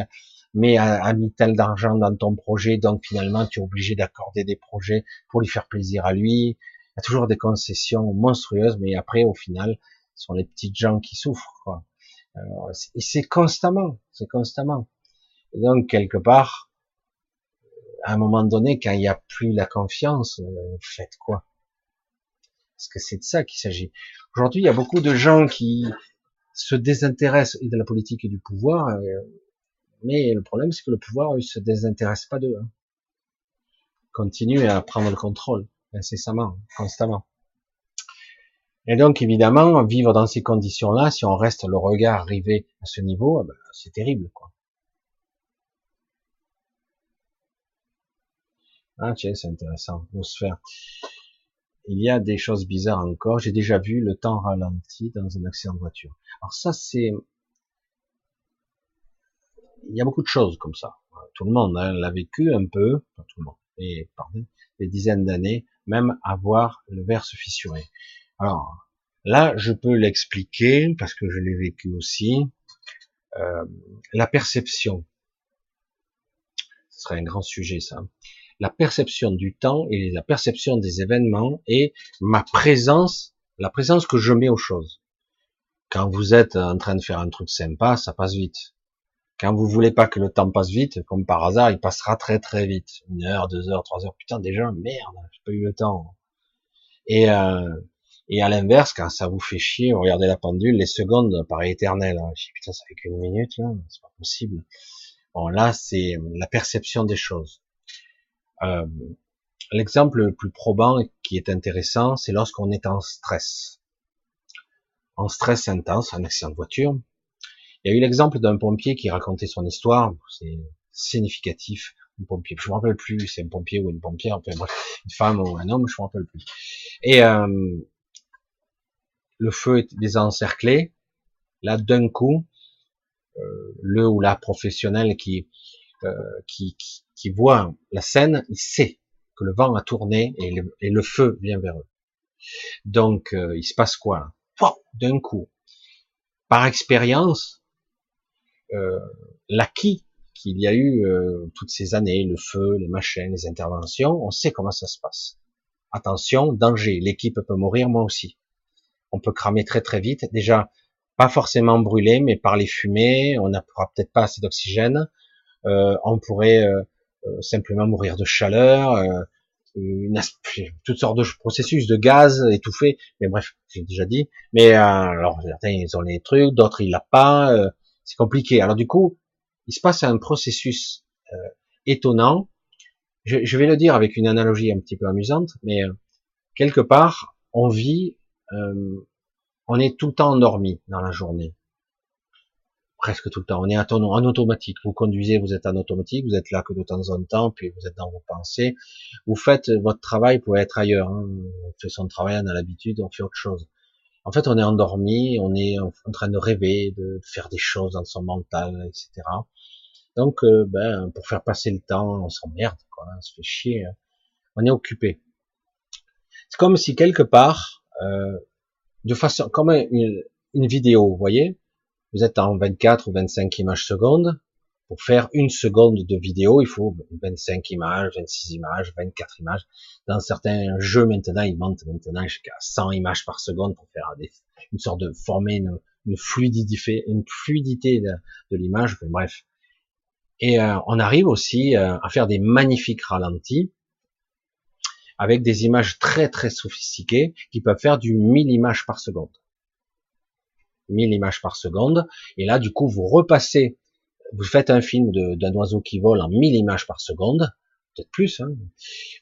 A: mais a, mis tel d'argent dans ton projet, donc finalement tu es obligé d'accorder des projets pour lui faire plaisir à lui. Il y a toujours des concessions monstrueuses, mais après au final, Ce sont les petites gens qui souffrent, quoi. et c'est constamment, c'est constamment. Et donc, quelque part, à un moment donné, quand il n'y a plus la confiance, euh, faites quoi? Parce que c'est de ça qu'il s'agit. Aujourd'hui, il y a beaucoup de gens qui se désintéressent de la politique et du pouvoir, euh, mais le problème, c'est que le pouvoir, ne se désintéresse pas d'eux. Hein. Continue à prendre le contrôle, incessamment, constamment. Et donc, évidemment, vivre dans ces conditions-là, si on reste le regard arrivé à ce niveau, eh ben, c'est terrible, quoi. Ah tiens, c'est intéressant, sphère. Il y a des choses bizarres encore. J'ai déjà vu le temps ralenti dans un accident de voiture. Alors ça, c'est... Il y a beaucoup de choses comme ça. Tout le monde hein, l'a vécu un peu, pas tout le monde, et pardon, des dizaines d'années, même avoir le verre se fissurer. Alors là, je peux l'expliquer parce que je l'ai vécu aussi. Euh, la perception, ce serait un grand sujet ça la perception du temps et la perception des événements et ma présence, la présence que je mets aux choses. Quand vous êtes en train de faire un truc sympa, ça passe vite. Quand vous voulez pas que le temps passe vite, comme par hasard, il passera très très vite. Une heure, deux heures, trois heures. Putain, déjà, merde, j'ai pas eu le temps. Et, euh, et à l'inverse, quand ça vous fait chier, regardez la pendule, les secondes paraissent éternelles. Je dis, putain, ça fait qu'une minute, là, c'est pas possible. Bon, là, c'est la perception des choses. Euh, l'exemple le plus probant qui est intéressant, c'est lorsqu'on est en stress. En stress intense, un accident de voiture. Il y a eu l'exemple d'un pompier qui racontait son histoire, c'est significatif. Un pompier, je me rappelle plus, c'est un pompier ou une pompière, une femme ou un homme, je me rappelle plus. Et euh, le feu est déjà encerclé. Là, d'un coup, euh, le ou la professionnelle qui, euh, qui, qui, qui voit la scène, il sait que le vent a tourné et le, feu vient vers eux. Donc, euh, il se passe quoi? D'un coup, par expérience, euh, l'acquis qu'il y a eu euh, toutes ces années, le feu, les machines, les interventions, on sait comment ça se passe. Attention, danger, l'équipe peut mourir, moi aussi. On peut cramer très très vite. Déjà, pas forcément brûler, mais par les fumées, on n'a peut-être pas assez d'oxygène. Euh, on pourrait euh, simplement mourir de chaleur, euh, une toutes sortes de processus de gaz étouffé. Mais bref, j'ai déjà dit. Mais euh, alors certains ils ont les trucs, d'autres ils l'ont pas. c'est compliqué. Alors du coup, il se passe un processus étonnant. Je, je, vais le dire avec une analogie un petit peu amusante, mais quelque part, on vit, on est tout le temps endormi dans la journée presque tout le temps. On est en automatique. Vous conduisez, vous êtes en automatique, vous êtes là que de temps en temps, puis vous êtes dans vos pensées. Vous faites votre travail pour être ailleurs. Hein. On fait son travail, on a l'habitude, on fait autre chose. En fait, on est endormi, on est en train de rêver, de faire des choses dans son mental, etc. Donc, euh, ben, pour faire passer le temps, on s'emmerde, quoi, on se fait chier. Hein. On est occupé. C'est comme si quelque part, euh, de façon, comme une, une vidéo, vous voyez, vous êtes en 24 ou 25 images secondes. Pour faire une seconde de vidéo, il faut 25 images, 26 images, 24 images. Dans certains jeux maintenant, ils montent maintenant jusqu'à 100 images par seconde pour faire une sorte de former une, fluidité, de, l'image. bref. Et euh, on arrive aussi euh, à faire des magnifiques ralentis avec des images très très sophistiquées qui peuvent faire du 1000 images par seconde. 1000 images par seconde. Et là, du coup, vous repassez, vous faites un film d'un oiseau qui vole en 1000 images par seconde, peut-être plus. Hein.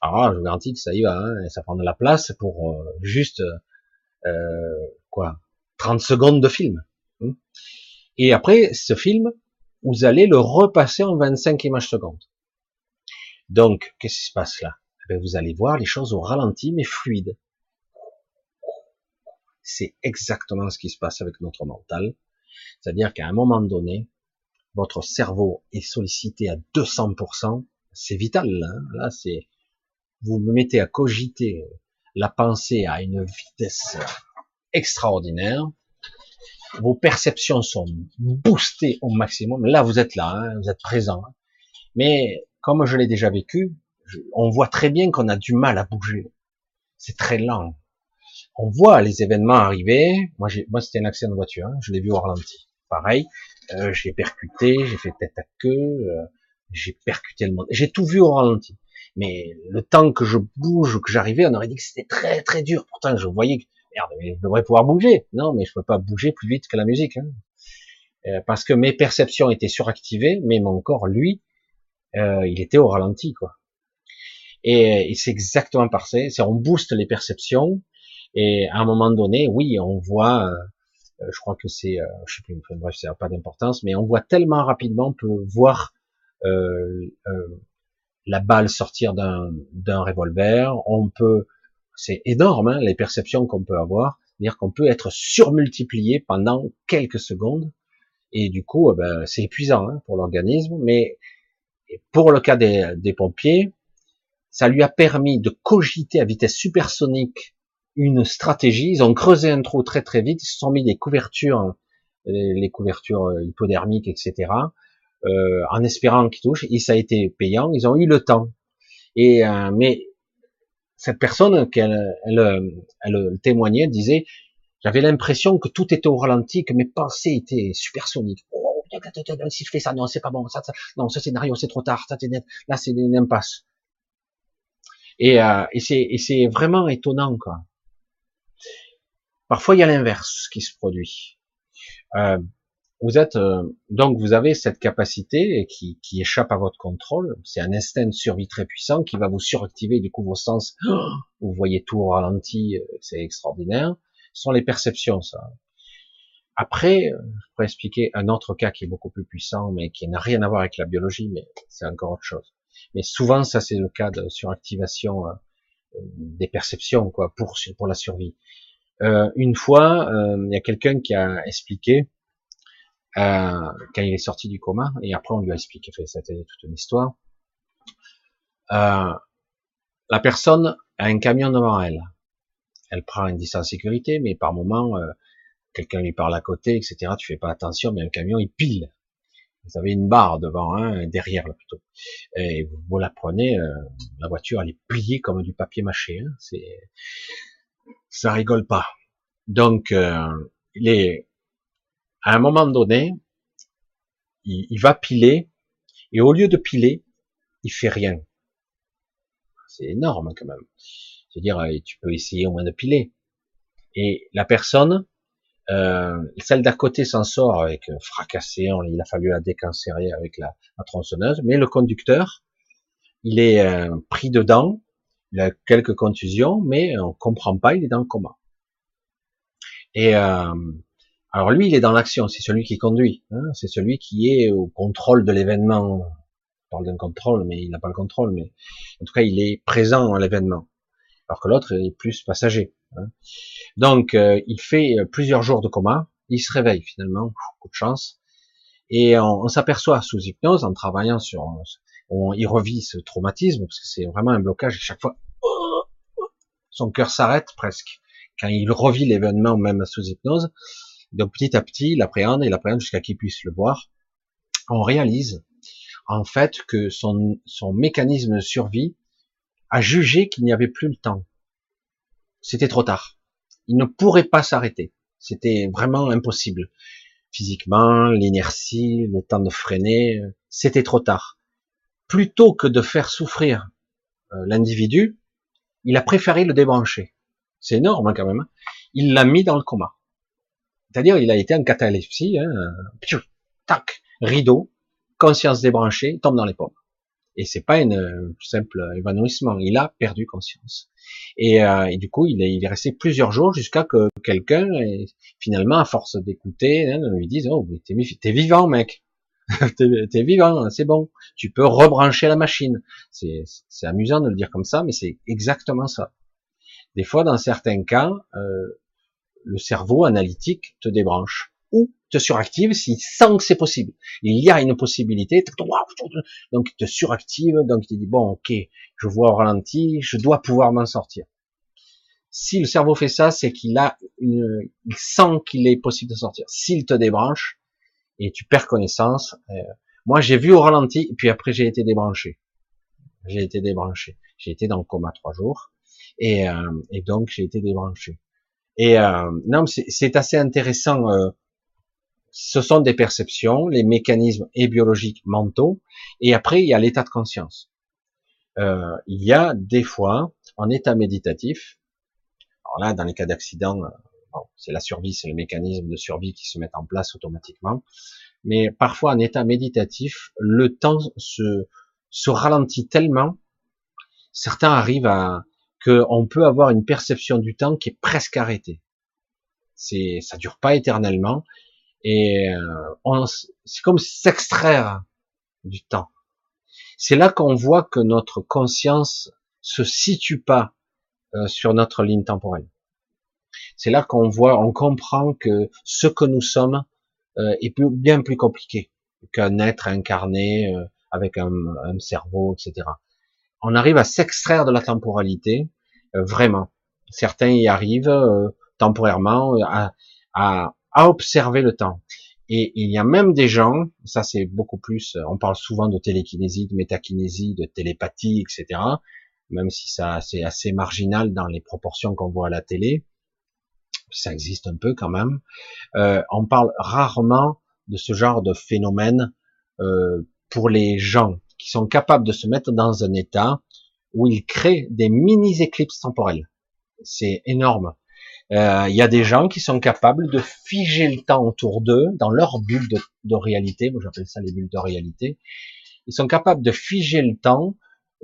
A: Alors, je vous garantis que ça y va, hein, ça prend de la place pour euh, juste euh, quoi 30 secondes de film. Hein. Et après, ce film, vous allez le repasser en 25 images secondes. Donc, qu'est-ce qui se passe là? Eh Vous allez voir les choses au ralenti, mais fluides. C'est exactement ce qui se passe avec notre mental. C'est-à-dire qu'à un moment donné, votre cerveau est sollicité à 200%. C'est vital. Hein. là c'est, vous me mettez à cogiter la pensée à une vitesse extraordinaire. Vos perceptions sont boostées au maximum. Là, vous êtes là, hein, vous êtes présent. Mais comme je l'ai déjà vécu, on voit très bien qu'on a du mal à bouger. C'est très lent on voit les événements arriver. Moi, moi, c'était un accident de voiture. Hein. Je l'ai vu au ralenti. Pareil, euh, j'ai percuté, j'ai fait tête à queue, euh, j'ai percuté le monde. J'ai tout vu au ralenti. Mais le temps que je bouge, que j'arrivais, on aurait dit que c'était très très dur. Pourtant, je voyais que merde, je devrais pouvoir bouger. Non, mais je peux pas bouger plus vite que la musique, hein. euh, parce que mes perceptions étaient suractivées, mais mon corps, lui, euh, il était au ralenti, quoi. Et, c'est exactement parfait. C'est on booste les perceptions, et à un moment donné, oui, on voit. Euh, je crois que c'est, je sais plus, bref, ça n'a pas d'importance, mais on voit tellement rapidement, on peut voir euh, euh, la balle sortir d'un revolver, on peut, c'est énorme hein, les perceptions qu'on peut avoir, c'est-à-dire qu'on peut être surmultiplié pendant quelques secondes, et du coup, eh ben, c'est épuisant hein, pour l'organisme, mais pour le cas des, des, pompiers, ça lui a permis de cogiter à vitesse supersonique une stratégie. Ils ont creusé un trou très très vite, ils se sont mis des couvertures, les couvertures hypodermiques, etc euh, en espérant qu'ils touchent, et ça a été payant, ils ont eu le temps. Et euh, mais cette personne qu'elle elle, elle, témoignait disait j'avais l'impression que tout était au ralenti, que mes pensées étaient supersoniques. Oh, si je fais ça, non, c'est pas bon. Ça, ça, non, ce scénario, c'est trop tard. Ça, là, c'est une impasse. Et, euh, et c'est vraiment étonnant, quoi. Parfois, il y a l'inverse qui se produit. Euh, vous êtes euh, donc vous avez cette capacité qui, échappe à votre contrôle. C'est un instinct de survie très puissant qui va vous suractiver du coup vos sens. Vous voyez tout au ralenti, euh, c'est extraordinaire. Ce sont les perceptions, ça. Après, je pourrais expliquer un autre cas qui est beaucoup plus puissant, mais qui n'a rien à voir avec la biologie, mais c'est encore autre chose. Mais souvent, ça c'est le cas de suractivation des perceptions, quoi, pour pour la survie. Euh, une fois, il y a quelqu'un qui a expliqué euh, quand il est sorti du coma, et après on lui a expliqué, fait, c'était toute une histoire. Euh, la personne a un camion devant elle. Elle prend une distance sécurité, mais par moment, euh, quelqu'un lui parle à côté, etc. Tu fais pas attention, mais un camion il pile. Vous avez une barre devant, hein, derrière là plutôt. Et vous, la prenez, euh, la voiture elle est pliée comme du papier mâché. Hein, c'est, ça rigole pas. Donc, euh, il est à un moment donné, il, va piler, et au lieu de piler, il fait rien. C'est énorme quand même. C'est-à-dire, euh, tu peux essayer au moins de piler. Et la personne, euh, celle d'à côté s'en sort avec euh, fracassé, il a fallu la décancérer avec la, tronçonneuse, mais le conducteur, il est pris dedans, il a quelques contusions, mais on comprend pas, il est dans le coma. Et alors lui, il est dans l'action, c'est celui qui conduit, hein, c'est celui qui est au contrôle de l'événement. On parle d'un contrôle, mais il n'a pas le contrôle, mais en tout cas, il est présent à l'événement. Alors que l'autre est plus passager. Hein. Donc, euh, il fait euh, plusieurs jours de coma, il se réveille finalement, coup de chance, et on, s'aperçoit sous hypnose, en travaillant sur, on, il revit ce traumatisme, parce que c'est vraiment un blocage, et chaque fois, son cœur s'arrête presque, quand il revit l'événement même sous hypnose, donc petit à petit, il appréhende, il appréhende jusqu'à qu'il puisse le voir. On réalise en fait que son, son mécanisme de survie a jugé qu'il n'y avait plus le temps. C'était trop tard. Il ne pourrait pas s'arrêter. C'était vraiment impossible. Physiquement, l'inertie, le temps de freiner, c'était trop tard. Plutôt que de faire souffrir euh, l'individu, il a préféré le débrancher. C'est énorme quand même. Hein. Il l'a mis dans le coma. C'est-à-dire, il a été en catalepsie, hein, tac, rideau, conscience débranchée, tombe dans les pommes. Et c'est pas un simple évanouissement, il a perdu conscience. Et, euh, du coup, il est, resté plusieurs jours jusqu'à que quelqu'un, finalement, à force d'écouter, hein, lui dise, oh, t'es, es vivant, mec. t'es, vivant, c'est bon. Tu peux rebrancher la machine. C'est, amusant de le dire comme ça, mais c'est exactement ça. Des fois, dans certains cas, euh, le cerveau analytique te débranche ou te suractive s'il sent que c'est possible. Il y a une possibilité, donc il te suractive, donc il te dit bon ok, je vois au ralenti, je dois pouvoir m'en sortir. Si le cerveau fait ça, c'est qu'il a il sent qu'il est possible de sortir. S'il te débranche et tu perds connaissance, euh, moi j'ai vu au ralenti, puis après j'ai été débranché. J'ai été débranché. J'ai été dans le coma trois jours et, euh, donc j'ai été débranché. Et euh, non, c'est assez intéressant. Ce sont des perceptions, les mécanismes et biologiques mentaux, et après il y a l'état de conscience. Il y a des fois en état méditatif. Alors là, dans les cas d'accident, c'est la survie, c'est le mécanisme de survie qui se met en place automatiquement. Mais parfois en état méditatif, le temps se, ralentit tellement, certains arrivent à qu'on peut avoir une perception du temps qui est presque arrêtée. C'est, ça dure pas éternellement, et euh, c'est comme s'extraire du temps. C'est là qu'on voit que notre conscience se situe pas euh, sur notre ligne temporelle. C'est là qu'on voit, on comprend que ce que nous sommes euh, est bien plus compliqué qu'un être incarné avec un, un, cerveau, etc. On arrive à s'extraire de la temporalité, vraiment. Certains y arrivent temporairement à, à, à observer le temps. Et il y a même des gens, ça c'est beaucoup plus, on parle souvent de télékinésie, de métakinésie, de télépathie, etc. Même si ça c'est assez marginal dans les proportions qu'on voit à la télé, ça existe un peu quand même. Euh, on parle rarement de ce genre de phénomène euh, pour les gens qui sont capables de se mettre dans un état où ils créent des mini éclipses temporelles. C'est énorme. Euh, il y a des gens qui sont capables de figer le temps autour d'eux, dans leur bulle de, de réalité, moi j'appelle ça les bulles de réalité, ils sont capables de figer le temps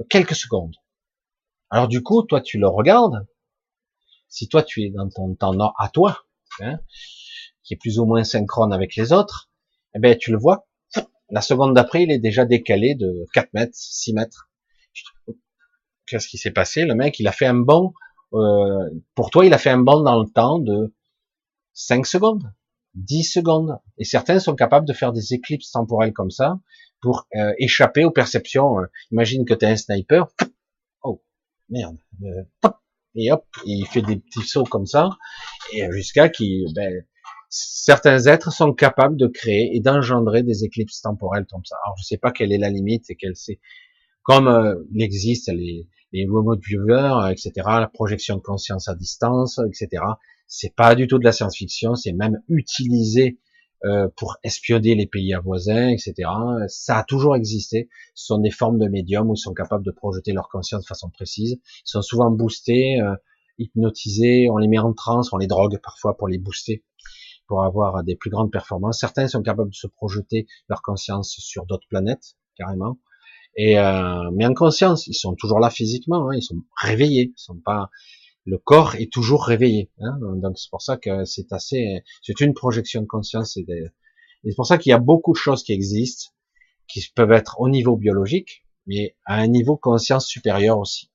A: quelques secondes. Alors du coup, toi tu le regardes, si toi tu es dans ton temps à toi, hein, qui est plus ou moins synchrone avec les autres, eh ben tu le vois, la seconde d'après il est déjà décalé de 4 mètres, 6 mètres. Qu'est-ce qui s'est passé? Le mec il a fait un bond euh, pour toi, il a fait un bond dans le temps de 5 secondes, 10 secondes. Et certains sont capables de faire des éclipses temporelles comme ça pour euh, échapper aux perceptions. Imagine que tu es un sniper. Oh, merde. Euh, et hop, il fait des petits sauts comme ça. Et jusqu'à qui, ben, certains êtres sont capables de créer et d'engendrer des éclipses temporelles comme ça. Alors, je sais pas quelle est la limite et quelle c'est. Comme il existe les, les remote viewers, etc., la projection de conscience à distance, etc. C'est pas du tout de la science-fiction, c'est même utilisé euh, pour espionner les pays voisins, etc. Ça a toujours existé. Ce sont des formes de médiums où ils sont capables de projeter leur conscience de façon précise. Ils sont souvent boostés, euh, hypnotisés, on les met en transe, on les drogue parfois pour les booster, pour avoir des plus grandes performances. Certains sont capables de se projeter leur conscience sur d'autres planètes, carrément. Et euh, mais en conscience, ils sont toujours là physiquement, hein, ils sont réveillés, ils sont pas. Le corps est toujours réveillé, hein, donc c'est pour ça que c'est assez. C'est une projection de conscience. C'est pour ça qu'il y a beaucoup de choses qui existent, qui peuvent être au niveau biologique, mais à un niveau conscience supérieur aussi.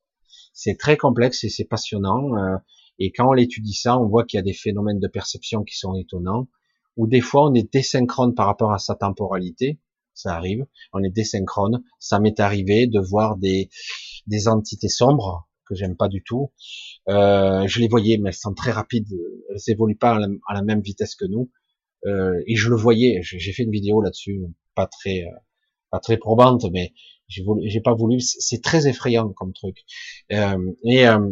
A: C'est très complexe et c'est passionnant. Euh, et quand on étudie ça, on voit qu'il y a des phénomènes de perception qui sont étonnants, ou des fois on est désynchrone par rapport à sa temporalité ça arrive, on est désynchrone. Ça m'est arrivé de voir des, des entités sombres que j'aime pas du tout. Euh, je les voyais, mais elles sont très rapides, elles évoluent pas à la, même vitesse que nous. Euh, et je le voyais. J'ai fait une vidéo là-dessus, pas très, euh, pas très probante, mais j'ai pas voulu. C'est très effrayant comme truc. Euh, et, euh,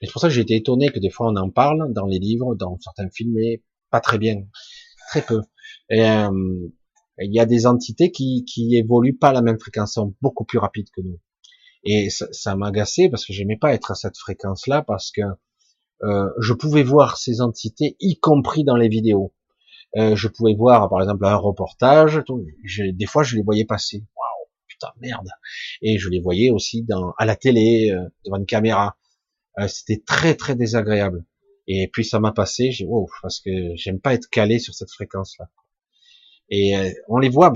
A: et c'est pour ça que j'ai été étonné que des fois on en parle dans les livres, dans certains films, mais pas très bien, très peu. Et, euh, il y a des entités qui, qui évoluent pas à la même fréquence, sont beaucoup plus rapides que nous. Et ça, ça m'agaçait parce que j'aimais pas être à cette fréquence-là parce que euh, je pouvais voir ces entités, y compris dans les vidéos. Euh, je pouvais voir, par exemple, un reportage. des fois, je les voyais passer. Waouh, putain, merde. Et je les voyais aussi dans, à la télé, euh, devant une caméra. Euh, C'était très, très désagréable. Et puis ça m'a passé. J'ai wow, parce que j'aime pas être calé sur cette fréquence-là. Et euh, on les voit,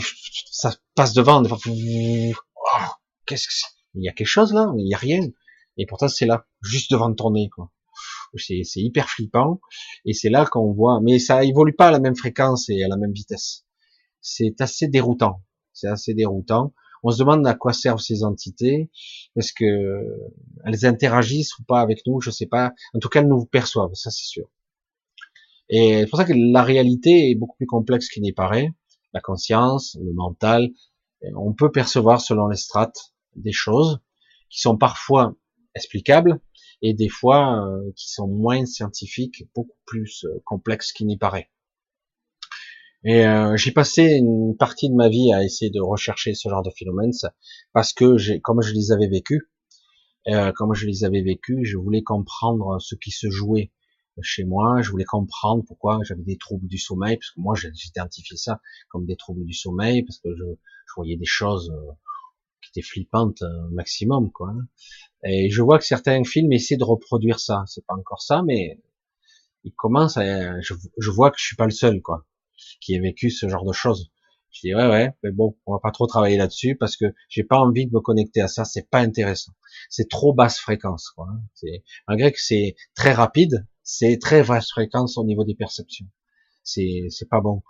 A: ça passe devant, des fois, oh, qu'est-ce que c'est Il y a quelque chose là Il y a rien. Et pourtant c'est là, juste devant de tourner, quoi. C'est, c'est hyper flippant. Et c'est là qu'on voit, mais ça évolue pas à la même fréquence et à la même vitesse. C'est assez déroutant. C'est assez déroutant. On se demande à quoi servent ces entités. Est-ce que elles interagissent ou pas avec nous? Je sais pas. En tout cas, elles nous perçoivent, ça c'est sûr. Et c'est pour ça que la réalité est beaucoup plus complexe qu'il n'y paraît la conscience, le mental. On peut percevoir selon les strates des choses qui sont parfois explicables et des fois euh, qui sont moins scientifiques, beaucoup plus euh, complexes qu'il n'y paraît. Et euh, j'ai passé une partie de ma vie à essayer de rechercher ce genre de phénomènes parce que j'ai, comme je les avais vécus, comme je les avais vécus, je voulais comprendre ce qui se jouait chez moi, je voulais comprendre pourquoi j'avais des troubles du sommeil, parce que moi j'ai identifié ça comme des troubles du sommeil, parce que je, je voyais des choses étaient flippantes maximum, quoi. Hein. Et je vois que certains films essaient de reproduire ça. C'est pas encore ça, mais ils commencent à, je, je, vois que je suis pas le seul, quoi, qui ait vécu ce genre de choses. Je dis ouais ouais, mais bon, on va pas trop travailler là-dessus parce que j'ai pas envie de me connecter à ça. C'est pas intéressant. C'est trop basse fréquence, quoi. Hein. Malgré que c'est très rapide, c'est très basse fréquence au niveau des perceptions. C'est c'est pas bon.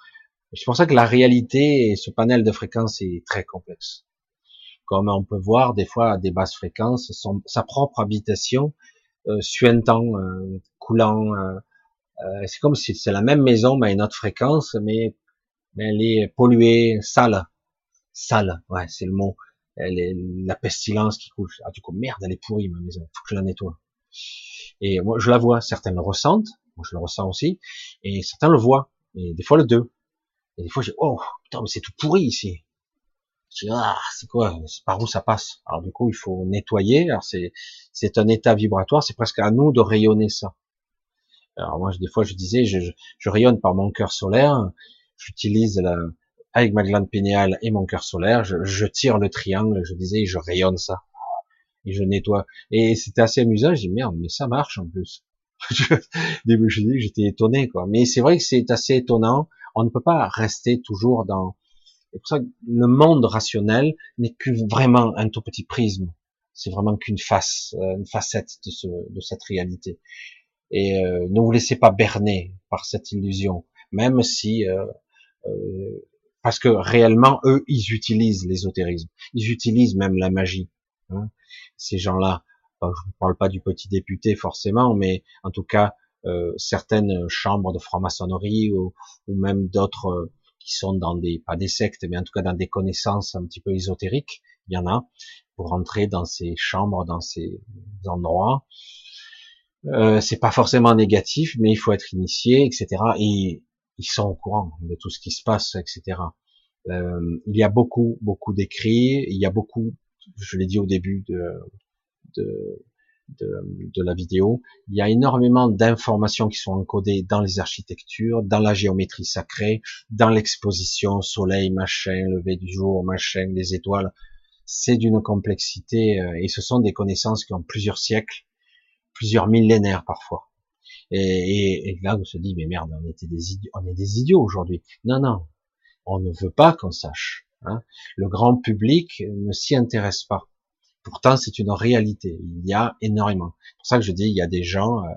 A: C'est pour ça que la réalité et ce panel de fréquences est très complexe comme on peut voir des fois à des basses fréquences, son, sa propre habitation euh, suintant, euh, coulant. Euh, euh, c'est comme si c'est la même maison mais à une autre fréquence, mais, mais elle est polluée, sale, sale. Ouais, c'est le mot. Elle est la pestilence qui coule. Ah du coup merde, elle est pourrie ma maison. Faut que je la nettoie. Et moi je la vois. Certains le ressentent. Moi je le ressens aussi. Et certains le voient. Et des fois le deux. Et des fois j'ai oh putain mais c'est tout pourri ici ah, c'est quoi, par où ça passe? Alors du coup, il faut nettoyer. Alors c'est c'est un état vibratoire. C'est presque à nous de rayonner ça. Alors moi, des fois, je disais, je, je rayonne par mon cœur solaire. J'utilise la avec ma glande pénéale et mon cœur solaire, je, je, tire le triangle, je disais, je rayonne ça. Et je nettoie. Et c'était assez amusant, je dis, merde, mais ça marche en plus. début, je j'étais étonné, quoi. Mais c'est vrai que c'est assez étonnant. On ne peut pas rester toujours dans, c'est pour ça le monde rationnel n'est que vraiment un tout petit prisme. C'est vraiment qu'une face, euh, une facette de, ce, de cette réalité. Et euh, ne vous laissez pas berner par cette illusion, même si, euh, euh, parce que réellement, eux, ils utilisent l'ésotérisme, ils utilisent même la magie. Hein. Ces gens-là, je ne parle pas du petit député forcément, mais en tout cas, euh, certaines chambres de franc-maçonnerie ou, ou, même d'autres qui sont dans des, pas des sectes, mais en tout cas dans des connaissances un petit peu ésotériques, il y en a, pour rentrer dans ces chambres, dans ces endroits. Euh, c'est pas forcément négatif, mais il faut être initié, etc. Et ils sont au courant de tout ce qui se passe, etc. Euh, il y a beaucoup, beaucoup d'écrits, il y a beaucoup, je l'ai dit au début de, de, de, la vidéo. Il y a énormément d'informations qui sont encodées dans les architectures, dans la géométrie sacrée, dans l'exposition, soleil, machin, lever du jour, machin, les étoiles. C'est d'une complexité euh, et ce sont des connaissances qui ont plusieurs siècles, plusieurs millénaires parfois. Et, et, là, on se dit, mais merde, on était des idiots, on est des idiots aujourd'hui. Non, non, on ne veut pas qu'on sache. Hein. Le grand public ne s'y intéresse pas. Pourtant, c'est une réalité. Il y a énormément. C'est pour ça que je dis, il y a des gens euh,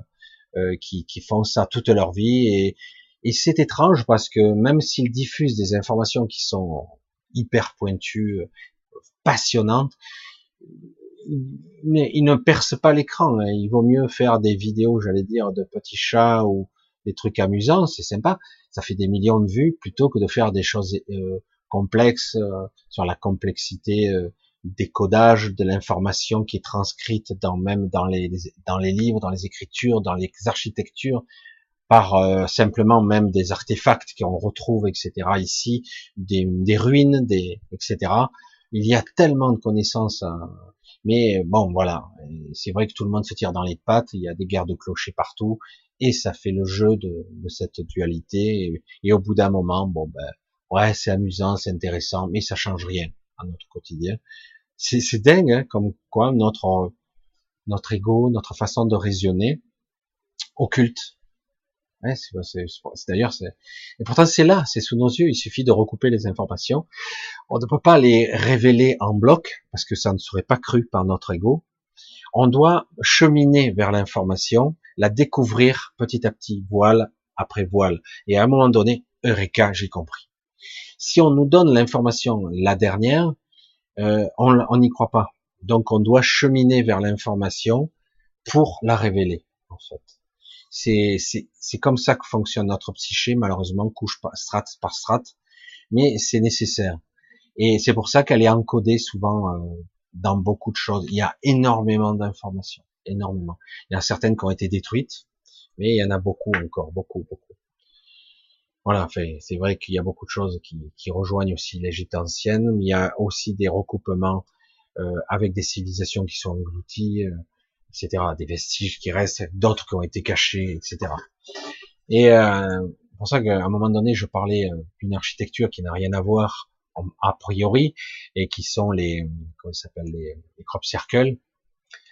A: euh, qui, qui, font ça toute leur vie et, et c'est étrange parce que même s'ils diffusent des informations qui sont hyper pointues, passionnantes, mais ils ne percent pas l'écran. Hein. Il vaut mieux faire des vidéos, j'allais dire, de petits chats ou des trucs amusants, c'est sympa. Ça fait des millions de vues plutôt que de faire des choses euh, complexes euh, sur la complexité euh, décodage de l'information qui est transcrite dans même dans les dans les livres, dans les écritures, dans les architectures, par euh, simplement même des artefacts qu'on retrouve, etc. Ici, des, ruines, etc. Il y a tellement de connaissances, hein. mais bon, voilà. C'est vrai que tout le monde se tire dans les pattes. Il y a des guerres de clochers partout, et ça fait le jeu de, de cette dualité. Et, et au bout d'un moment, bon ben, ouais, c'est amusant, c'est intéressant, mais ça change rien à notre quotidien. C'est dingue, hein, comme quoi notre notre ego, notre façon de raisonner occulte. Ouais, c'est d'ailleurs, et pourtant c'est là, c'est sous nos yeux. Il suffit de recouper les informations. On ne peut pas les révéler en bloc parce que ça ne serait pas cru par notre ego. On doit cheminer vers l'information, la découvrir petit à petit, voile après voile. Et à un moment donné, Eureka, j'ai compris. Si on nous donne l'information la dernière, euh, on n'y croit pas. Donc on doit cheminer vers l'information pour la révéler. En fait, c'est comme ça que fonctionne notre psyché, malheureusement couche par strate par strate, mais c'est nécessaire. Et c'est pour ça qu'elle est encodée souvent euh, dans beaucoup de choses. Il y a énormément d'informations, énormément. Il y en a certaines qui ont été détruites, mais il y en a beaucoup encore, beaucoup, beaucoup. Voilà, c'est vrai qu'il y a beaucoup de choses qui, qui rejoignent aussi l'Égypte ancienne, mais il y a aussi des recoupements euh, avec des civilisations qui sont englouties, euh, etc. Des vestiges qui restent, d'autres qui ont été cachés, etc. Et euh, pour ça qu'à un moment donné, je parlais euh, d'une architecture qui n'a rien à voir a priori et qui sont les comment s'appelle les, les crop circles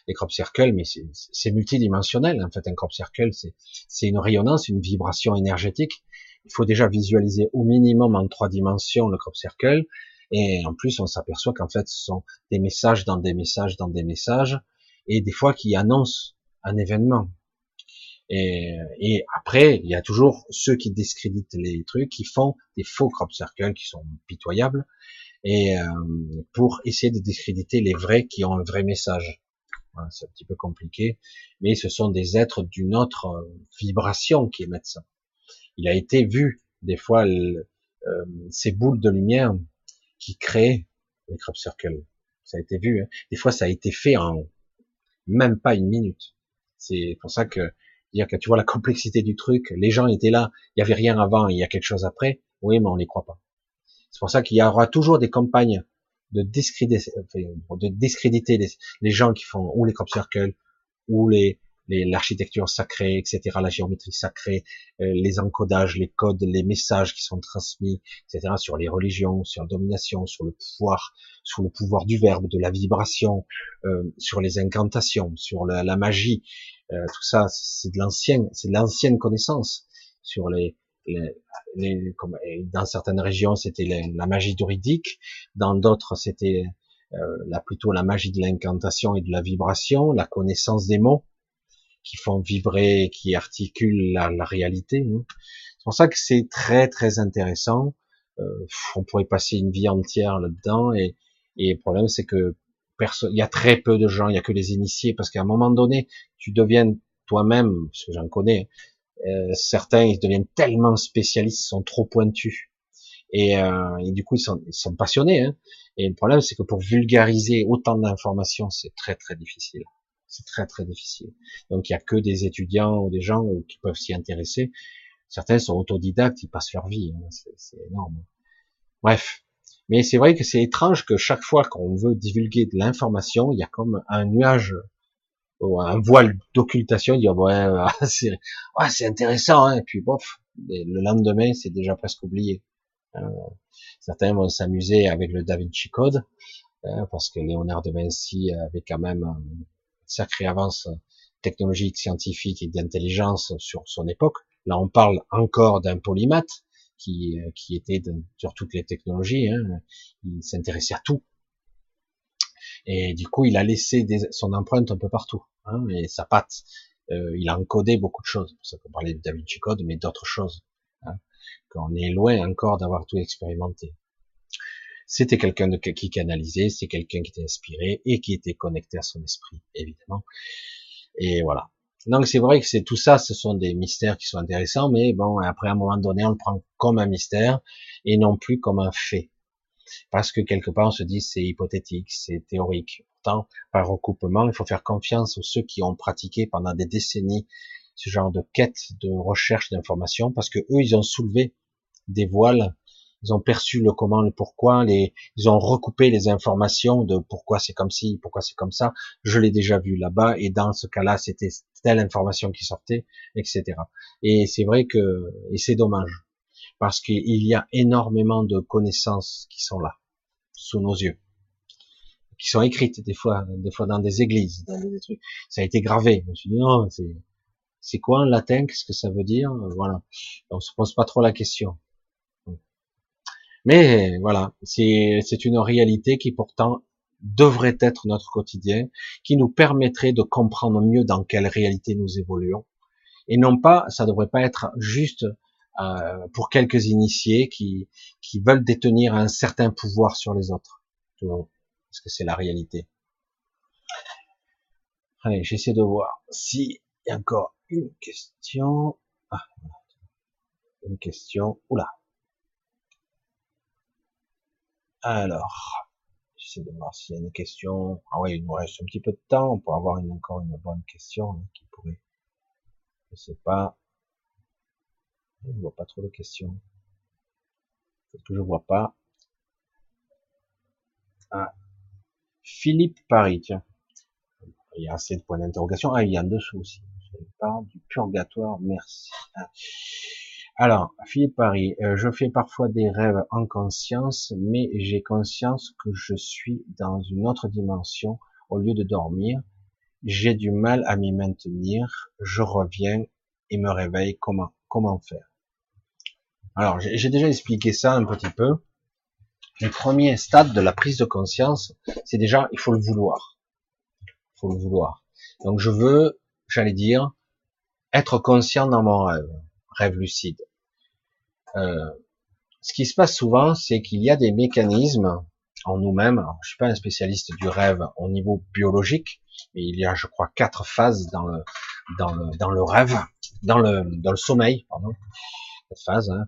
A: les crop circles mais c'est multidimensionnel en fait un crop circle c'est une rayonnance une vibration énergétique il faut déjà visualiser au minimum en trois dimensions le crop circle. Et en plus on s'aperçoit qu'en fait ce sont des messages dans des messages dans des messages. Et des fois qui annoncent un événement. Et, après, il y a toujours ceux qui discréditent les trucs, qui font des faux crop circles qui sont pitoyables, et euh, pour essayer de discréditer les vrais qui ont un vrai message. C'est un petit peu compliqué, mais ce sont des êtres d'une autre euh, vibration qui émettent ça. Il a été vu des fois euh, ces boules de lumière qui créent les crop circles. Ça a été vu. Hein. Des fois, ça a été fait en même pas une minute. C'est pour ça que dire que tu vois la complexité du truc, les gens étaient là, il y avait rien avant, il y a quelque chose après. Oui, mais on les croit pas. C'est pour ça qu'il y aura toujours des campagnes de discréditer, discréditer les, gens qui font ou les crop circles ou les l'architecture sacrée, etc., la géométrie sacrée, euh, les encodages, les codes, les messages qui sont transmis, etc., sur les religions, sur la domination, sur le pouvoir, sur le pouvoir du verbe, de la vibration, euh, sur les incantations, sur la, la magie, euh, tout ça, c'est de l'ancienne, c'est de l'ancienne connaissance sur les, les, les comme, dans certaines régions, c'était la magie juridique, dans d'autres, c'était euh, la, plutôt la magie de l'incantation et de la vibration, la connaissance des mots qui font vibrer, qui articulent la, la réalité. Hein. C'est pour ça que c'est très très intéressant. Euh, on pourrait passer une vie entière là-dedans et, et le problème c'est que il y a très peu de gens, il y a que les initiés, parce qu'à un moment donné, tu deviens toi-même, parce que j'en connais, euh, certains ils deviennent tellement spécialistes, ils sont trop pointus, et, euh, et du coup ils sont, ils sont passionnés. Hein. Et le problème, c'est que pour vulgariser autant d'informations, c'est très très difficile. C'est très très difficile. Donc il y a que des étudiants ou des gens qui peuvent s'y intéresser. Certains sont autodidactes, ils passent leur vie. Hein. C'est énorme. Bref, mais c'est vrai que c'est étrange que chaque fois qu'on veut divulguer de l'information, il y a comme un nuage, ou un voile d'occultation, dire ouais, c'est ouais, c'est intéressant, hein, et puis bof, le lendemain c'est déjà presque oublié. Euh, certains vont s'amuser avec le Da Vinci Code, hein, parce que Léonard de Vinci avait quand même sacrée avance technologique, scientifique et d'intelligence sur son époque. Là, on parle encore d'un polymath, qui, euh, qui était sur toutes les technologies. Hein. Il s'intéressait à tout. Et du coup, il a laissé son empreinte un peu partout. Hein, et sa patte. Euh, il a encodé beaucoup de choses. C'est pour ça parlait de Da Vinci Code, mais d'autres choses. Hein, qu'on est loin encore d'avoir tout expérimenté. C'était quelqu'un qui canalisait, c'est quelqu'un qui était inspiré et qui était connecté à son esprit, évidemment. Et voilà. Donc c'est vrai que c'est tout ça, ce sont des mystères qui sont intéressants, mais bon, après à un moment donné, on le prend comme un mystère et non plus comme un fait. Parce que quelque part, on se dit c'est hypothétique, c'est théorique. Pourtant, par recoupement, il faut faire confiance aux ceux qui ont pratiqué pendant des décennies ce genre de quête de recherche d'informations, parce que eux, ils ont soulevé des voiles ils ont perçu le comment, le pourquoi, les, ils ont recoupé les informations de pourquoi c'est comme ci, pourquoi c'est comme ça. Je l'ai déjà vu là-bas et dans ce cas-là, c'était telle information qui sortait, etc. Et c'est vrai que, et c'est dommage, parce qu'il y a énormément de connaissances qui sont là, sous nos yeux, qui sont écrites des fois, des fois dans des églises, dans des trucs. Ça a été gravé. Je me suis dit non, c'est, c'est quoi en latin? Qu'est-ce que ça veut dire? Voilà. On se pose pas trop la question. Mais voilà, c'est une réalité qui pourtant devrait être notre quotidien, qui nous permettrait de comprendre mieux dans quelle réalité nous évoluons. Et non pas, ça devrait pas être juste euh, pour quelques initiés qui, qui veulent détenir un certain pouvoir sur les autres. Parce que c'est la réalité. Allez, j'essaie de voir s'il y a encore une question. Ah, une question. Oula. Alors, essayer de voir s'il y a une question. Ah oui, il nous reste un petit peu de temps pour avoir une, encore une bonne question hein, qui pourrait. Je sais pas. Je ne vois pas trop de questions. Peut-être que je vois pas. Ah. Philippe Paris, tiens. Il y a assez de points d'interrogation. Ah, il y a en dessous aussi. Je parle du purgatoire, merci. Ah. Alors, Philippe Paris, euh, je fais parfois des rêves en conscience, mais j'ai conscience que je suis dans une autre dimension au lieu de dormir. J'ai du mal à m'y maintenir. Je reviens et me réveille. Comment, comment faire? Alors, j'ai déjà expliqué ça un petit peu. Le premier stade de la prise de conscience, c'est déjà, il faut le vouloir. Il faut le vouloir. Donc, je veux, j'allais dire, être conscient dans mon rêve rêve lucide. Euh, ce qui se passe souvent, c'est qu'il y a des mécanismes en nous-mêmes. Je suis pas un spécialiste du rêve au niveau biologique, mais il y a, je crois, quatre phases dans le dans le dans le rêve, dans le dans le sommeil, pardon. Hein.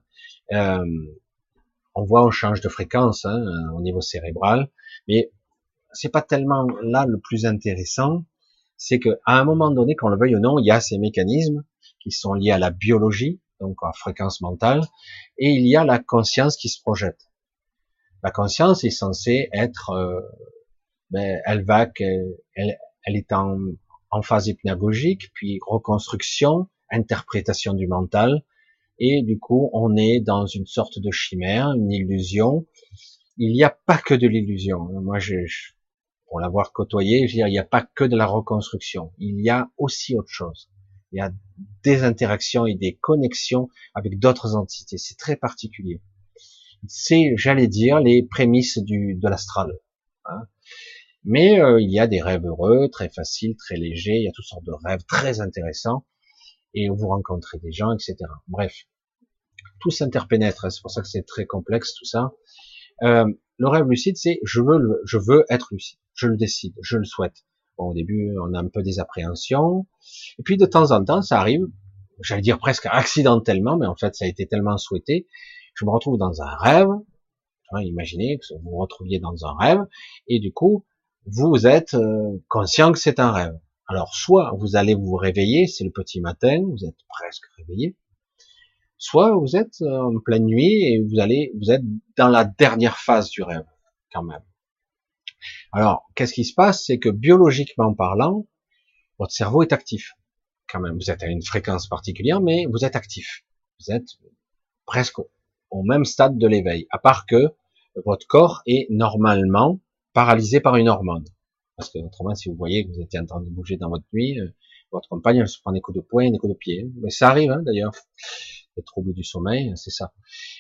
A: Euh, on voit, on change de fréquence hein, au niveau cérébral, mais c'est pas tellement là le plus intéressant. C'est que à un moment donné, qu'on le veuille ou non, il y a ces mécanismes qui sont liés à la biologie, donc en fréquence mentale, et il y a la conscience qui se projette. La conscience est censée être, euh, ben, elle va, elle, est en, en phase hypnagogique, puis reconstruction, interprétation du mental, et du coup on est dans une sorte de chimère, une illusion. Il n'y a pas que de l'illusion. Moi, je, pour l'avoir côtoyé, je veux dire, il n'y a pas que de la reconstruction. Il y a aussi autre chose il y a des interactions et des connexions avec d'autres entités. C'est très particulier. C'est, j'allais dire, les prémices du, de l'astral. Hein. Mais euh, il y a des rêves heureux, très faciles, très légers. Il y a toutes sortes de rêves très intéressants. Et vous rencontrez des gens, etc. Bref, tout s'interpénètre. Hein. C'est pour ça que c'est très complexe tout ça. Euh, le rêve lucide, c'est je veux, je veux être lucide. Je le décide, je le souhaite. Au début, on a un peu des appréhensions. Et puis, de temps en temps, ça arrive, j'allais dire presque accidentellement, mais en fait, ça a été tellement souhaité. Je me retrouve dans un rêve. imaginez que vous vous retrouviez dans un rêve. Et du coup, vous êtes euh, conscient que c'est un rêve. Alors, soit vous allez vous réveiller, c'est le petit matin, vous êtes presque réveillé. Soit vous êtes en pleine nuit et vous allez, vous êtes dans la dernière phase du rêve, quand même. Alors, qu'est-ce qui se passe? C'est que biologiquement parlant, votre cerveau est actif. Quand même, vous êtes à une fréquence particulière, mais vous êtes actif. Vous êtes presque au même stade de l'éveil, à part que votre corps est normalement paralysé par une hormone. Parce que autrement, si vous voyez que vous étiez en train de bouger dans votre nuit, euh, votre compagne elle se prend des coups de poing, des coups de pied. Mais ça arrive hein, d'ailleurs. Les troubles du sommeil, c'est ça.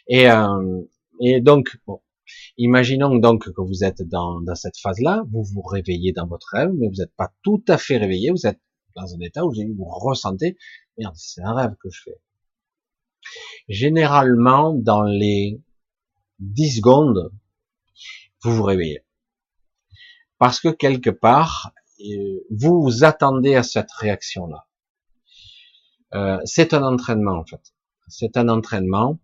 A: Et, euh, et donc, bon, Imaginons donc que vous êtes dans, cette phase-là, vous vous réveillez dans votre rêve, mais vous n'êtes pas tout à fait réveillé, vous êtes dans un état où vous ressentez, merde, c'est un rêve que je fais. Généralement, dans les 10 secondes, vous vous réveillez. Parce que quelque part, euh, vous vous attendez à cette réaction-là. Euh, c'est un entraînement en fait. C'est un entraînement.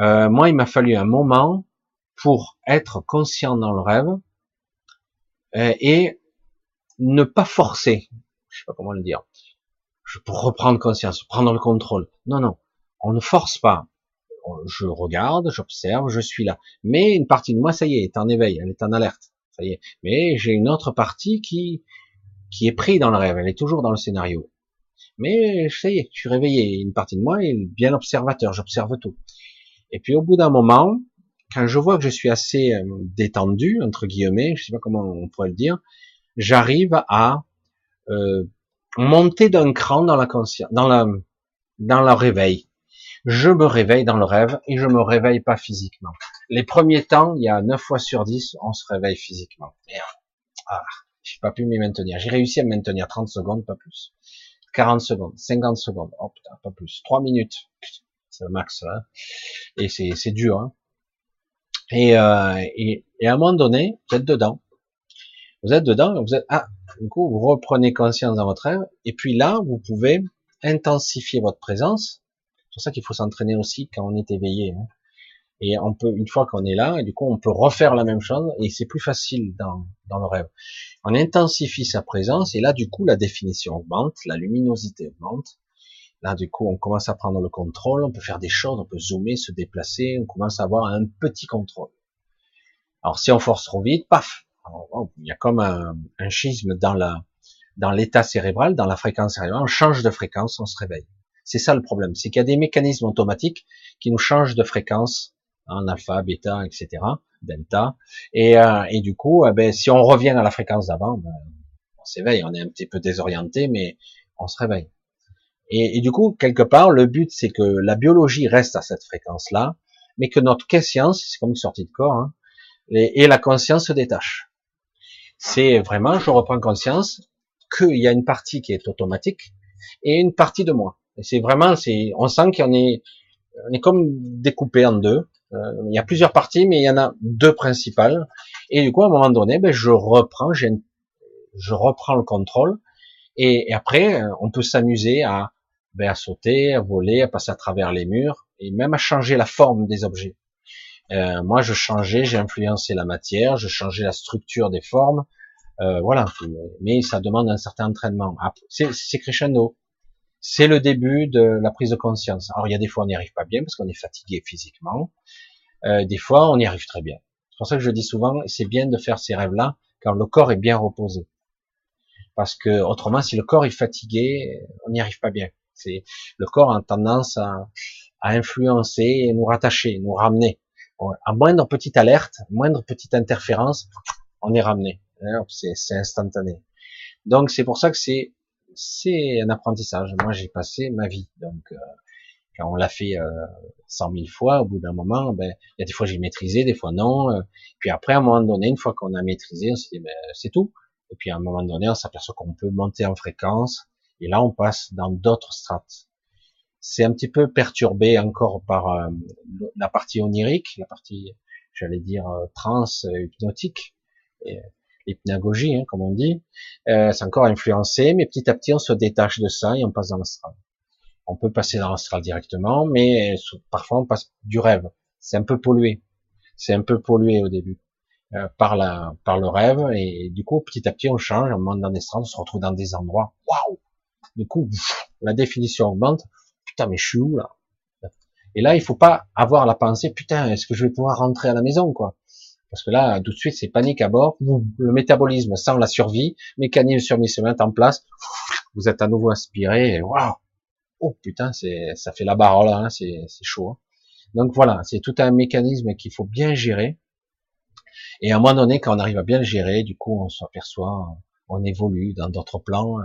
A: Euh, moi, il m'a fallu un moment pour être conscient dans le rêve euh, et ne pas forcer. Je sais pas comment le dire. Pour reprendre conscience, prendre le contrôle. Non, non, on ne force pas. Je regarde, j'observe, je suis là. Mais une partie de moi, ça y est, est en éveil, elle est en alerte. Ça y est. Mais j'ai une autre partie qui qui est prise dans le rêve. Elle est toujours dans le scénario. Mais ça y est, je suis réveillé. Une partie de moi est bien observateur. J'observe tout. Et puis au bout d'un moment, quand je vois que je suis assez euh, détendu entre guillemets, je sais pas comment on pourrait le dire, j'arrive à euh, monter d'un cran dans la conscience, dans la dans le réveil. Je me réveille dans le rêve et je me réveille pas physiquement. Les premiers temps, il y a 9 fois sur 10, on se réveille physiquement. ah, j'ai pas pu m'y maintenir. J'ai réussi à me maintenir 30 secondes, pas plus. 40 secondes, 50 secondes, oh putain, pas plus. 3 minutes, c'est le max. Hein. Et c'est dur. Hein. Et, euh, et, et, à un moment donné, vous êtes dedans. Vous êtes dedans, vous êtes ah, du coup, vous reprenez conscience dans votre rêve, et puis là, vous pouvez intensifier votre présence. C'est pour ça qu'il faut s'entraîner aussi quand on est éveillé. Hein. Et on peut, une fois qu'on est là, et du coup, on peut refaire la même chose, et c'est plus facile dans, dans le rêve. On intensifie sa présence, et là, du coup, la définition augmente, la luminosité augmente. Là, du coup, on commence à prendre le contrôle, on peut faire des choses, on peut zoomer, se déplacer, on commence à avoir un petit contrôle. Alors, si on force trop vite, paf, il y a comme un, schisme dans l'état cérébral, dans la fréquence cérébrale, on change de fréquence, on se réveille. C'est ça le problème, c'est qu'il y a des mécanismes automatiques qui nous changent de fréquence, en alpha, bêta, etc., delta, et, euh, et du coup, eh ben, si on revient à la fréquence d'avant, ben, on s'éveille, on est un petit peu désorienté, mais on se réveille. Et, du coup, quelque part, le but, c'est que la biologie reste à cette fréquence-là, mais que notre conscience, c'est comme une sortie de corps, hein, et, la conscience se détache. C'est vraiment, je reprends conscience, qu'il y a une partie qui est automatique et une partie de moi. Et c'est vraiment, c'est, on sent qu'on est, on est comme découpé en deux. Euh, il y a plusieurs parties, mais il y en a deux principales. Et du coup, à un moment donné, ben, je reprends, je reprends le contrôle. Et, après, on peut s'amuser à, ben, à sauter, à voler, à passer à travers les murs, et même à changer la forme des objets. Euh, moi, je changeais, j'ai influencé la matière, je changeais la structure des formes, euh, voilà, mais ça demande un certain entraînement. C'est crescendo. C'est le début de la prise de conscience. Alors il y a des fois on n'y arrive pas bien parce qu'on est fatigué physiquement. Euh, des fois on y arrive très bien. C'est pour ça que je dis souvent, c'est bien de faire ces rêves-là quand le corps est bien reposé. Parce que autrement, si le corps est fatigué, on n'y arrive pas bien. C'est le corps a tendance à, à influencer et nous rattacher, nous ramener. À moindre petite alerte, moindre petite interférence, on est ramené c'est instantané. Donc c'est pour ça que c'est c'est un apprentissage. Moi j'ai passé ma vie, donc euh, quand on l'a fait euh, cent mille fois, au bout d'un moment, ben il y a des fois j'ai maîtrisé, des fois non. Euh, puis après à un moment donné, une fois qu'on a maîtrisé, on s'est dit ben, c'est tout. Et puis à un moment donné, on s'aperçoit qu'on peut monter en fréquence, et là on passe dans d'autres strates. C'est un petit peu perturbé encore par euh, la partie onirique, la partie, j'allais dire, trans hypnotique. Et l'hypnagogie, hein, comme on dit, euh, c'est encore influencé, mais petit à petit on se détache de ça et on passe dans l'astral. On peut passer dans l'astral directement, mais parfois on passe du rêve. C'est un peu pollué. C'est un peu pollué au début euh, par la par le rêve et, du coup petit à petit on change, on monte dans l'astral, on se retrouve dans des endroits. Waouh Du coup, la définition augmente. Putain, mais je suis où là? Et là, il faut pas avoir la pensée, putain, est-ce que je vais pouvoir rentrer à la maison, quoi? Parce que là, tout de suite, c'est panique à bord. Le métabolisme sans la survie, mécanisme survie se met en place. Vous êtes à nouveau aspiré. Waouh Oh putain, c'est ça fait la barre là, hein, c'est chaud. Hein. Donc voilà, c'est tout un mécanisme qu'il faut bien gérer. Et à un moment donné, quand on arrive à bien le gérer, du coup, on s'aperçoit, on évolue dans d'autres plans, euh,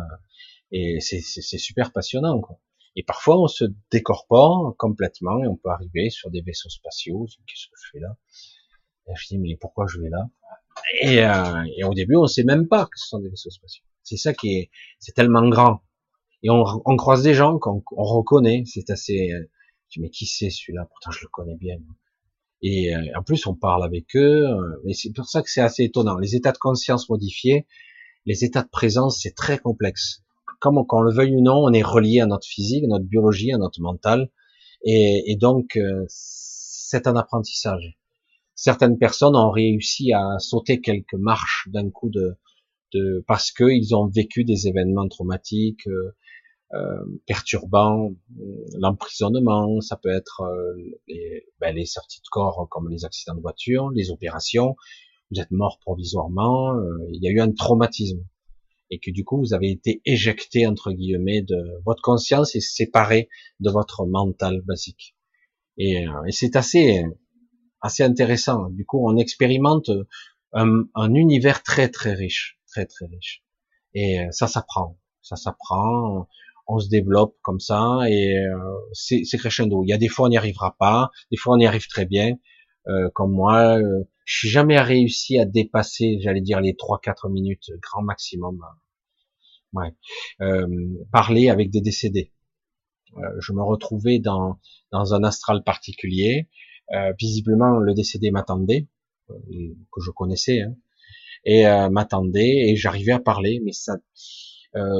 A: et c'est super passionnant. Quoi. Et parfois, on se décorpore complètement et on peut arriver sur des vaisseaux spatiaux. Qu'est-ce que je fais là? Et je dis, mais pourquoi je vais là? Et, euh, et, au début, on sait même pas que ce sont des vaisseaux spatiaux. C'est ça qui est, c'est tellement grand. Et on, on croise des gens qu'on reconnaît. C'est assez. Euh, mais qui c'est celui-là? Pourtant, je le connais bien. Et euh, en plus, on parle avec eux. Euh, et c'est pour ça que c'est assez étonnant. Les états de conscience modifiés, les états de présence, c'est très complexe. Comme qu'on le veuille ou non, on est relié à notre physique, à notre biologie, à notre mental. Et, et donc, c'est un apprentissage. Certaines personnes ont réussi à sauter quelques marches d'un coup de, de parce qu'ils ont vécu des événements traumatiques, euh, euh perturbants, l'emprisonnement, ça peut être euh, les, ben, les, sorties de corps comme les accidents de voiture, les opérations, vous êtes mort provisoirement, euh, il y a eu un traumatisme et que du coup vous avez été éjecté entre guillemets de votre conscience et séparé de votre mental basique. Et, et c'est assez assez intéressant. Du coup, on expérimente un, un, univers très très riche, très très riche. Et euh, ça s'apprend, ça s'apprend. On se développe comme ça et euh, c'est crescendo. Il y a des fois on n'y arrivera pas, des fois on y arrive très bien. Euh, comme moi, euh, je suis jamais réussi à dépasser, j'allais dire les 3-4 minutes grand maximum. Ouais. Euh, parler avec des décédés. je me retrouvais dans dans un astral particulier euh, visiblement, le décédé m'attendait, euh, que je connaissais, hein, et euh, m'attendait, et j'arrivais à parler, mais ça,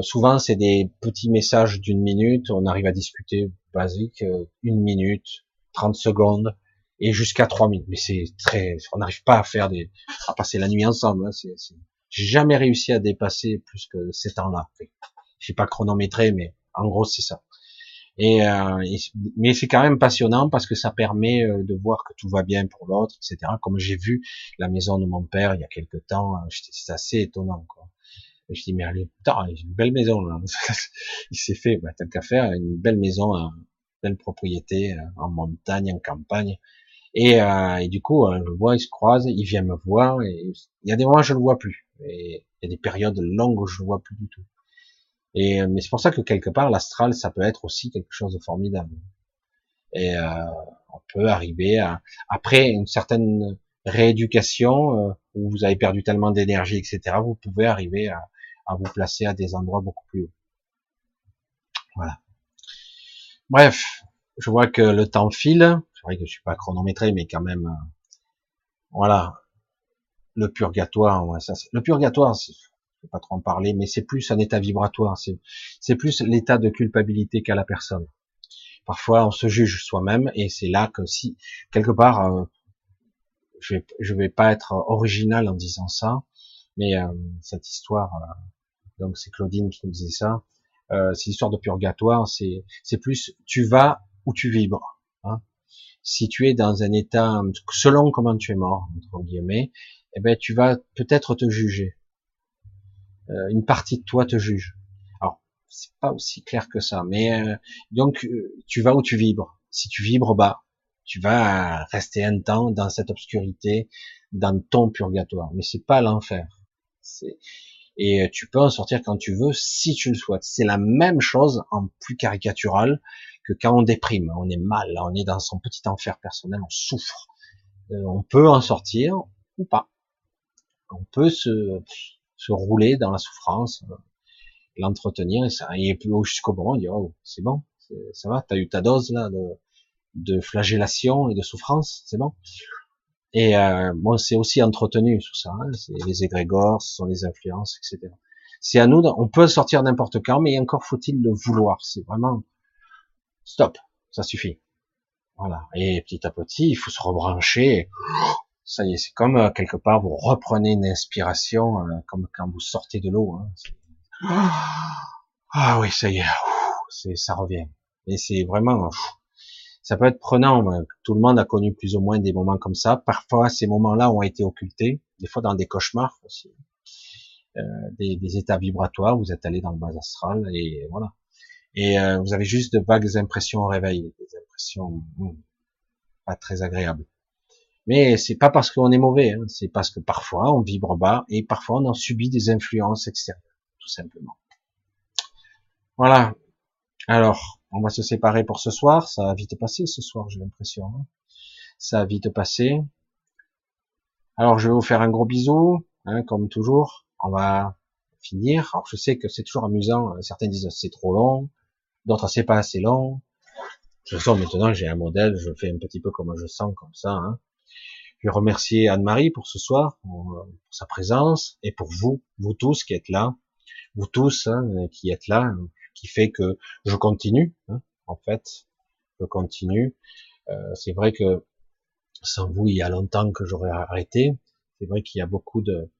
A: souvent c'est des petits messages d'une minute, on arrive à discuter basique, une minute, 30 secondes, et jusqu'à 3000. Mais c'est très, on n'arrive pas à faire des, à passer la nuit ensemble. Hein, c'est, J'ai jamais réussi à dépasser plus que ces temps-là. J'ai pas chronométré, mais en gros c'est ça. Et, euh, mais c'est quand même passionnant parce que ça permet euh, de voir que tout va bien pour l'autre, etc. Comme j'ai vu la maison de mon père il y a quelque temps, euh, c'est assez étonnant. Quoi. Je dis mais allez, putain, une belle maison là. il s'est fait, bah, tant qu'à faire, une belle maison, une belle propriété en montagne, en campagne. Et, euh, du coup, je le vois, il se croise, il vient me voir, et il y a des moments où je le vois plus. Et il y a des périodes longues où je le vois plus du tout. Et mais c'est pour ça que quelque part l'astral, ça peut être aussi quelque chose de formidable. Et euh, on peut arriver à après une certaine rééducation euh, où vous avez perdu tellement d'énergie, etc. Vous pouvez arriver à, à vous placer à des endroits beaucoup plus hauts. Voilà. Bref, je vois que le temps file. C'est vrai que je suis pas chronométré, mais quand même, euh, voilà. Le purgatoire, ouais, ça, le purgatoire, je vais pas trop en parler, mais c'est plus un état vibratoire. C'est plus l'état de culpabilité qu'a la personne. Parfois, on se juge soi-même, et c'est là que si quelque part, euh, je vais, je vais pas être original en disant ça, mais euh, cette histoire, donc c'est Claudine qui nous disait ça. Euh, c'est l'histoire de purgatoire, c'est c'est plus tu vas où tu vibres. Hein. Si tu es dans un état, selon comment tu es mort, entre guillemets, eh ben tu vas peut-être te juger. Euh, une partie de toi te juge. Alors c'est pas aussi clair que ça, mais euh, donc euh, tu vas où tu vibres. Si tu vibres bas, tu vas rester un temps dans cette obscurité, dans ton purgatoire. Mais c'est pas l'enfer. Et tu peux en sortir quand tu veux, si tu le souhaites. C'est la même chose en plus caricatural que quand on déprime, on est mal, on est dans son petit enfer personnel, on souffre. Euh, on peut en sortir ou pas. On peut se, se rouler dans la souffrance, euh, l'entretenir et ça et plus jusqu'au bon, on dit oh c'est bon, ça va, t'as eu ta dose là de, de flagellation et de souffrance, c'est bon. Et euh, bon, c'est aussi entretenu tout ça, hein, c'est les égrégores, ce sont les influences, etc. C'est à nous, on peut sortir n'importe quand, mais encore faut-il le vouloir. C'est vraiment stop, ça suffit. Voilà. Et petit à petit, il faut se rebrancher. Ça y est, c'est comme euh, quelque part vous reprenez une inspiration, euh, comme quand vous sortez de l'eau. Hein. Ah oui, ça y est, ça revient. Et c'est vraiment, ça peut être prenant. Tout le monde a connu plus ou moins des moments comme ça. Parfois, ces moments-là ont été occultés, des fois dans des cauchemars aussi, euh, des, des, états vibratoires. Vous êtes allé dans le bas astral et voilà et euh, vous avez juste de vagues impressions au réveil, des impressions hmm, pas très agréables. Mais c'est pas parce qu'on est mauvais, hein, c'est parce que parfois on vibre bas et parfois on en subit des influences extérieures, tout simplement. Voilà. Alors, on va se séparer pour ce soir. Ça a vite passé ce soir, j'ai l'impression. Hein. Ça a vite passé. Alors, je vais vous faire un gros bisou, hein, comme toujours. On va finir. Alors, je sais que c'est toujours amusant. Certains disent c'est trop long d'autres c'est pas assez long. Toute façon, maintenant j'ai un modèle, je fais un petit peu comme je sens, comme ça. Hein. Je vais remercier Anne-Marie pour ce soir, pour, sa présence, et pour vous, vous tous qui êtes là, vous tous hein, qui êtes là, qui fait que je continue. Hein, en fait, je continue. Euh, c'est vrai que sans vous, il y a longtemps que j'aurais arrêté. C'est vrai qu'il y a beaucoup de,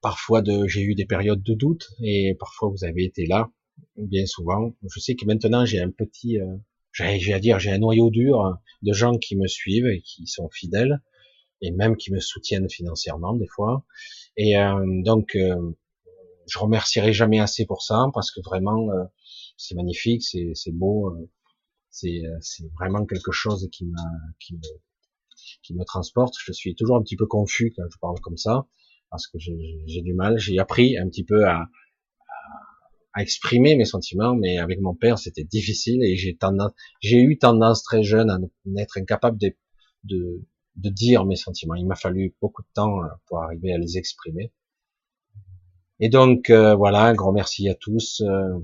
A: parfois de, j'ai eu des périodes de doute, et parfois vous avez été là bien souvent. Je sais que maintenant j'ai un petit, euh, j'ai à dire, j'ai un noyau dur de gens qui me suivent et qui sont fidèles et même qui me soutiennent financièrement des fois. Et euh, donc, euh, je remercierai jamais assez pour ça parce que vraiment, euh, c'est magnifique, c'est beau, c'est vraiment quelque chose qui, me, qui me transporte. Je suis toujours un petit peu confus quand je parle comme ça parce que j'ai du mal. J'ai appris un petit peu à, exprimer mes sentiments, mais avec mon père, c'était difficile et j'ai tendance, j'ai eu tendance très jeune à n'être incapable de, de, dire mes sentiments. Il m'a fallu beaucoup de temps euh, pour arriver à les exprimer. Et donc, euh, voilà, un grand merci à tous. Euh,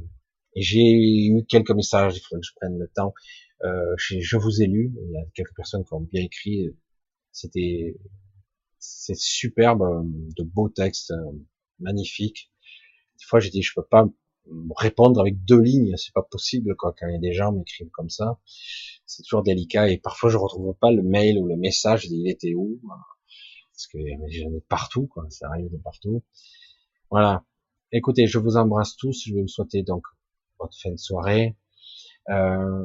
A: j'ai eu quelques messages, il faudrait que je prenne le temps. Euh, je vous ai lu, il y a quelques personnes qui ont bien écrit. C'était, c'est superbe, de beaux textes, magnifiques. Des fois, j'ai dit, je peux pas répondre avec deux lignes, c'est pas possible quoi. Quand il y a des gens m'écrivent comme ça, c'est toujours délicat et parfois je retrouve pas le mail ou le message. Il était où? Parce que j'en ai partout quoi. Ça arrive de partout. Voilà. Écoutez, je vous embrasse tous. Je vais vous souhaiter donc votre fin de soirée, euh,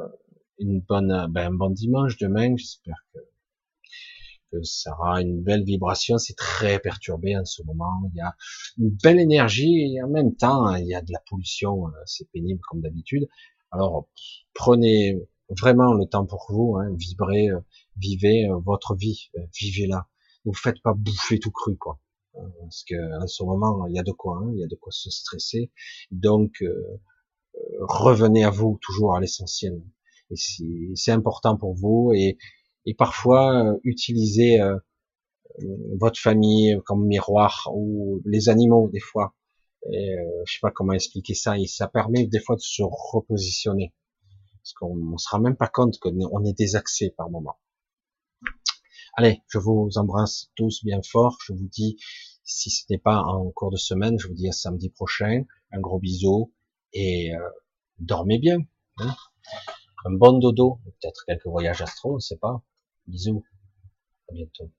A: une bonne, ben, un bon dimanche demain. J'espère que ça aura une belle vibration. C'est très perturbé en ce moment. Il y a une belle énergie et en même temps, il y a de la pollution. Euh, c'est pénible comme d'habitude. Alors, prenez vraiment le temps pour vous. Hein, vibrez, euh, vivez votre vie, vivez-la. Ne vous faites pas bouffer tout cru, quoi. Parce que en ce moment, il y a de quoi, hein, il y a de quoi se stresser. Donc, revenez à vous, toujours à l'essentiel. Et c'est important pour vous et parfois euh, utiliser euh, votre famille comme miroir ou les animaux des fois. Et, euh, je sais pas comment expliquer ça. Et ça permet des fois de se repositionner parce qu'on ne se rend même pas compte qu'on est désaxé par moment. Allez, je vous embrasse tous bien fort. Je vous dis, si ce n'est pas en cours de semaine, je vous dis à samedi prochain. Un gros bisou et dormez bien. Hein. un bon dodo, peut-être quelques voyages astro, on ne sait pas. Bisous. À bientôt.